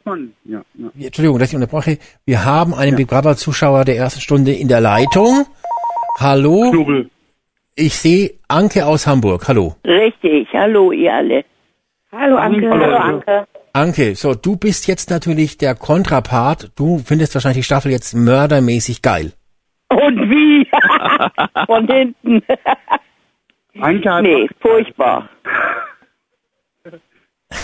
Man, ja, ja. Entschuldigung, dass ich unterbreche. Wir haben einen Big Brother Zuschauer der ersten Stunde in der Leitung. Hallo. Knobel. Ich sehe Anke aus Hamburg. Hallo. Richtig, hallo ihr alle. Hallo Anke. Hallo, Hallo Anke. Anke. So, du bist jetzt natürlich der Kontrapart. Du findest wahrscheinlich die Staffel jetzt mördermäßig geil. Und wie? Von hinten. Anke hat nee, furchtbar.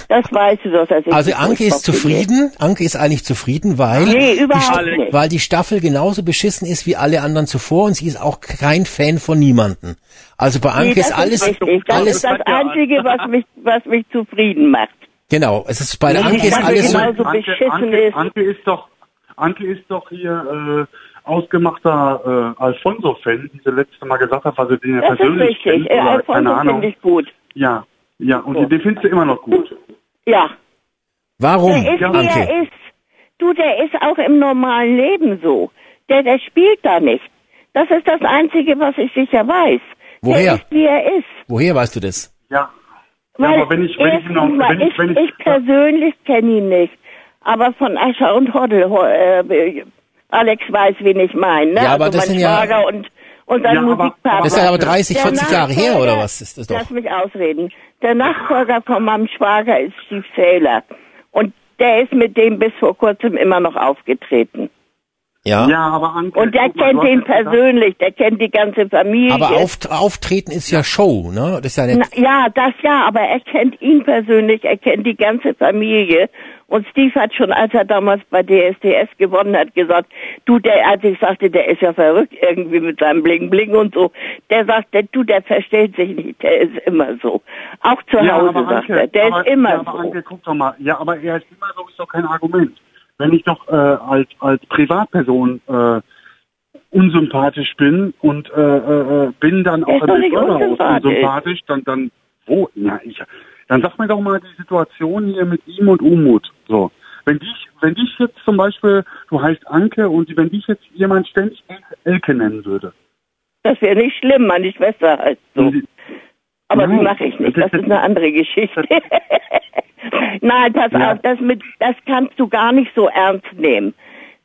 Das weißt du doch, dass ich Also Anke ist zufrieden. Anke ist eigentlich zufrieden, weil, Nee, die, überhaupt Sta- nicht. weil die Staffel genauso beschissen ist wie alle anderen zuvor und sie ist auch kein Fan von niemanden. Also bei Anke Nee, ist alles, richtig. Das alles, ist das Einzige, was mich, was mich zufrieden macht. Genau, es ist bei der Nee, Anke ist alles so, Anke, Anke, ist. Anke ist doch, Anke ist doch hier äh, ausgemachter äh, Alfonso-Fan, die sie letzte Mal gesagt hat, was sie den ja Das ist persönlich richtig. kennt. Äh, oder Alfonso keine Ahnung. finde ich gut. Ja, ja, und den findest du immer noch gut. Ja. warum, Der ist, wie Anke? er ist. Du, der ist auch im normalen Leben so. Der, der spielt da nicht. Das ist das Einzige, was ich sicher weiß. Woher? Der ist, wie er ist. Woher weißt du das? Ja. Ja, aber wenn ich, wenn ich, noch, wenn ich, wenn ich, ich persönlich kenne ihn nicht. Aber von Ascher und Hoddel, ho- äh, Alex weiß, wen ich meine. Ne? Ja, aber also das mein sind ja- Schwager und, und sein Ja, Musikpartner. Das ist ja aber 30, Der 40 Jahre her, oder was ist das doch? Lass mich ausreden. Der Nachfolger von meinem Schwager ist Steve Saylor. Und der ist mit dem bis vor kurzem immer noch aufgetreten. Ja. ja, aber Anke, Und der kennt ihn persönlich, der kennt die ganze Familie. Aber auf, Auftreten ist ja Show, ne? Das ist ja Na, ja, das ja, aber er kennt ihn persönlich, er kennt die ganze Familie. Und Steve hat schon, als er damals bei DSDS gewonnen hat, gesagt, du, der, als ich sagte, der ist ja verrückt irgendwie mit seinem Bling Bling und so, der sagte, du, der verstellt sich nicht, der ist immer so. Auch zu Ja, Hause, sagt Anke, er, der aber, ist immer ja, aber so. Anke, guck doch mal. Ja, aber er ist immer so, ist doch kein Argument. Wenn ich doch äh, als als Privatperson äh, unsympathisch bin und äh, äh, äh, bin dann auch im Bürgerhaus unsympathisch. dann dann wo? Ja, ich, dann sag mir doch mal die Situation hier mit ihm und Umut. So, wenn dich wenn dich jetzt zum Beispiel, du heißt Anke und wenn dich jetzt jemand ständig Elke nennen würde, Das wäre nicht schlimm, meine Schwester heißt so. und sie- Aber Nein, das mache ich nicht. das Das ist eine andere Geschichte. Nein, pass Ja. auf, das, mit, das kannst du gar nicht so ernst nehmen.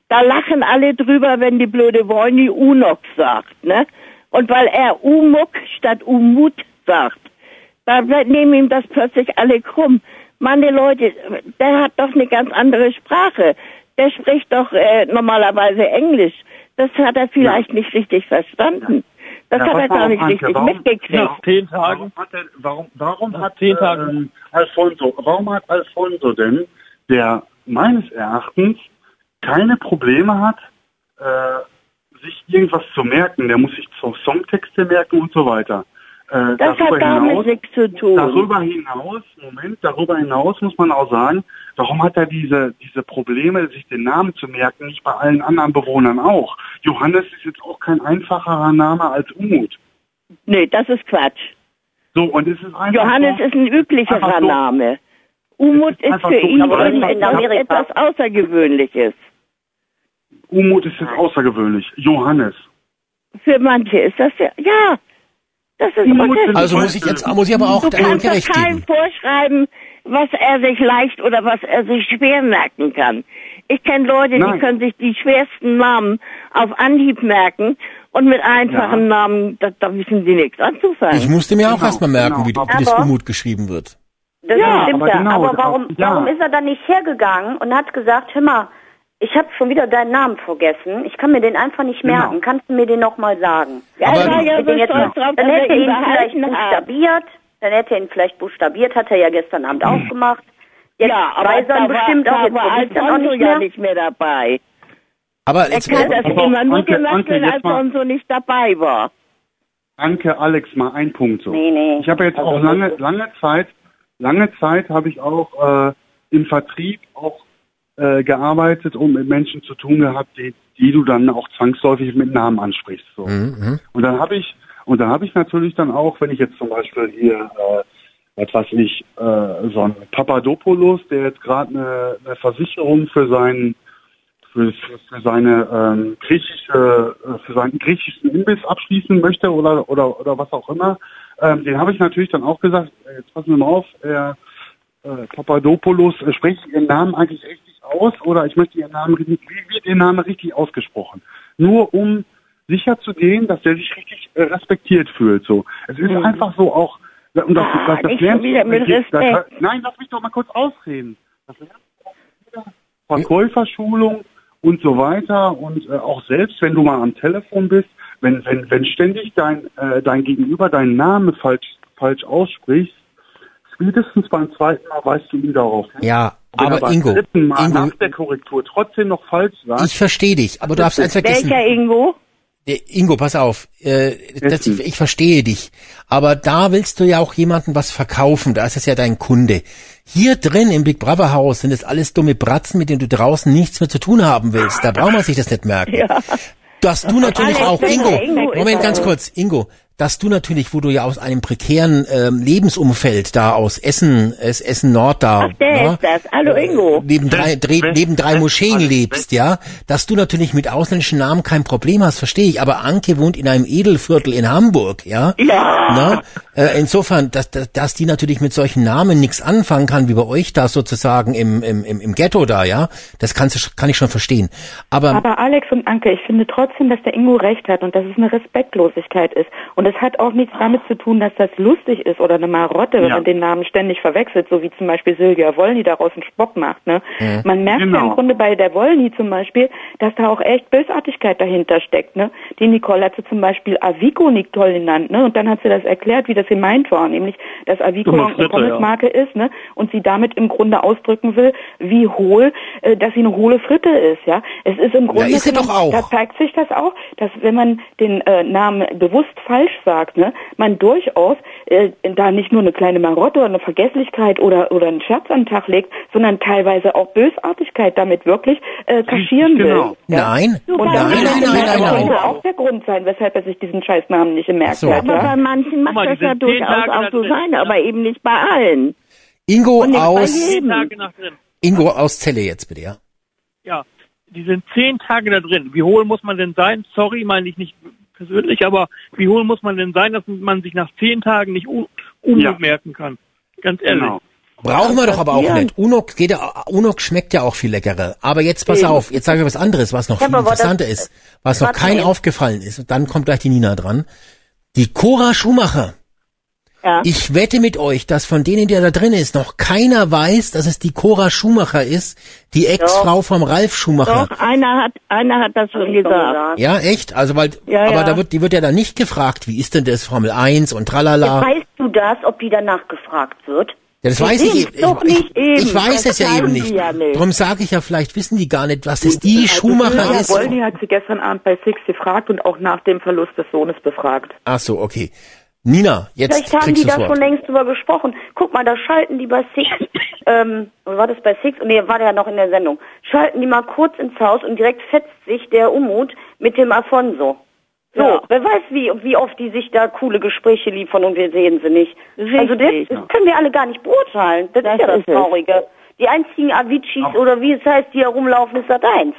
Da lachen alle drüber, wenn die blöde Wolny Unox sagt, ne? Und weil er Umuk statt Umut sagt, da nehmen ihm das plötzlich alle krumm. Meine Leute, der hat doch eine ganz andere Sprache. Der spricht doch äh, normalerweise Englisch. Das hat er vielleicht nicht richtig verstanden. Das Ja, hat er gar nicht Anke, richtig warum- mitgekriegt. Nach zehn Tagen. Warum hat, denn, warum, warum hat zehn äh, Tagen. ähm, Alfonso, warum hat Alfonso denn, der meines Erachtens keine Probleme hat, äh, sich irgendwas zu merken, der muss sich so Songtexte merken und so weiter. Äh, Das hat damit hinaus- nichts zu tun. Darüber hinaus, Moment, darüber hinaus muss man auch sagen, warum hat er diese, diese Probleme, sich den Namen zu merken, nicht bei allen anderen Bewohnern auch? Johannes ist jetzt auch kein einfacherer Name als Umut. Nee, das ist Quatsch. So, und es ist einfach Johannes so, ist ein üblicherer so. Name. Umut ist ist für so. ihn Aber in etwas, Amerika. etwas Außergewöhnliches. Umut ist jetzt außergewöhnlich. Johannes. Für manche ist das ja, ja, das ist Umut sind- also muss ich jetzt, muss ich aber auch Du dem kannst doch keinem vorschreiben, was er sich leicht oder was er sich schwer merken kann. Ich kenne Leute, die Nein. können sich die schwersten Namen auf Anhieb merken und mit einfachen Ja. Namen, da, da wissen sie nichts anzufangen. Ich musste mir auch Genau, erstmal merken, genau. wie, wie das Umut geschrieben wird. Das Ja, stimmt aber ja. genau, aber warum, ja. warum ist er dann nicht hergegangen und hat gesagt, hör mal, Ich habe schon wieder deinen Namen vergessen. Ich kann mir den einfach nicht Genau. merken. Kannst du mir den nochmal sagen? Ja, Aber- ich war ja so stolz drauf, dann hätte er ihn vielleicht buchstabiert. Dann hätte er ihn vielleicht buchstabiert, hat er ja gestern Abend auch gemacht. Jetzt Ja, aber weiß er bestimmt war, auch, jetzt war Alfonso nicht ja mehr. nicht mehr dabei. Aber Er kann das Aber immer nur gemacht, wenn Alfonso nicht dabei war. Anke, Alex, mal ein Punkt so. Nee, nee. Ich habe jetzt Also auch lange, lange Zeit, lange Zeit habe ich auch äh, im Vertrieb auch äh, gearbeitet und mit Menschen zu tun gehabt, die, die du dann auch zwangsläufig mit Namen ansprichst. So. Mhm, Und dann habe ich und dann habe ich natürlich dann auch, wenn ich jetzt zum Beispiel hier äh, was weiß ich, äh, so ein Papadopoulos, der jetzt gerade eine, eine Versicherung für seinen für, für, seine ähm, griechische, äh, für seinen griechischen Imbiss abschließen möchte oder oder oder was auch immer, ähm, den habe ich natürlich dann auch gesagt, äh, jetzt passen wir mal auf, äh, äh, Papadopoulos, äh, spreche ich Ihren Namen eigentlich richtig aus oder ich möchte Ihren Namen richtig, wie wird Ihr Name richtig ausgesprochen? Nur um sicher zu gehen, dass der sich richtig respektiert fühlt. So, es ist einfach so auch und das, Ah, das, das nicht lernst wieder mit das- Respekt. nein, lass mich doch mal kurz ausreden. Das lernst du auch in jeder Verkäuferschulung und so weiter und äh, auch selbst, wenn du mal am Telefon bist, wenn wenn wenn ständig dein äh, dein Gegenüber deinen Namen falsch falsch aussprichst, spätestens beim zweiten Mal weißt du ihn darauf. hin. ja, Wenn er aber beim Ingo, dritten Mal Ingo, nach der Korrektur trotzdem noch falsch sagt, ich verstehe dich, aber du darfst eins vergessen. Welcher Ingo? Ingo, pass auf, äh, das, ich verstehe dich, aber da willst du ja auch jemandem was verkaufen, da ist es ja dein Kunde. Hier drin im Big Brother Haus sind es alles dumme Bratzen, mit denen du draußen nichts mehr zu tun haben willst. Da braucht man sich das nicht merken. Dass du natürlich auch, Ingo, Moment, ganz kurz, Ingo, dass du natürlich, wo du ja aus einem prekären ähm, Lebensumfeld da aus Essen, es, Essen Nord da, Ach, der ja, ist das. Hallo Ingo. neben drei, dreh, wenn- neben drei Moscheen lebst, ja, dass du natürlich mit ausländischen Namen kein Problem hast, verstehe ich. Aber Anke wohnt in einem Edelviertel in Hamburg, ja. Ja. Na? Äh, insofern, dass, dass, dass die natürlich mit solchen Namen nichts anfangen kann, wie bei euch da sozusagen im, im, im, im Ghetto da, ja, das kannst du, kann ich schon verstehen. Aber, Aber Alex und Anke, ich finde trotzdem, dass der Ingo recht hat und dass es eine Respektlosigkeit ist. Und es hat auch nichts damit zu tun, dass das lustig ist oder eine Marotte, wenn Ja. man den Namen ständig verwechselt, so wie zum Beispiel Silvia Wollny daraus einen Spock macht. Ne? Man merkt ja Genau. im Grunde bei der Wollny zum Beispiel, dass da auch echt Bösartigkeit dahinter steckt. Ne? Die Nicole hat sie zum Beispiel Avico Nicole genannt. Ne? Und dann hat sie das erklärt, wie das gemeint war, nämlich, dass Avico eine Fritte, Pommesmarke ist ne? und sie damit im Grunde ausdrücken will, wie hohl, äh, dass sie eine hohle Fritte ist. Ja, Es ist im Grunde ist sie doch auch. da zeigt sich das auch, dass wenn man den äh, Namen bewusst falsch sagt, ne, man durchaus äh, da nicht nur eine kleine Marotte oder eine Vergesslichkeit oder oder einen Scherz an den Tag legt, sondern teilweise auch Bösartigkeit damit wirklich äh, kaschieren genau. will. Ja? nein, Und nein, das nein, nein, nein, nein, könnte auch der Grund sein, weshalb er sich diesen Scheißnamen nicht gemerkt so. hat. Aber Ja? bei manchen macht mal, das ja durchaus auch so sein, aber eben nicht bei allen. Ingo aus, jedem. Zehn Tage nach drin. Ingo aus Celle jetzt bitte, ja. Ja, die sind zehn Tage da drin. Wie hohl muss man denn sein? Sorry, meine ich nicht persönlich, aber wie hohl muss man denn sein, dass man sich nach zehn Tagen nicht un Ja. merken kann? Ganz ehrlich. genau. Brauchen wir doch aber auch nicht. Unok geht ja, Unok schmeckt ja auch viel leckerer. Aber jetzt pass auf, jetzt sage ich was anderes, was noch Ja, viel interessanter ist, was noch kein aufgefallen ist. Und dann kommt gleich die Nina dran. Die Cora Schumacher. Ja. Ich wette mit euch, dass von denen, die da drin ist, noch keiner weiß, dass es die Cora Schumacher ist, die Ex-Frau vom Ralf Schumacher. Doch, einer hat, einer hat das schon gesagt. Ja, echt? Also weil, Ja, aber ja. da wird, die wird ja dann nicht gefragt, wie ist denn das Formel 1 und tralala. Weißt du das, ob die danach gefragt wird? Ja, das weiß ich, Eben, ich, doch ich, nicht eben. ich weiß Das es ja eben nicht. ja nicht. Darum sage ich ja, vielleicht wissen die gar nicht, was das die Schumacher Silvia ist. Wollny hat sie gestern Abend bei Six gefragt und auch nach dem Verlust des Sohnes befragt. Ach so, okay. Nina, jetzt Vielleicht haben kriegst die da schon längst drüber gesprochen. Guck mal, da schalten die bei Six, ähm, war das bei Six? Nee, war der ja noch in der Sendung. Schalten die mal kurz ins Haus und direkt fetzt sich der Umut mit dem Afonso. So, Ja. wer weiß, wie, wie oft die sich da coole Gespräche liefern und wir sehen sie nicht. Also das, Richtig. das können wir alle gar nicht beurteilen. Das, Das ist ja das ist es. Traurige. Die einzigen Aviciis oder wie es heißt, die herumlaufen, ist das eins.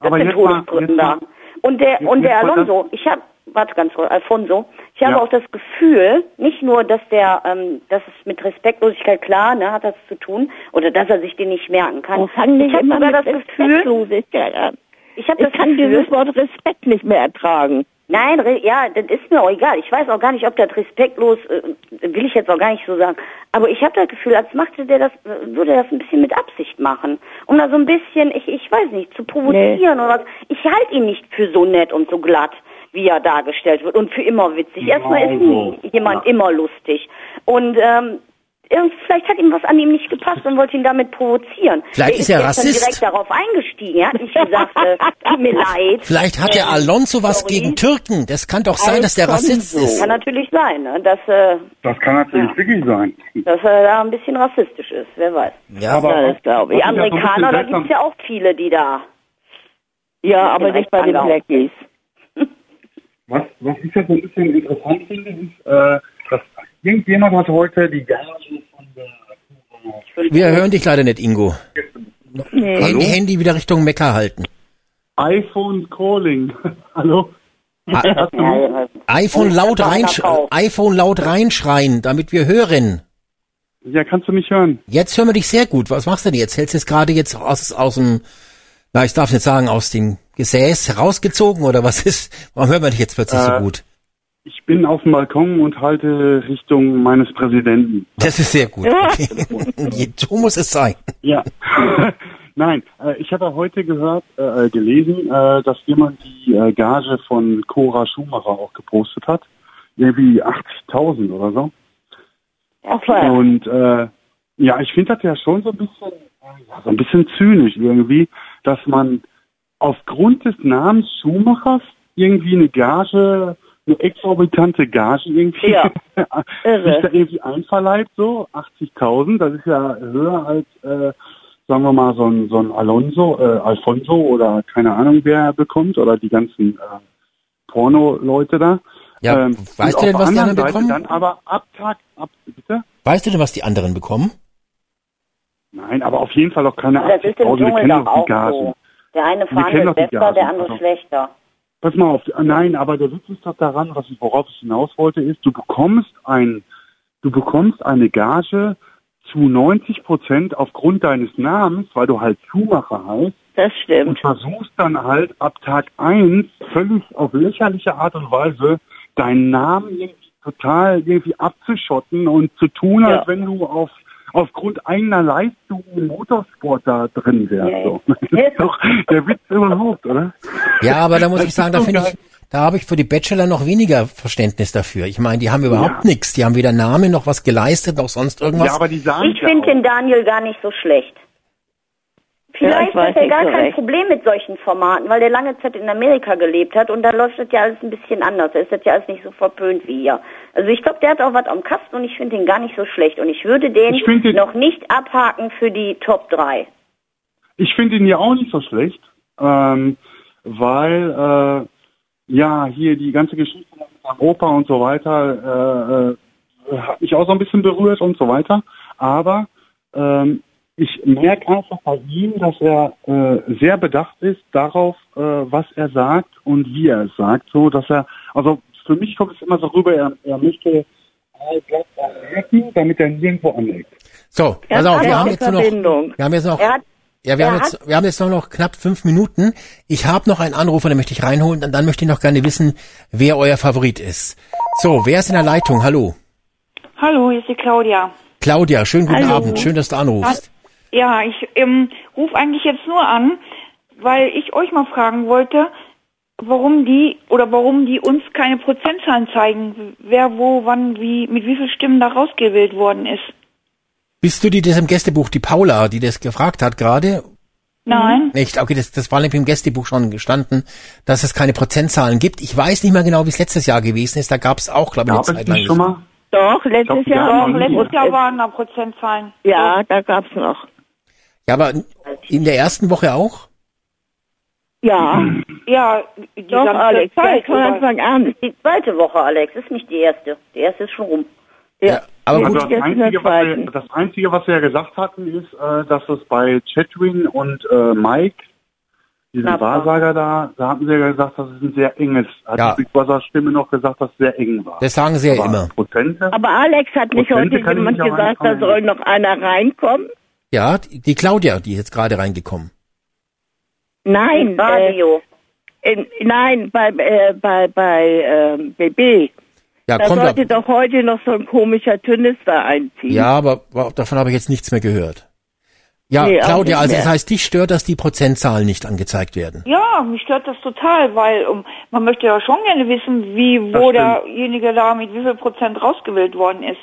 Das Aber sind jetzt mal, Todesbrücken jetzt da. mal, Und der, und der Alonso, ich habe, warte ganz kurz, Alfonso, ich habe Ja. auch das Gefühl, nicht nur, dass der, ähm, das ist mit Respektlosigkeit klar, ne, hat das zu tun, oder dass er sich den nicht merken kann. Oh, fang ich habe sogar das Gefühl, ich habe Ich das kann Gefühl, dieses Wort Respekt nicht mehr ertragen. Nein, re- ja, das ist mir auch egal. Ich weiß auch gar nicht, ob das respektlos, äh, will ich jetzt auch gar nicht so sagen. Aber ich habe das Gefühl, als machte der das, äh, würde er das ein bisschen mit Absicht machen. Um da so ein bisschen, ich, ich weiß nicht, zu provozieren oder was. Ich halte ihn nicht für so nett und so glatt, wie er dargestellt wird und für immer witzig. Erstmal ist nie jemand immer lustig. Und, ähm, Vielleicht hat ihm was an ihm nicht gepasst und wollte ihn damit provozieren. Vielleicht der ist er gestern Rassist. direkt darauf eingestiegen. Er hat nicht gesagt, äh, tut mir leid. Vielleicht hat der Alonso was sorry. gegen Türken. Das kann doch sein, dass der Rassist ist. Kann natürlich sein, ne? dass, äh, Das kann natürlich wirklich sein. dass er da ein bisschen rassistisch ist, wer weiß. Ja, Aber Ja, das glaube ich. Ja Amerikaner, da seltsam- gibt's ja auch viele, die da. Ja, aber nicht bei den. Blackies. Was, was ich ja so ein bisschen interessant finde, ist, äh, irgendjemand hat heute die Gage von der Wir hören dich leider nicht, Ingo. Nee. Handy, Handy wieder Richtung Mekka halten. iPhone Calling. Hallo? Ja. iPhone laut, reinsch iPhone laut reinschreien, damit wir hören. Ja, kannst du mich hören? Jetzt hören wir dich sehr gut. Was machst du denn jetzt? Hältst du es gerade jetzt aus, aus dem, na, ich darf nicht sagen, aus dem Gesäß herausgezogen oder was ist? Warum hören wir dich jetzt plötzlich Äh, so gut? Ich bin auf dem Balkon und halte Richtung meines Präsidenten. Das ist sehr gut. Okay. so muss es sein. Ja. Nein, äh, ich habe heute gehört, äh, gelesen, äh, dass jemand die äh, Gage von Cora Schumacher auch gepostet hat. Irgendwie 80.000 oder so. Ach, was? Und äh, ja, ich finde das ja schon so ein bisschen, äh, so ein bisschen zynisch irgendwie, dass man aufgrund des Namens Schumachers irgendwie eine Gage, eine exorbitante Gage irgendwie Ja. Irre. sich da irgendwie einverleibt, so 80.000. Das ist ja höher als, äh, sagen wir mal, so ein, so ein Alonso, äh, Alfonso oder keine Ahnung, wer bekommt oder die ganzen äh, Porno-Leute da. Ja, Ähm, weißt du denn, auf was die der anderen Seite bekommen? Dann aber ab Tag, ab, bitte? Weißt du denn, was die anderen bekommen? Nein, aber auf jeden Fall auch keine Das ist im 80.000. Wir kennen doch die Gagen. so. Der eine Wir kennen verhandelt doch die besser, der Gagen, andere also. schlechter. Pass mal auf, nein, aber der Witz ist doch daran, was ich, worauf ich hinaus wollte, ist, du bekommst ein, du bekommst eine Gage zu 90 Prozent aufgrund deines Namens, weil du halt Schumacher heißt, Das und stimmt. versuchst dann halt ab Tag eins völlig auf lächerliche Art und Weise deinen Namen irgendwie total irgendwie abzuschotten und zu tun, Ja. als wenn du auf aufgrund eigener Leistung im Motorsport da drin ja. So. Das ist doch der Witz überhaupt, oder? Ja, aber da muss Das ich sagen, da finde ich, da habe ich für die Bachelor noch weniger Verständnis dafür. Ich meine, die haben überhaupt Ja. nichts. Die haben weder Namen noch was geleistet noch sonst irgendwas. Ja, aber die sagen Ich finde den Daniel gar nicht so schlecht. Vielleicht ich weiß hat er gar so kein recht. Problem mit solchen Formaten, weil der lange Zeit in Amerika gelebt hat und da läuft das ja alles ein bisschen anders. Da ist das ja alles nicht so verpönt wie hier. Also ich glaube, der hat auch was am Kasten und ich finde den gar nicht so schlecht. Und ich würde den Ich noch nicht abhaken für die Top 3. Ich finde ihn ja auch nicht so schlecht, ähm, weil äh, ja hier die ganze Geschichte mit Europa und so weiter äh, äh, hat mich auch so ein bisschen berührt und so weiter. Aber ähm, ich merke einfach bei ihm, dass er äh, sehr bedacht ist darauf, äh, was er sagt und wie er es sagt, so dass er also für mich kommt es immer so rüber, er, er möchte erwirken, damit er nirgendwo anlegt. So, pass auf, wir haben jetzt noch, wir haben jetzt noch, ja, wir haben jetzt, wir haben jetzt nur noch knapp fünf Minuten. Ich habe noch einen Anrufer, den möchte ich reinholen und dann möchte ich noch gerne wissen, wer euer Favorit ist. So, wer ist in der Leitung? Hallo. Hallo, hier ist die Claudia. Claudia, schönen guten Hallo. Abend. Schön, dass du anrufst. Ja, ich ähm, rufe eigentlich jetzt nur an, weil ich euch mal fragen wollte, warum die oder warum die uns keine Prozentzahlen zeigen, wer wo, wann, wie, mit wie vielen Stimmen da rausgewählt worden ist. Bist du die, das im Gästebuch, die Paula, die das gefragt hat gerade? Nein? Nicht, okay, das, das war nämlich im Gästebuch schon gestanden, dass es keine Prozentzahlen gibt. Ich weiß nicht mehr genau, wie es letztes Jahr gewesen ist. Da gab es auch, glaube ich, eine Gab es Zeit lang. nicht schon mal? Doch, letztes glaub, Jahr. ja, Doch, Mhm. letztes Ja. Jahr waren da Prozentzahlen. Ja, da gab's noch. Ja, aber in der ersten Woche auch? Ja, Ja, die doch, ganze Alex, Zeit von. Anfang an. die zweite Woche, Alex, ist nicht die erste. Die erste ist schon rum. Ja. aber Ja, gut, Also gut. das Einzige, was wir, das Einzige, was wir ja gesagt hatten, ist, äh, dass es bei Chatwin und äh, Mike, diesem Knapp war. Wahrsager da, da hatten sie ja gesagt, dass es ein sehr enges, hat Ja. die Big Brother Stimme noch gesagt, dass es sehr eng war. das sagen sie ja Aber immer. Prozente? Aber Alex hat nicht Prozente heute jemand gesagt, da soll noch einer reinkommen? Ja, die die Claudia, die ist jetzt gerade reingekommen. Nein, äh, Radio. In, nein, bei, äh, bei, bei ähm, BB. Ja, da sollte ab. doch heute noch so ein komischer Turnister einziehen. Ja, aber davon habe ich jetzt nichts mehr gehört. Ja, Nee, Claudia, also das heißt, dich stört, dass die Prozentzahlen nicht angezeigt werden. Ja, mich stört das total, weil um, man möchte ja schon gerne wissen, wie, wo derjenige da mit wie viel Prozent rausgewählt worden ist.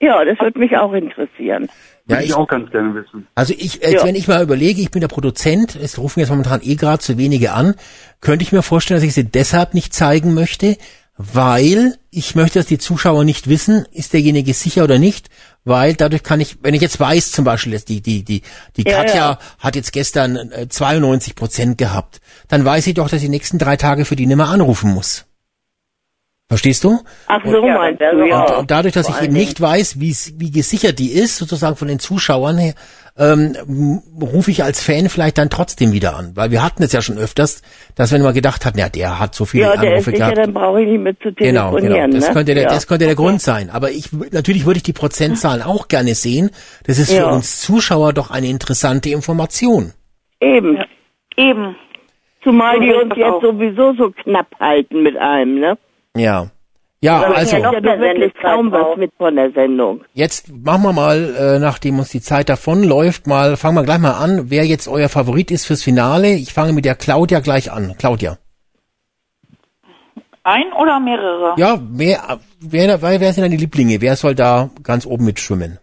Ja, das würde mich auch interessieren. Ja, ich ich, auch ganz gerne wissen. also ich, jetzt, Ja. wenn ich mal überlege, ich bin der Produzent, es rufen jetzt momentan eh gerade zu wenige an, könnte ich mir vorstellen, dass ich sie deshalb nicht zeigen möchte, weil ich möchte, dass die Zuschauer nicht wissen, ist derjenige sicher oder nicht, weil dadurch kann ich, wenn ich jetzt weiß, zum Beispiel, dass die, die, die, die Ja, Katja ja. hat jetzt gestern äh, 92 Prozent gehabt, dann weiß ich doch, dass ich die nächsten drei Tage für die nimmer anrufen muss. Verstehst du? Ach so Ja, meinst das du, wäre ja. Und, und dadurch, dass Vor ich eben nicht weiß, wie, wie gesichert die ist, sozusagen von den Zuschauern her, ähm, rufe ich als Fan vielleicht dann trotzdem wieder an. Weil wir hatten es ja schon öfters, dass wenn wir gedacht hatten, ja, der hat so viele Ja, der ist Anrufe sicher, gehabt. dann brauche ich nicht mit zu Genau, telefonieren. genau. Das ne? könnte der, ja. das könnte der Grund sein. Aber ich, w- natürlich würde ich die Prozentzahlen auch gerne sehen. Das ist Ja. für uns Zuschauer doch eine interessante Information. Eben. Eben. Zumal die uns jetzt auch. sowieso so knapp halten mit allem, ne? Ja. Ja, also. ist ja noch mehr wirklich kaum was mit von der Sendung. Jetzt machen wir mal, äh, nachdem uns die Zeit davonläuft, mal, fangen wir gleich mal an, wer jetzt euer Favorit ist fürs Finale. Ich fange mit der Claudia gleich an. Claudia. Ein oder mehrere? Ja, wer, wer, wer, wer sind deine Lieblinge? Wer soll da ganz oben mitschwimmen?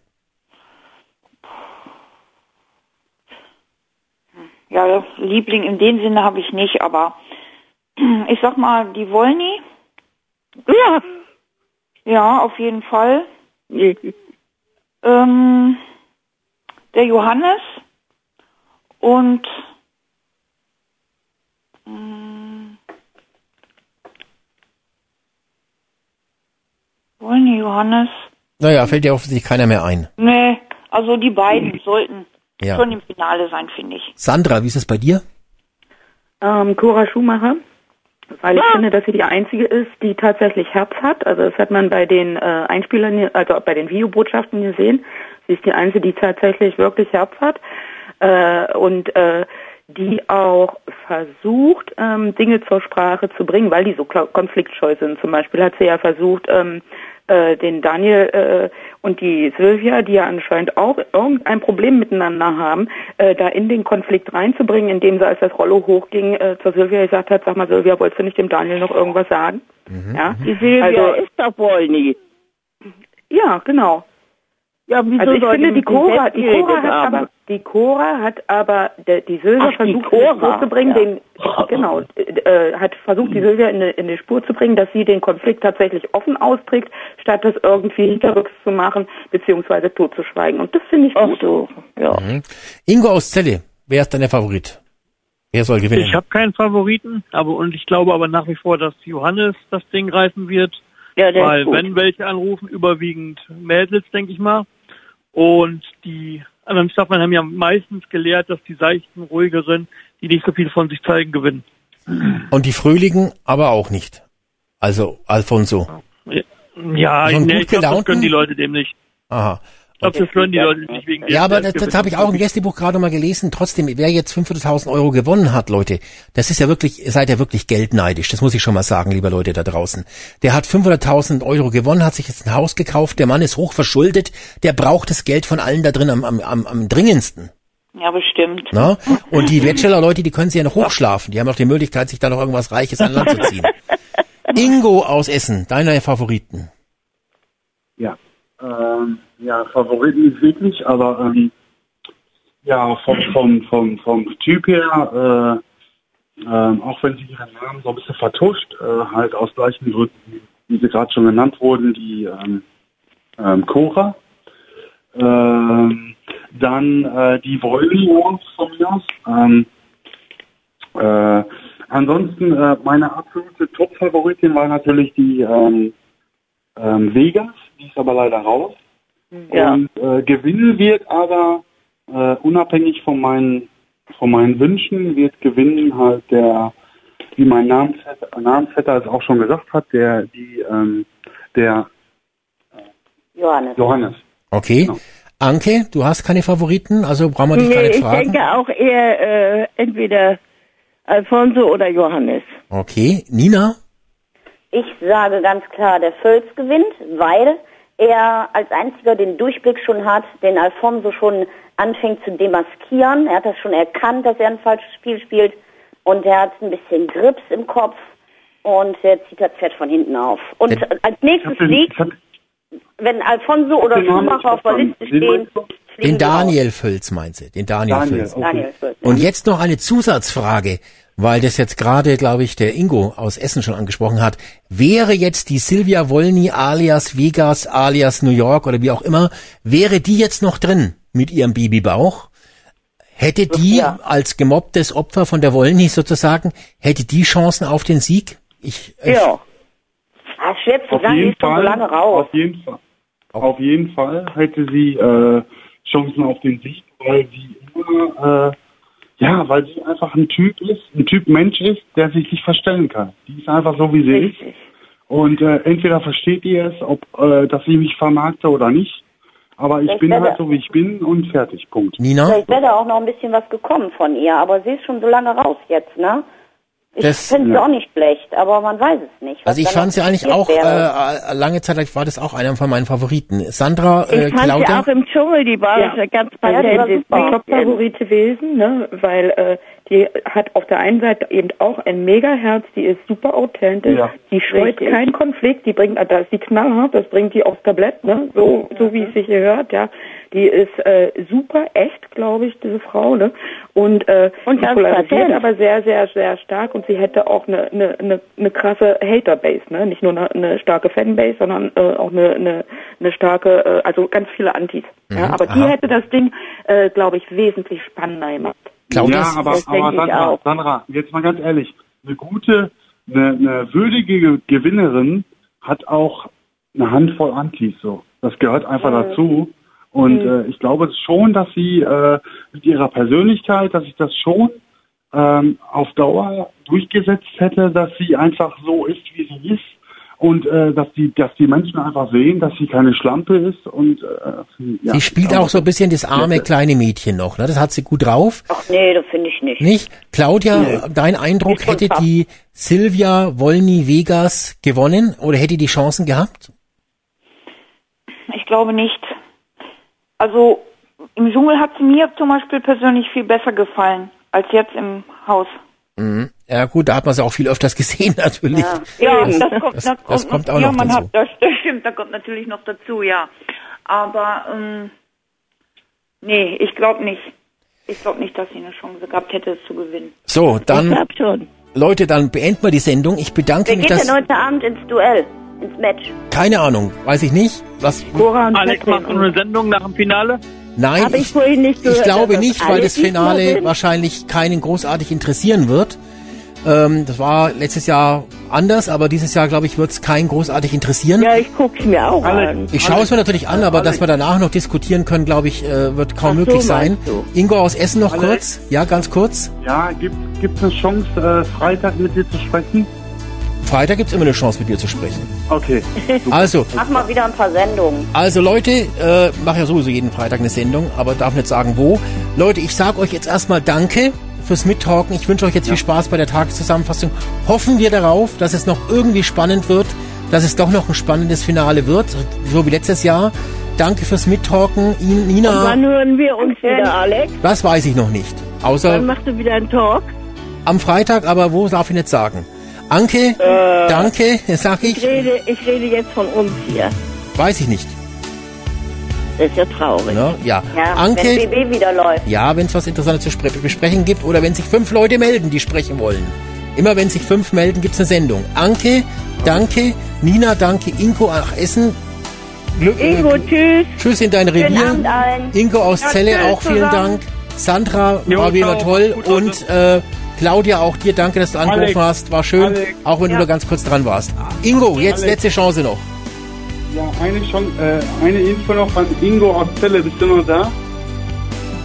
Ja, Liebling in dem Sinne habe ich nicht, aber ich sag mal, die Wollny, Ja. ja, auf jeden Fall. Ähm, der Johannes und ähm, Wollny, Johannes. Naja, fällt dir offensichtlich keiner mehr ein. Nee, also die beiden sollten Ja. schon im Finale sein, finde ich. Sandra, wie ist es bei dir? Ähm, Cora Schumacher, weil ich finde, dass sie die einzige ist, die tatsächlich Herz hat. Also das hat man bei den äh, Einspielern, also bei den Videobotschaften gesehen. Sie ist die einzige, die tatsächlich wirklich Herz hat äh, und äh, die auch versucht, ähm, Dinge zur Sprache zu bringen, weil die so konfliktscheu sind. Zum Beispiel hat sie ja versucht, ähm, äh, den Daniel äh, und die Sylvia, die ja anscheinend auch irgendein Problem miteinander haben, äh, da in den Konflikt reinzubringen, indem sie, als das Rollo hochging, äh, zur Sylvia gesagt hat, sag mal Sylvia, wolltest du nicht dem Daniel noch irgendwas sagen? Ja, Die Silvia Also- ist doch wohl nie. ja, genau. Ja, wieso Also ich finde, die Cora, die Cora hat aber, die Cora hat aber, der, die Sylvia Ach, die versucht, Cora, in die Spur zu bringen, ja. den, genau, äh, hat versucht, die Sylvia in, die- in die Spur zu bringen, dass sie den Konflikt tatsächlich offen austrägt, statt das irgendwie hinterrücks zu machen, beziehungsweise totzuschweigen. Und das finde ich Ach gut. so, ja. Mhm. Ingo aus Celle, wer ist dein Favorit? Wer soll gewinnen? Ich habe keinen Favoriten, aber und ich glaube aber nach wie vor, dass Johannes das Ding reißen wird, Ja, der weil ist gut. wenn welche anrufen, überwiegend Mädels, denke ich mal. Und die anderen Staffeln haben ja meistens gelehrt, dass die seichten, ruhigeren, die nicht so viel von sich zeigen, gewinnen. Und die Fröhlichen aber auch nicht. Also Alfonso. Ja, So einen nee, ich glaube, das können die Leute dem nicht. Aha. Ich glaube, das können die Leute nicht wegen Ja, aber das, das habe ich auch im Gästebuch gerade mal gelesen. Trotzdem, wer jetzt 500.000 Euro gewonnen hat, Leute, das ist ja wirklich, ihr seid ja wirklich geldneidisch. Das muss ich schon mal sagen, liebe Leute da draußen. Der hat 500.000 Euro gewonnen, hat sich jetzt ein Haus gekauft. Der Mann ist hoch verschuldet. Der braucht das Geld von allen da drin am, am, am, am dringendsten. Ja, bestimmt. Ne? Und die Bachelor-Leute, die können sie ja noch hochschlafen. Die haben noch die Möglichkeit, sich da noch irgendwas Reiches an Land zu ziehen. Ingo aus Essen, deiner Favoriten. Ja. Ähm, ja, Favoriten nicht wirklich, aber ähm, ja, vom, vom, vom, vom Typ her, äh, ähm, auch wenn sie ihren Namen so ein bisschen vertuscht, äh, halt aus gleichen Gründen, wie sie gerade schon genannt wurden, die ähm, ähm, Cora. Ähm, dann äh, die Volley von mir aus. Ähm, äh, ansonsten, äh, meine absolute Top-Favoritin war natürlich die ähm, Vegas, die ist aber leider raus. Ja. Und äh, gewinnen wird aber äh, unabhängig von meinen von meinen Wünschen wird gewinnen halt der, wie mein Namensvetter, Namensvetter es auch schon gesagt hat, der die ähm, der Johannes. Johannes. Okay. Genau. Anke, du hast keine Favoriten, also brauchen wir dich gar Nee, nicht ich fragen. denke auch eher äh, entweder, Alfonso oder Johannes. Okay, Nina? Ich sage ganz klar, der Völz gewinnt, weil er als einziger den Durchblick schon hat, den Alfonso schon anfängt zu demaskieren. Er hat das schon erkannt, dass er ein falsches Spiel spielt und er hat ein bisschen Grips im Kopf und er zieht das Pferd von hinten auf. Und Der- als nächstes liegt, wenn Alfonso oder Schumacher auf der Liste stehen, Den. Daniel Völz meint sie, den Daniel, Daniel, Völz. okay. Daniel. Und jetzt noch eine Zusatzfrage, weil das jetzt gerade, glaube ich, der Ingo aus Essen schon angesprochen hat. Wäre jetzt die Silvia Wolny alias Vegas alias New York oder wie auch immer, wäre die jetzt noch drin mit ihrem Babybauch? Hätte die Ja. als gemobbtes Opfer von der Wolny sozusagen, hätte die Chancen auf den Sieg? Ich, äh, Ja. Ah, schwer zu Auf sagen, die ist schon so Fall, lange raus. auf jeden Fall. Auf jeden Fall hätte sie äh, Chancen auf den Sieg, weil sie immer, äh, ja, weil sie einfach ein Typ ist, ein Typ Mensch ist, der sich nicht verstellen kann. Die ist einfach so, wie sie Richtig. ist. Und äh, entweder versteht ihr es, ob äh, dass sie mich vermarkte oder nicht. Aber ich Ich bin halt so, wie ich bin und fertig. Punkt. Nina? Vielleicht wäre da auch noch ein bisschen was gekommen von ihr, aber sie ist schon so lange raus jetzt, ne? Ich Das- finde sie ja. auch nicht schlecht, aber man weiß es nicht. Also ich fand sie eigentlich passiert auch, äh, lange Zeit war das auch einer von meinen Favoriten. Sandra, Ich äh, fand sie auch im Dschungel, die war Ja. ganz Also Ja, die war die ist super. die Top-Favorit gewesen, ne? weil äh, die hat auf der einen Seite eben auch ein Mega-Herz, die ist super authentisch, Ja. die scheut Richtig. keinen Konflikt, die bringt, da ist die knallhart, das bringt die aufs Tablett, ne? so, so wie es sich hier hört, ja. Die ist äh, super echt, glaube ich, diese Frau, ne? Und, äh, Und die polarisiert aber sehr, sehr, sehr stark und sie hätte auch eine, eine, eine, eine krasse Haterbase, ne? Nicht nur eine, eine starke Fanbase, sondern äh, auch eine, eine, eine starke, äh, also ganz viele Antis. ja, Mhm, aber die aha. hätte das Ding, äh, glaube ich, wesentlich spannender gemacht. Claudia? Ja, aber, aber Sandra. Sandra, jetzt mal ganz ehrlich, eine gute, eine, eine würdige Gewinnerin hat auch eine Handvoll Antis so. Das gehört einfach dazu. Und äh, ich glaube schon, dass sie äh, mit ihrer Persönlichkeit, dass ich das schon ähm, auf Dauer durchgesetzt hätte, dass sie einfach so ist, wie sie ist. Und äh, dass die, dass die Menschen einfach sehen, dass sie keine Schlampe ist und äh, ja, Sie spielt auch so ein bisschen das arme kleine Mädchen noch, ne? Das hat sie gut drauf. Ach nee, das finde ich nicht. Nicht? Claudia, dein Eindruck, hätte tough. die Silvia Wolny Vegas gewonnen oder hätte die Chancen gehabt? Ich glaube nicht. Also im Dschungel hat sie mir zum Beispiel persönlich viel besser gefallen als jetzt im Haus. Mhm. Ja gut, da hat man sie auch viel öfters gesehen natürlich. Ja, Das- das, kommt, das- das, das kommt auch ja, noch man dazu. Hat, das, stimmt, da kommt natürlich noch dazu, ja. Aber ähm, nee, ich glaube nicht. Ich glaube nicht, dass sie eine Chance gehabt hätte, es zu gewinnen. So, Ich dann glaub schon. Leute, dann beenden wir die Sendung. Ich bedanke Wer mich, geht dass denn heute Abend ins Duell, ins Match? keine Ahnung, weiß ich nicht. Was? Cora und Alex macht eine Sendung nach dem Finale. Nein, Habe ich ich, vorhin nicht gehört. ich glaube nicht, weil das Finale wahrscheinlich keinen großartig interessieren wird. Ähm, das war letztes Jahr anders, aber dieses Jahr, glaube ich, wird es keinen großartig interessieren. Ja, ich guck's mir auch Alle- an. Ich schaue es mir natürlich an, aber dass wir danach noch diskutieren können, glaube ich, äh, wird kaum Ach so, möglich sein. Ingo aus Essen noch Alex? kurz. Ja, ganz kurz. Ja, gibt es eine Chance, äh, Freitag mit dir zu sprechen? Freitag gibt's immer eine Chance, mit dir zu sprechen. Okay. Also, Mach mal wieder ein paar Sendungen. also Leute, äh, mache ja sowieso jeden Freitag eine Sendung, aber darf nicht sagen wo. Leute, ich sage euch jetzt erstmal Danke fürs Mittalken. Ich wünsche euch jetzt viel Spaß bei der Tageszusammenfassung. Hoffen wir darauf, dass es noch irgendwie spannend wird, dass es doch noch ein spannendes Finale wird, so wie letztes Jahr. Danke fürs Mittalken. Ihnen, Und Nina, wann hören wir uns wieder, Alex? das weiß ich noch nicht. Wann Außer machst du wieder einen Talk? am Freitag, aber wo darf ich nicht sagen. Anke, danke, sag Ich ich. rede, ich rede jetzt von uns hier. Weiß ich nicht. Das ist ja traurig. Ne? Ja. Ja, Anke, wenn BB wieder läuft. Ja, wenn es was Interessantes zu spre- besprechen gibt oder wenn sich fünf Leute melden, die sprechen wollen. Immer wenn sich fünf melden, gibt's eine Sendung. Anke, danke. Nina, danke. Inko nach Essen. Glück, äh, Ingo, tschüss. tschüss in dein Schönen Revier. Abend allen. Ingo aus Ja, Celle auch vielen zusammen. Dank. Sandra Jo, war wieder toll. Gut, Und äh, Claudia auch dir danke, dass du angerufen Alex. hast. War schön, Alex. auch wenn Ja. du da ganz kurz dran warst. Ingo, jetzt Alex. letzte Chance noch. Ja, eine, schon, äh, eine Info noch an Ingo aus Celle. Bist du noch da?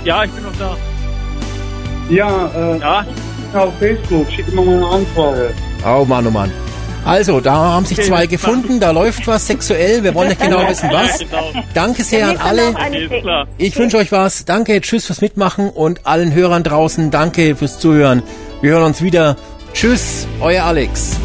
Ja, ich bin noch da. Ja, äh, Ja, auf Facebook. Schick mir mal eine Anfrage. Oh Mann, oh Mann. Also, da haben sich zwei gefunden, da läuft was sexuell, wir wollen nicht genau wissen was. genau. Danke sehr an alle. Ich wünsche euch was. Danke, tschüss fürs Mitmachen und allen Hörern draußen danke fürs Zuhören. Wir hören uns wieder. Tschüss, euer Alex.